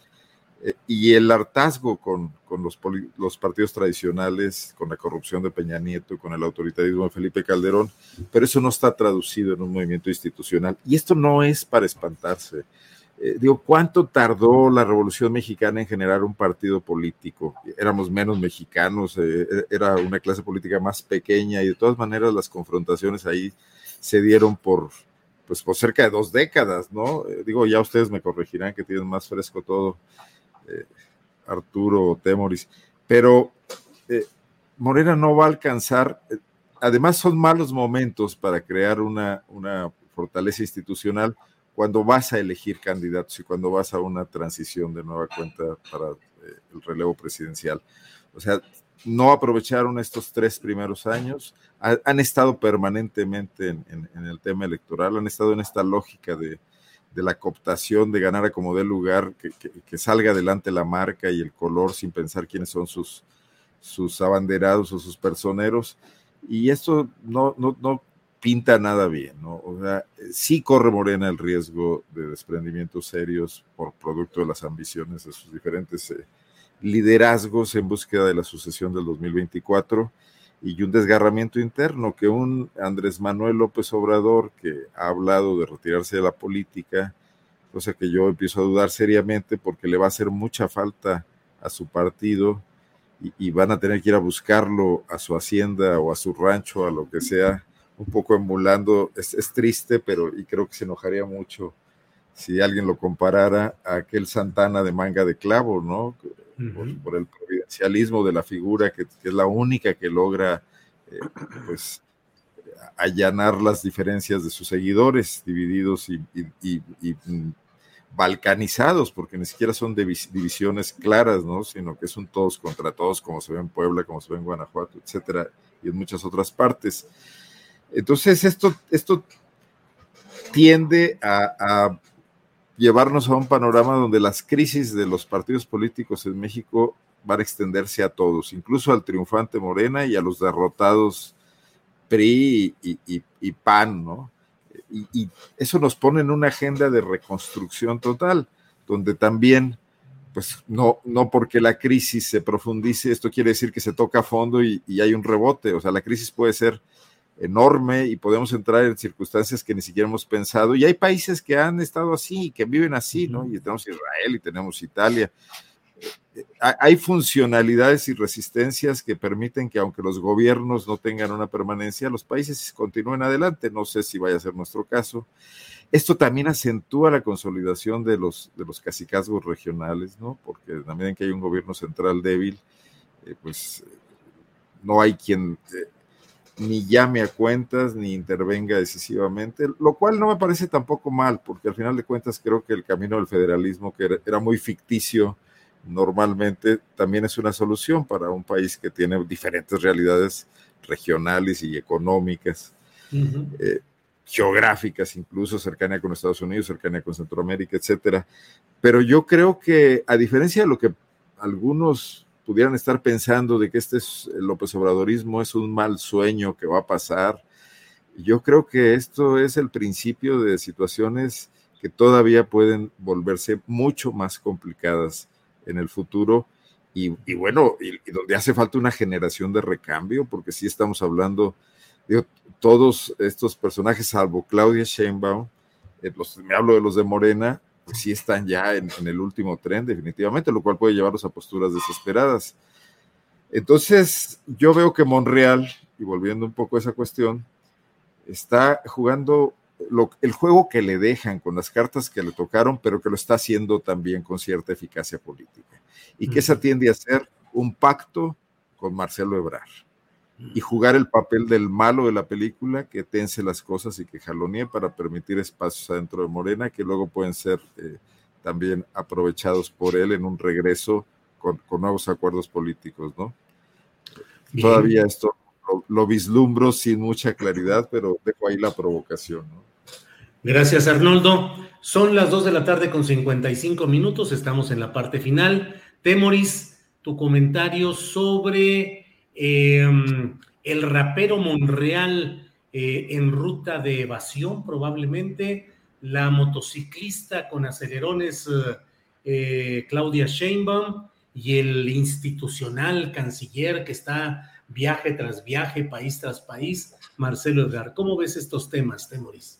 eh, y el hartazgo con, los, los, partidos tradicionales, con la corrupción de Peña Nieto, con el autoritarismo de Felipe Calderón, pero eso no está traducido en un movimiento institucional. Y esto no es para espantarse. Eh, digo, ¿cuánto tardó la Revolución Mexicana en generar un partido político? Éramos menos mexicanos, eh, era una clase política más pequeña y de todas maneras las confrontaciones ahí se dieron por, pues, por cerca de dos décadas, ¿no? digo, ya ustedes me corregirán que tienen más fresco todo eh, Arturo Temoris, pero eh, Morena no va a alcanzar, eh, además son malos momentos para crear una, una fortaleza institucional cuando vas a elegir candidatos y cuando vas a una transición de nueva cuenta para el relevo presidencial. O sea, no aprovecharon estos tres primeros años, han estado permanentemente en, el tema electoral, han estado en esta lógica de, de la cooptación, de ganar a como dé lugar, que, salga adelante la marca y el color sin pensar quiénes son sus, sus abanderados o sus personeros. Y esto no, no, no pinta nada bien, ¿no? O sea, sí corre Morena el riesgo de desprendimientos serios por producto de las ambiciones de sus diferentes eh, liderazgos en búsqueda de la sucesión del 2024 y un desgarramiento interno, que un Andrés Manuel López Obrador, que ha hablado de retirarse de la política, cosa que yo empiezo a dudar seriamente porque le va a hacer mucha falta a su partido y, van a tener que ir a buscarlo a su hacienda o a su rancho, a lo que sea, un poco emulando, es, triste, pero y creo que se enojaría mucho si alguien lo comparara a aquel Santana de manga de clavo, ¿no? Por, el providencialismo de la figura, que, es la única que logra, eh, pues, allanar las diferencias de sus seguidores, divididos y, mm, balcanizados, porque ni siquiera son divisiones claras, ¿no? Sino que son todos contra todos, como se ve en Puebla, como se ve en Guanajuato, etcétera, y en muchas otras partes. Entonces, esto, esto tiende a llevarnos a un panorama donde las crisis de los partidos políticos en México van a extenderse a todos, incluso al triunfante Morena y a los derrotados PRI y, PAN, ¿no? Y, eso nos pone en una agenda de reconstrucción total, donde también, pues no, no porque la crisis se profundice, esto quiere decir que se toca a fondo y, y hay un rebote, o sea, la crisis puede ser enorme y podemos entrar en circunstancias que ni siquiera hemos pensado. Y hay países que han estado así, que viven así, ¿no? Y tenemos Israel y tenemos Italia. Eh, hay funcionalidades y resistencias que permiten que aunque los gobiernos no tengan una permanencia, los países continúen adelante. No sé si vaya a ser nuestro caso. Esto también acentúa la consolidación de los, de los cacicazgos regionales, ¿no? Porque en que hay un gobierno central débil, eh, pues no hay quien eh, ni llame a cuentas ni intervenga decisivamente, lo cual no me parece tampoco mal, porque al final de cuentas creo que el camino del federalismo, que era, muy ficticio normalmente, también es una solución para un país que tiene diferentes realidades regionales y económicas, eh, geográficas, incluso cercanía con Estados Unidos, cercanía con Centroamérica, etcétera. Pero yo creo que, a diferencia de lo que algunos pudieran estar pensando de que este es, el López Obradorismo es un mal sueño que va a pasar. Yo creo que esto es el principio de situaciones que todavía pueden volverse mucho más complicadas en el futuro y, bueno, y, donde hace falta una generación de recambio, porque sí estamos hablando, de todos estos personajes, salvo Claudia Sheinbaum, eh, me hablo de los de Morena, sí están ya en, el último tren, definitivamente, lo cual puede llevarlos a posturas desesperadas. Entonces, yo veo que Monreal, y volviendo un poco a esa cuestión, está jugando el juego que le dejan con las cartas que le tocaron, pero que lo está haciendo también con cierta eficacia política. Y que se atiende a ser un pacto con Marcelo Ebrard y jugar el papel del malo de la película que tense las cosas y que jalonee para permitir espacios adentro de Morena que luego pueden ser eh, también aprovechados por él en un regreso con, nuevos acuerdos políticos, ¿no? Todavía esto lo, vislumbro sin mucha claridad, pero dejo ahí la provocación, ¿no? Gracias, Arnoldo. Son las 2 de la tarde con 55 minutos, estamos en la parte final. Temoris, tu comentario sobre Em, el rapero Monreal eh, en ruta de evasión probablemente la motociclista con acelerones eh, Claudia Sheinbaum y el institucional canciller que está viaje tras viaje, país tras país, Marcelo Edgar. ¿Cómo ves estos temas, Temoris?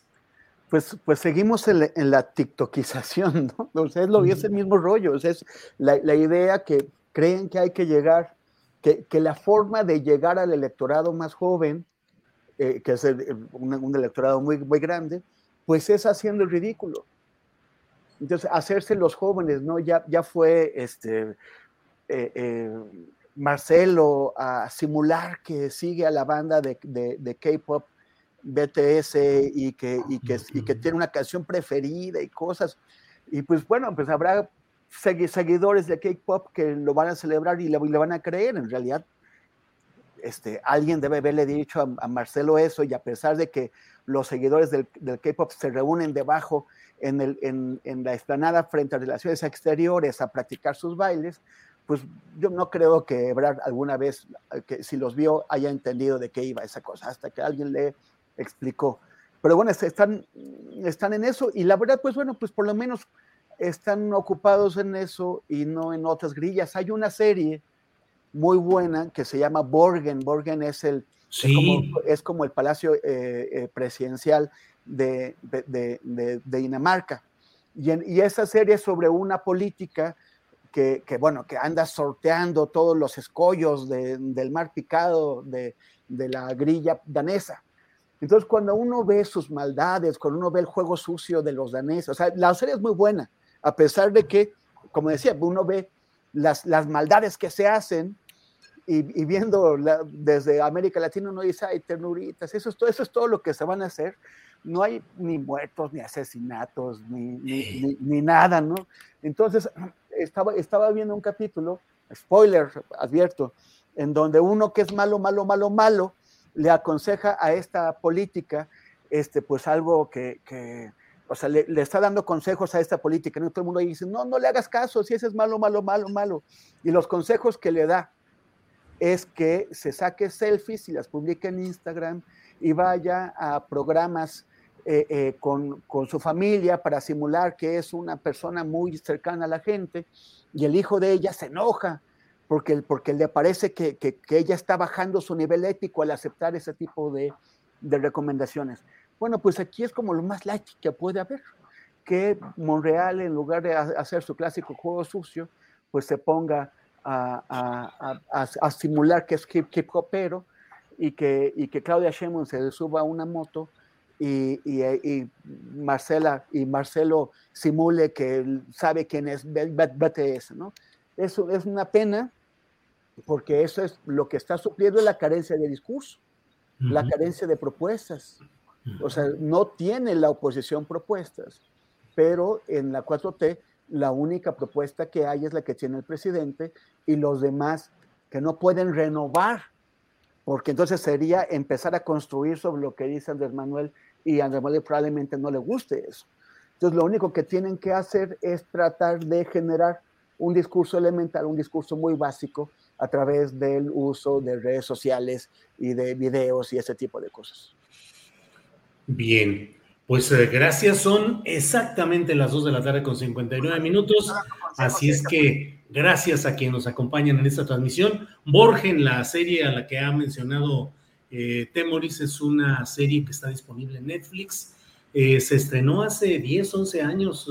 Pues, pues seguimos en, la tiktokización, ¿no? O sea, es, lo, es el mismo rollo, o sea, es la, la, idea que creen que hay que llegar, que, que, la forma de llegar al electorado más joven, eh, que es un, un, electorado muy, muy grande, pues es haciendo el ridículo. Entonces, hacerse los jóvenes, ¿no? Ya, ya fue este, eh, eh, Marcelo a simular que sigue a la banda de, de, de K-pop BTS y que, y, que, y que tiene una canción preferida y cosas. Y pues bueno, pues habrá seguidores de K-pop que lo van a celebrar y le, van a creer. En realidad, este, alguien debe haberle dicho a, Marcelo eso y a pesar de que los seguidores del, K-pop se reúnen debajo en, la explanada frente a relaciones exteriores a practicar sus bailes, pues yo no creo que Ebrard alguna vez, que si los vio, haya entendido de qué iba esa cosa, hasta que alguien le explicó. Pero bueno, están, están en eso y la verdad, pues bueno, pues por lo menos están ocupados en eso y no en otras grillas. Hay una serie muy buena que se llama Borgen. Borgen es el sí. es, como, es, como, el palacio eh, eh, presidencial de, de, de, de Dinamarca. Y, en, y, esa serie es sobre una política que, que, bueno, que anda sorteando todos los escollos del mar picado de, la grilla danesa. Entonces, cuando uno ve sus maldades, cuando uno ve el juego sucio de los daneses, o sea, la serie es muy buena, a pesar de que, como decía, uno ve las, las maldades que se hacen y, y viendo la, desde América Latina, uno dice, ay, ternuritas, eso es, todo, eso es todo lo que se van a hacer. No hay ni muertos, ni asesinatos, ni, ni, ni, ni nada, ¿no? Entonces, estaba, estaba viendo un capítulo, spoiler, advierto, en donde uno que es malo, malo, malo, malo, le aconseja a esta política, este, pues algo que, que o sea, le, está dando consejos a esta política, ¿no? Todo el mundo dice, no, no le hagas caso, si ese es malo, malo, malo, malo. Y los consejos que le da es que se saque selfies y las publique en Instagram y vaya a programas eh, eh, con, con, su familia para simular que es una persona muy cercana a la gente y el hijo de ella se enoja porque, porque le parece que, que, que ella está bajando su nivel ético al aceptar ese tipo de, de, recomendaciones. Bueno, pues aquí es como lo más light que puede haber, que Monreal en lugar de hacer su clásico juego sucio, pues se ponga a, a, a, a simular que es hip, hip hopero y que, y que Claudia Sheinbaum se suba a una moto y, y, y, Marcela y Marcelo simule que sabe quién es BTS, ¿no? Eso es una pena porque eso es lo que está supliendo la carencia de discurso, uh -huh. la carencia de propuestas. O sea, no tiene la oposición propuestas, pero en la 4T la única propuesta que hay es la que tiene el presidente y los demás que no pueden renovar, porque entonces sería empezar a construir sobre lo que dice Andrés Manuel y Andrés Manuel probablemente no le guste eso. Entonces lo único que tienen que hacer es tratar de generar un discurso elemental, un discurso muy básico a través del uso de redes sociales y de videos y ese tipo de cosas. Bien, pues eh, gracias, son exactamente las 2 de la tarde con 59 minutos, así es que gracias a quienes nos acompañan en esta transmisión. Borgen, la serie a la que ha mencionado eh, Temoris, es una serie que está disponible en Netflix, eh, se estrenó hace 10, 11 años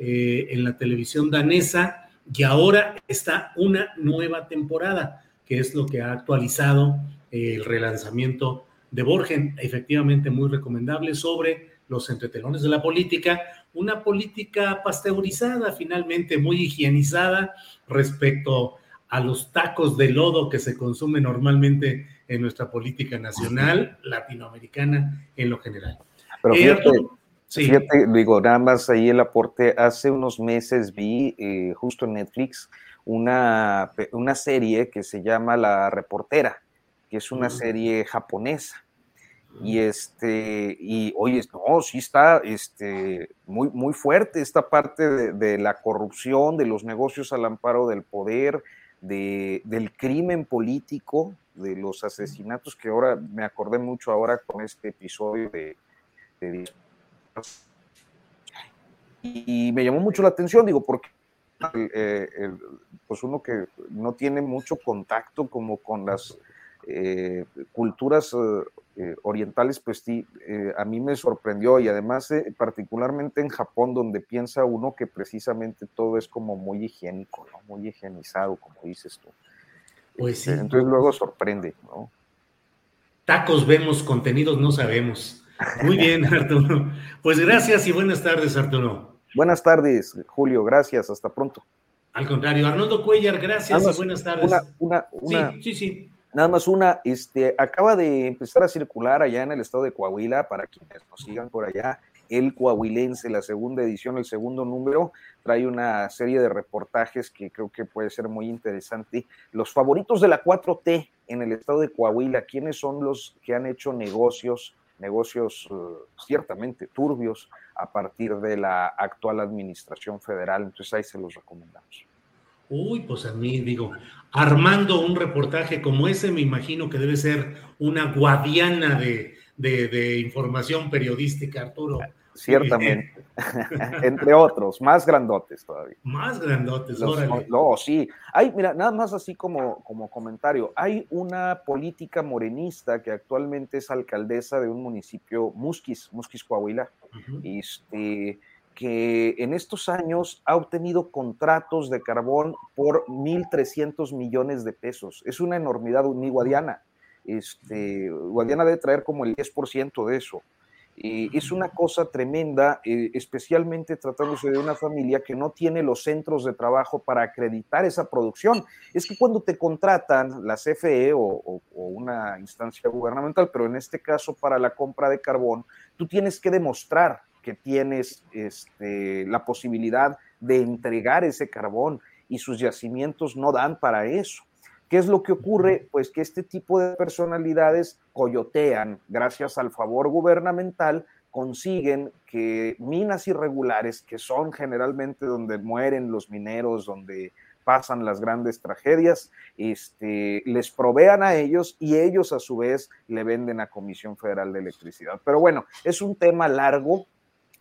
en la televisión danesa y ahora está una nueva temporada, que es lo que ha actualizado el relanzamiento de Borgen, efectivamente muy recomendable sobre los entretelones de la política, una política pasteurizada, finalmente muy higienizada respecto a los tacos de lodo que se consumen normalmente en nuestra política nacional, latinoamericana en lo general. Pero fíjate, eh, sí. fíjate, digo, nada más ahí el aporte, hace unos meses vi eh, justo en Netflix una, una serie que se llama La Reportera, que es una serie japonesa. Y este y oye no sí está este muy muy fuerte esta parte de, de, la corrupción de los negocios al amparo del poder de, del crimen político de los asesinatos que ahora me acordé mucho ahora con este episodio de, de y me llamó mucho la atención, digo, porque eh, pues uno que no tiene mucho contacto como con las eh, culturas eh, orientales, pues sí, a mí me sorprendió y además particularmente en Japón, donde piensa uno que precisamente todo es como muy higiénico, ¿no? muy higienizado, como dices tú. Pues sí. Entonces luego sorprende, ¿no? Tacos vemos, contenidos no sabemos. Muy bien, <laughs> Arturo. Pues gracias y buenas tardes, Arturo. Buenas tardes, Julio, gracias, hasta pronto. Al contrario, Arnoldo Cuellar, gracias y buenas tardes. Una, una, sí, sí, sí. Nada más una, este, acaba de empezar a circular allá en el estado de Coahuila, para quienes nos sigan por allá, el Coahuilense, la segunda edición, el segundo número, trae una serie de reportajes que creo que puede ser muy interesante. Los favoritos de la 4T en el estado de Coahuila, ¿quiénes son los que han hecho negocios, negocios uh, ciertamente turbios a partir de la actual administración federal? Entonces ahí se los recomendamos. Uy, pues a mí digo, armando un reportaje como ese, me imagino que debe ser una guadiana de, de información periodística, Arturo ciertamente. <laughs> Entre otros, más grandotes todavía. Más grandotes, No, sí. Hay, mira, nada más así como, como comentario, hay una política morenista que actualmente es alcaldesa de un municipio, Musquis, Musquis, Coahuila, este, que en estos años ha obtenido contratos de carbón por 1.300 millones de pesos. Es una enormidad, ni Guadiana. Este, Guadiana debe traer como el 10% de eso. Eh, es una cosa tremenda, eh, especialmente tratándose de una familia que no tiene los centros de trabajo para acreditar esa producción. Es que cuando te contratan la CFE o, una instancia gubernamental, pero en este caso para la compra de carbón, tú tienes que demostrar que tienes este, la posibilidad de entregar ese carbón y sus yacimientos no dan para eso. ¿Qué es lo que ocurre? Pues que este tipo de personalidades coyotean, gracias al favor gubernamental, consiguen que minas irregulares, que son generalmente donde mueren los mineros, donde pasan las grandes tragedias, este, les provean a ellos y ellos a su vez le venden a Comisión Federal de Electricidad. Pero bueno, es un tema largo.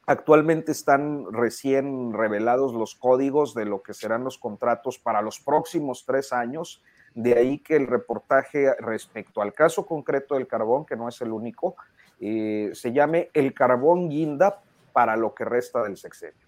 Actualmente están recién revelados los códigos de lo que serán los contratos para los próximos tres años. De ahí que el reportaje respecto al caso concreto del carbón, que no es el único, eh, se llame El carbón guinda para lo que resta del sexenio.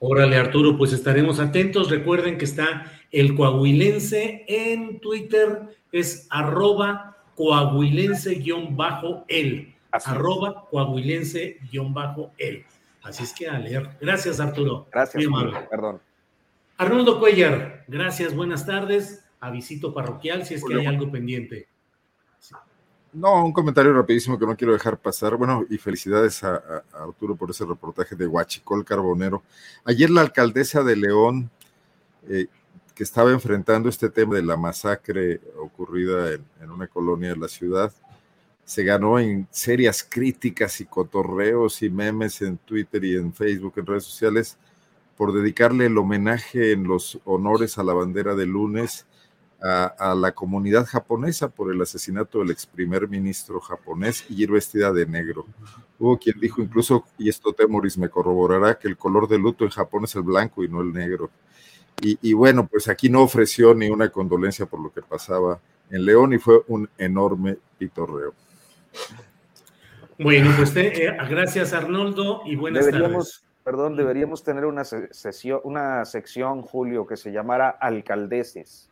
Órale, Arturo, pues estaremos atentos. Recuerden que está el coahuilense en Twitter, es arroba coahuilense-el. Arroba coahuilense-el. Así es que a leer. Gracias, Arturo. Gracias, perdón. Arnoldo Cuellar, gracias, buenas tardes visito parroquial si es que hay algo pendiente. No, un comentario rapidísimo que no quiero dejar pasar. Bueno, y felicidades a, Arturo por ese reportaje de Huachicol Carbonero. Ayer la alcaldesa de León, eh, que estaba enfrentando este tema de la masacre ocurrida en, una colonia de la ciudad, se ganó en serias críticas y cotorreos y memes en Twitter y en Facebook, en redes sociales, por dedicarle el homenaje en los honores a la bandera de lunes a, la comunidad japonesa por el asesinato del ex primer ministro japonés y ir vestida de negro. Hubo quien dijo incluso, y esto Temoris me corroborará, que el color de luto en Japón es el blanco y no el negro. Y, bueno, pues aquí no ofreció ni una condolencia por lo que pasaba en León y fue un enorme pitorreo. Bueno, pues eh, gracias Arnoldo y buenas deberíamos, tardes. Perdón, deberíamos tener una, sesión, una sección, Julio, que se llamara Alcaldeses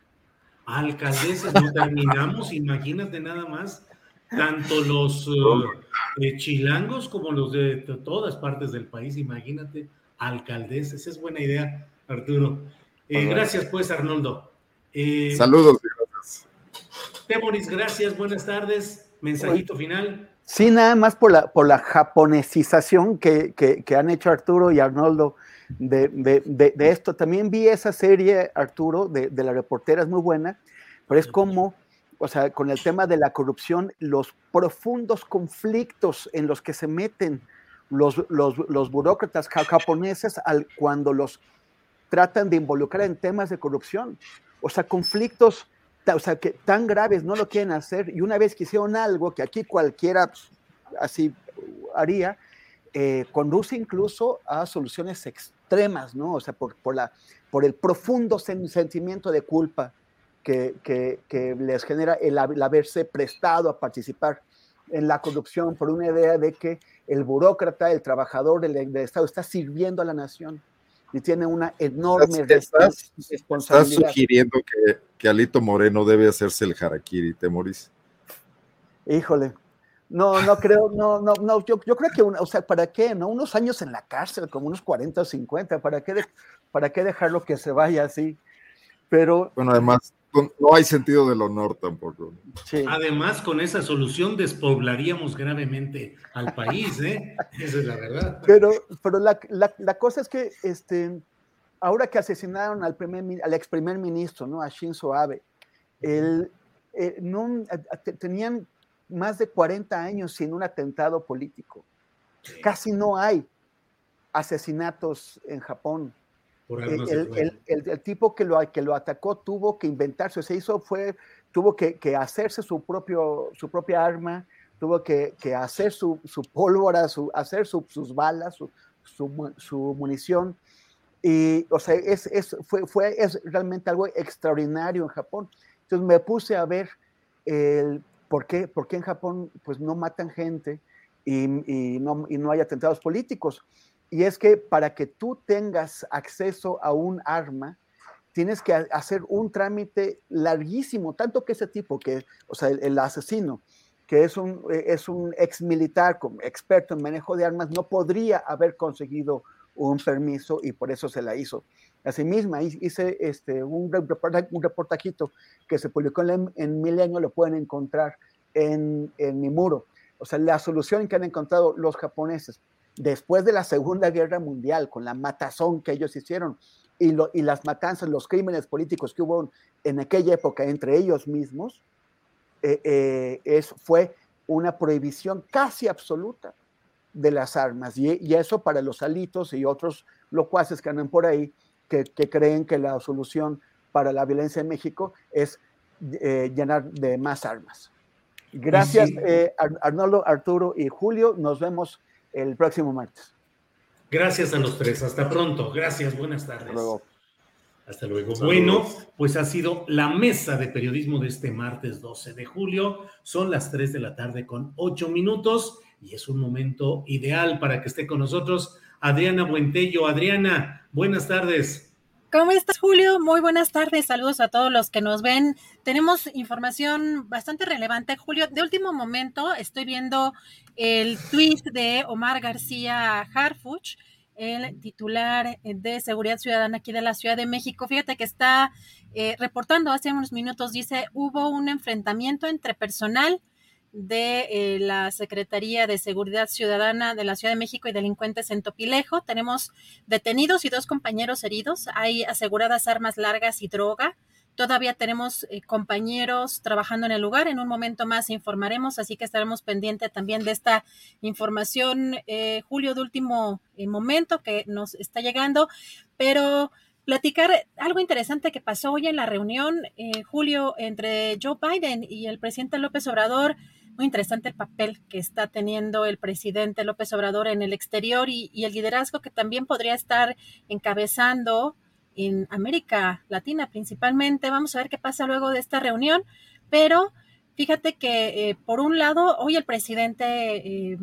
alcaldeses, no terminamos, imagínate nada más, tanto los eh, eh, chilangos como los de todas partes del país, imagínate, alcaldeses, es buena idea, Arturo. Eh, gracias pues, Arnoldo. Saludos. Temoris, gracias, buenas tardes, mensajito final. Sí, nada más por la, por la japonesización que, que han hecho Arturo y Arnoldo de, esto. También vi esa serie, Arturo, de, la reportera, es muy buena, pero es como, o sea, con el tema de la corrupción, los profundos conflictos en los que se meten los, los, burócratas japoneses al, cuando los tratan de involucrar en temas de corrupción. O sea, conflictos o sea, que tan graves no lo quieren hacer y una vez que hicieron algo que aquí cualquiera así haría, eh, conduce incluso a soluciones extremas, ¿no? O sea, por, por, la, por el profundo sentimiento de culpa que, que, les genera el, haberse prestado a participar en la corrupción por una idea de que el burócrata, el trabajador del, del Estado está sirviendo a la nación y tiene una enorme ¿Estás, responsabilidad. ¿Estás sugiriendo que, que, Alito Moreno debe hacerse el harakiri, Temoris? Híjole, no, no creo, no, no, no, yo, yo creo que, o sea, ¿para qué? ¿No? Unos años en la cárcel, como unos 40 o 50, ¿para qué, ¿para qué dejarlo que se vaya así? Pero... Bueno, además, no hay sentido del honor tampoco. Además, con esa solución despoblaríamos gravemente al país, ¿eh? Esa es la verdad. Pero, pero la, la, la cosa es que, este, ahora que asesinaron al, primer, al ex primer ministro, ¿no? A Shinzo Abe, el, eh, no, tenían más de 40 años sin un atentado político. Casi no hay asesinatos en Japón. El, el, tipo que lo, que lo atacó tuvo que inventarse, se hizo, fue, tuvo que, que hacerse su, propio, su propia arma, tuvo que, que hacer su, su, pólvora, su, hacer sus balas, su, su, munición. Y, o sea, es, es, fue, fue, es realmente algo extraordinario en Japón. Entonces me puse a ver el, ¿Por qué? Porque en Japón pues no matan gente y, no, y no hay atentados políticos. Y es que para que tú tengas acceso a un arma, tienes que hacer un trámite larguísimo, tanto que ese tipo, que, o sea, el, asesino, que es un, es un ex militar experto en manejo de armas, no podría haber conseguido un permiso y por eso se la hizo. Asimismo, hice este, un, un reportajito que se publicó en, en Milenio, lo pueden encontrar en, en mi muro. O sea, la solución que han encontrado los japoneses después de la Segunda Guerra Mundial, con la matazón que ellos hicieron y, lo, y las matanzas, los crímenes políticos que hubo en aquella época entre ellos mismos, eh, eh, es, fue una prohibición casi absoluta de las armas. Y, y, eso para los alitos y otros locuaces que andan por ahí, que, creen que la solución para la violencia en México es eh, llenar de más armas. Gracias, eh, Arnoldo, Arturo y Julio. Nos vemos el próximo martes. Gracias a los tres. Hasta pronto. Gracias. Buenas tardes. Hasta luego. Hasta luego. Bueno, pues ha sido la mesa de periodismo de este martes 12 de julio. Son las 3 de la tarde con 8 minutos y es un momento ideal para que esté con nosotros Adriana Buentello. Adriana, buenas tardes. ¿Cómo estás, Julio? Muy buenas tardes. Saludos a todos los que nos ven. Tenemos información bastante relevante, Julio. De último momento, estoy viendo el tweet de Omar García Harfuch, el titular de Seguridad Ciudadana aquí de la Ciudad de México. Fíjate que está eh, reportando hace unos minutos, dice, hubo un enfrentamiento entre personal de eh, la Secretaría de Seguridad Ciudadana de la Ciudad de México y delincuentes en Topilejo. Tenemos detenidos y dos compañeros heridos. Hay aseguradas armas largas y droga. Todavía tenemos eh, compañeros trabajando en el lugar. En un momento más informaremos, así que estaremos pendientes también de esta información, eh, Julio, de último momento que nos está llegando. Pero platicar algo interesante que pasó hoy en la reunión, Julio, entre Joe Biden y el presidente López Obrador muy interesante el papel que está teniendo el presidente López Obrador en el exterior y, el liderazgo que también podría estar encabezando en América Latina principalmente. Vamos a ver qué pasa luego de esta reunión, pero fíjate que eh, por un lado, hoy el presidente eh,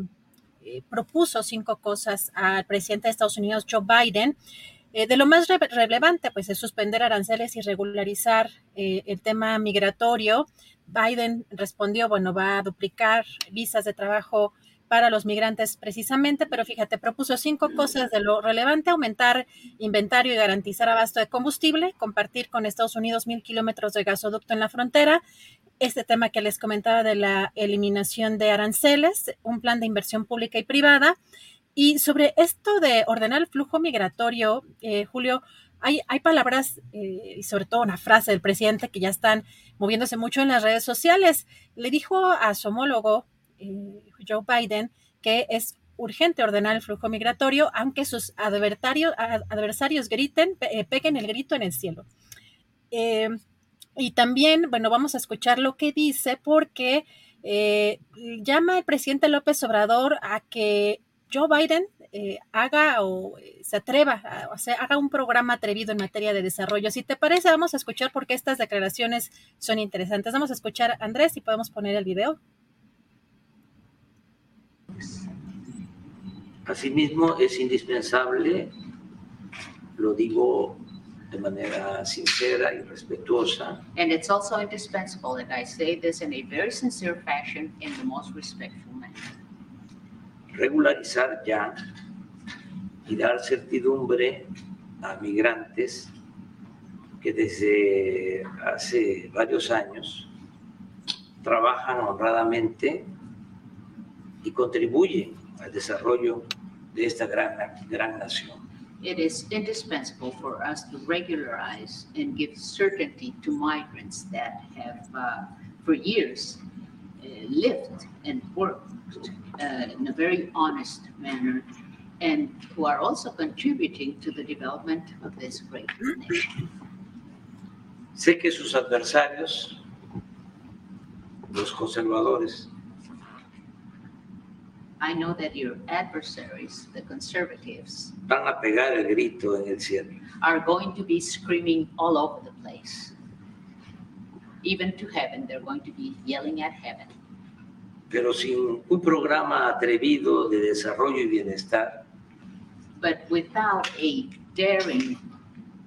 eh, propuso cinco cosas al presidente de Estados Unidos, Joe Biden. De lo más relevante, pues es suspender aranceles y regularizar el tema migratorio, Biden respondió, bueno, va a duplicar visas de trabajo para los migrantes precisamente, pero fíjate, propuso cinco cosas de lo relevante, aumentar inventario y garantizar abasto de combustible, compartir con Estados Unidos mil kilómetros de gasoducto en la frontera, este tema que les comentaba de la eliminación de aranceles, un plan de inversión pública y privada. Y sobre esto de ordenar el flujo migratorio, eh, Julio, hay, palabras eh, y sobre todo una frase del presidente que ya están moviéndose mucho en las redes sociales. Le dijo a su homólogo eh, Joe Biden que es urgente ordenar el flujo migratorio, aunque sus adversarios, griten, eh, peguen el grito en el cielo. y también, bueno, vamos a escuchar lo que dice porque llama el presidente López Obrador a que Joe Biden eh, haga o eh, se atreva, o sea, haga un programa atrevido en materia de desarrollo. Si te parece, vamos a escuchar porque estas declaraciones son interesantes. Vamos a escuchar, Andrés, si podemos poner el video. Asimismo, es indispensable, lo digo de manera sincera y respetuosa. And it's also indispensable that I say this in a very sincere fashion in the most respectful manner. Regularizar ya y dar certidumbre a migrantes que desde hace varios años trabajan honradamente y contribuyen al desarrollo de esta gran, gran nación. It is indispensable for us to regularize and give certainty to migrants that have, uh, for years, uh, lived and worked uh, in a very honest manner and who are also contributing to the development of this great nation. Sé que sus adversarios, los conservadores, I know that your adversaries, the conservatives, van a pegar el grito en el cielo. are going to be screaming all over the place. Even to heaven, they're going to be yelling at heaven. Pero sin un programa atrevido de desarrollo y bienestar, But without a daring,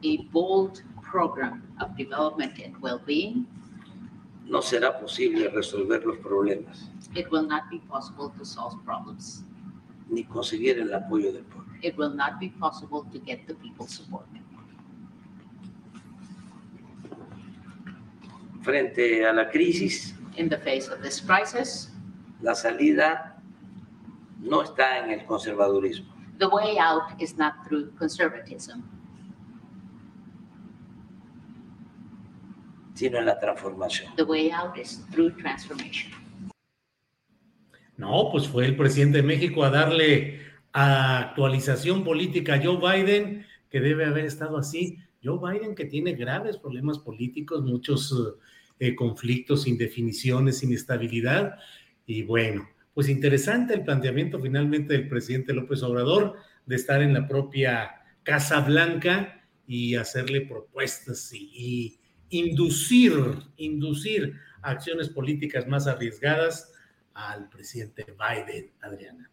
a bold program of development and well being, no será posible resolver los problemas it will not be possible to solve problems. ni conseguir el apoyo del pueblo. It will not be possible to get the people's support. Frente a la crisis, In the face of this crisis, la salida no está en el conservadurismo, the way out is not through conservatism, sino en la transformación. the way out is through transformation. No, pues fue el presidente de México a darle actualización política a Joe Biden, que debe haber estado así. Joe Biden que tiene graves problemas políticos, muchos eh, conflictos, indefiniciones, inestabilidad. Y bueno, pues interesante el planteamiento finalmente del presidente López Obrador de estar en la propia Casa Blanca y hacerle propuestas y, inducir, inducir acciones políticas más arriesgadas al presidente Biden, Adriana.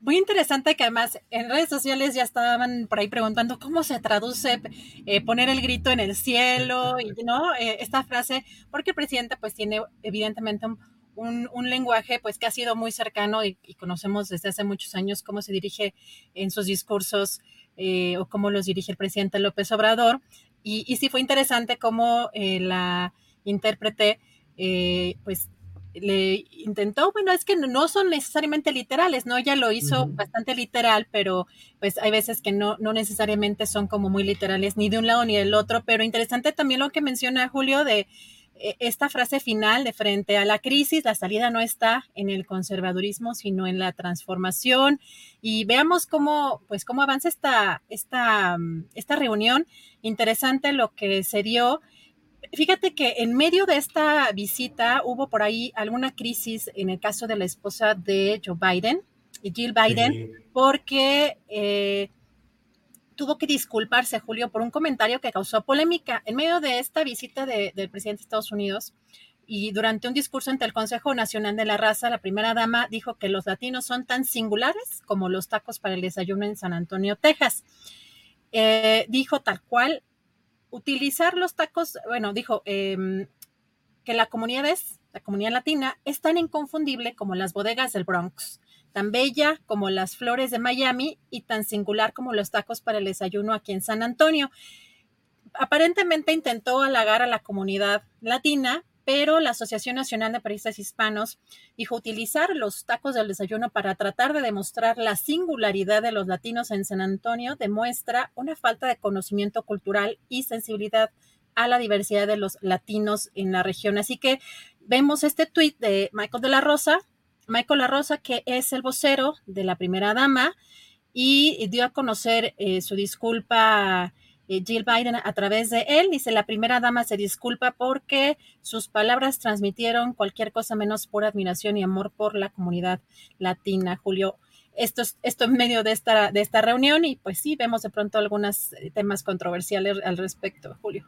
Muy interesante que además en redes sociales ya estaban por ahí preguntando cómo se traduce eh, poner el grito en el cielo y no eh, esta frase, porque el presidente pues tiene evidentemente un, un, un lenguaje pues que ha sido muy cercano y, y, conocemos desde hace muchos años cómo se dirige en sus discursos eh, o cómo los dirige el presidente López Obrador. Y, y sí fue interesante cómo eh, la intérprete pues le intentó, bueno, es que no son necesariamente literales, ¿no? Ella lo hizo uh -huh. bastante literal, pero pues hay veces que no, no necesariamente son como muy literales ni de un lado ni del otro, pero interesante también lo que menciona Julio de eh, esta frase final de frente a la crisis, la salida no está en el conservadurismo, sino en la transformación. Y veamos cómo, pues, cómo avanza esta, esta, esta reunión. Interesante lo que se dio fíjate que en medio de esta visita hubo por ahí alguna crisis en el caso de la esposa de Joe Biden y Jill Biden, sí. porque eh, tuvo que disculparse, Julio, por un comentario que causó polémica. En medio de esta visita de, del presidente de Estados Unidos y durante un discurso ante el Consejo Nacional de la Raza, la primera dama dijo que los latinos son tan singulares como los tacos para el desayuno en San Antonio, Texas. Eh, dijo tal cual, utilizar los tacos, bueno, dijo eh, que la comunidad es, la comunidad latina, es tan inconfundible como las bodegas del Bronx, tan bella como las flores de Miami y tan singular como los tacos para el desayuno aquí en San Antonio. Aparentemente intentó halagar a la comunidad latina, pero la Asociación Nacional de Periodistas Hispanos dijo utilizar los tacos del desayuno para tratar de demostrar la singularidad de los latinos en San Antonio demuestra una falta de conocimiento cultural y sensibilidad a la diversidad de los latinos en la región. Así que vemos este tuit de Michael de la Rosa, Michael La Rosa, que es el vocero de la primera dama y dio a conocer eh, su disculpa Jill Biden a través de él. Dice, la primera dama se disculpa porque sus palabras transmitieron cualquier cosa menos por admiración y amor por la comunidad latina. Julio, esto, esto en medio de esta, de esta reunión y pues sí, vemos de pronto algunos temas controversiales al respecto, Julio.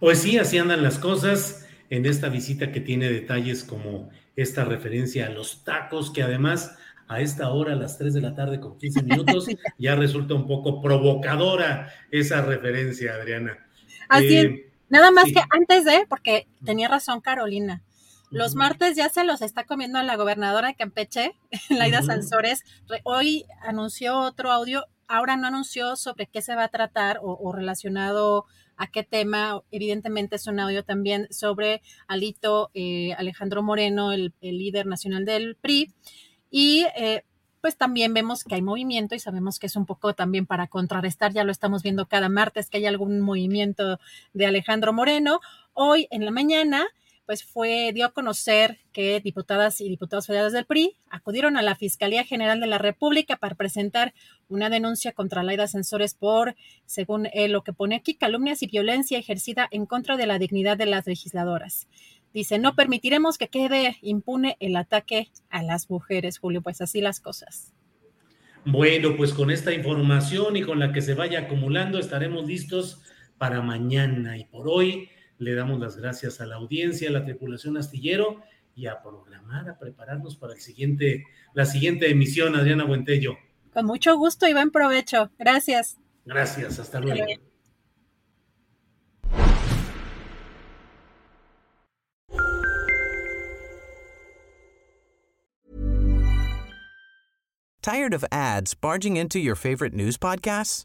Pues sí, así andan las cosas en esta visita que tiene detalles como esta referencia a los tacos, que además a esta hora, a las 3 de la tarde con 15 minutos, <laughs> ya resulta un poco provocadora esa referencia, Adriana. Así es. Eh, Nada más que antes de, porque tenía razón Carolina, los martes ya se los está comiendo a la gobernadora de Campeche, <laughs> Laida Sansores. Hoy anunció otro audio, ahora no anunció sobre qué se va a tratar o, relacionado a qué tema. Evidentemente es un audio también sobre Alito eh, Alejandro Moreno, el, líder nacional del PRI. Y eh, pues también vemos que hay movimiento y sabemos que es un poco también para contrarrestar, ya lo estamos viendo cada martes, que hay algún movimiento de Alejandro Moreno. Hoy en la mañana, pues fue, dio a conocer que diputadas y diputados federales del PRI acudieron a la Fiscalía General de la República para presentar una denuncia contra Laida Sensores por, según él, lo que pone aquí, calumnias y violencia ejercida en contra de la dignidad de las legisladoras. Dice, no permitiremos que quede impune el ataque a las mujeres, Julio. Pues así las cosas. Bueno, pues con esta información y con la que se vaya acumulando estaremos listos para mañana. Y por hoy le damos las gracias a la audiencia, a la tripulación astillero y a programar, a prepararnos para el siguiente, la siguiente emisión, Adriana Buentello. Con mucho gusto y buen provecho. Gracias. Gracias, hasta luego. Tired of ads barging into your favorite news podcasts?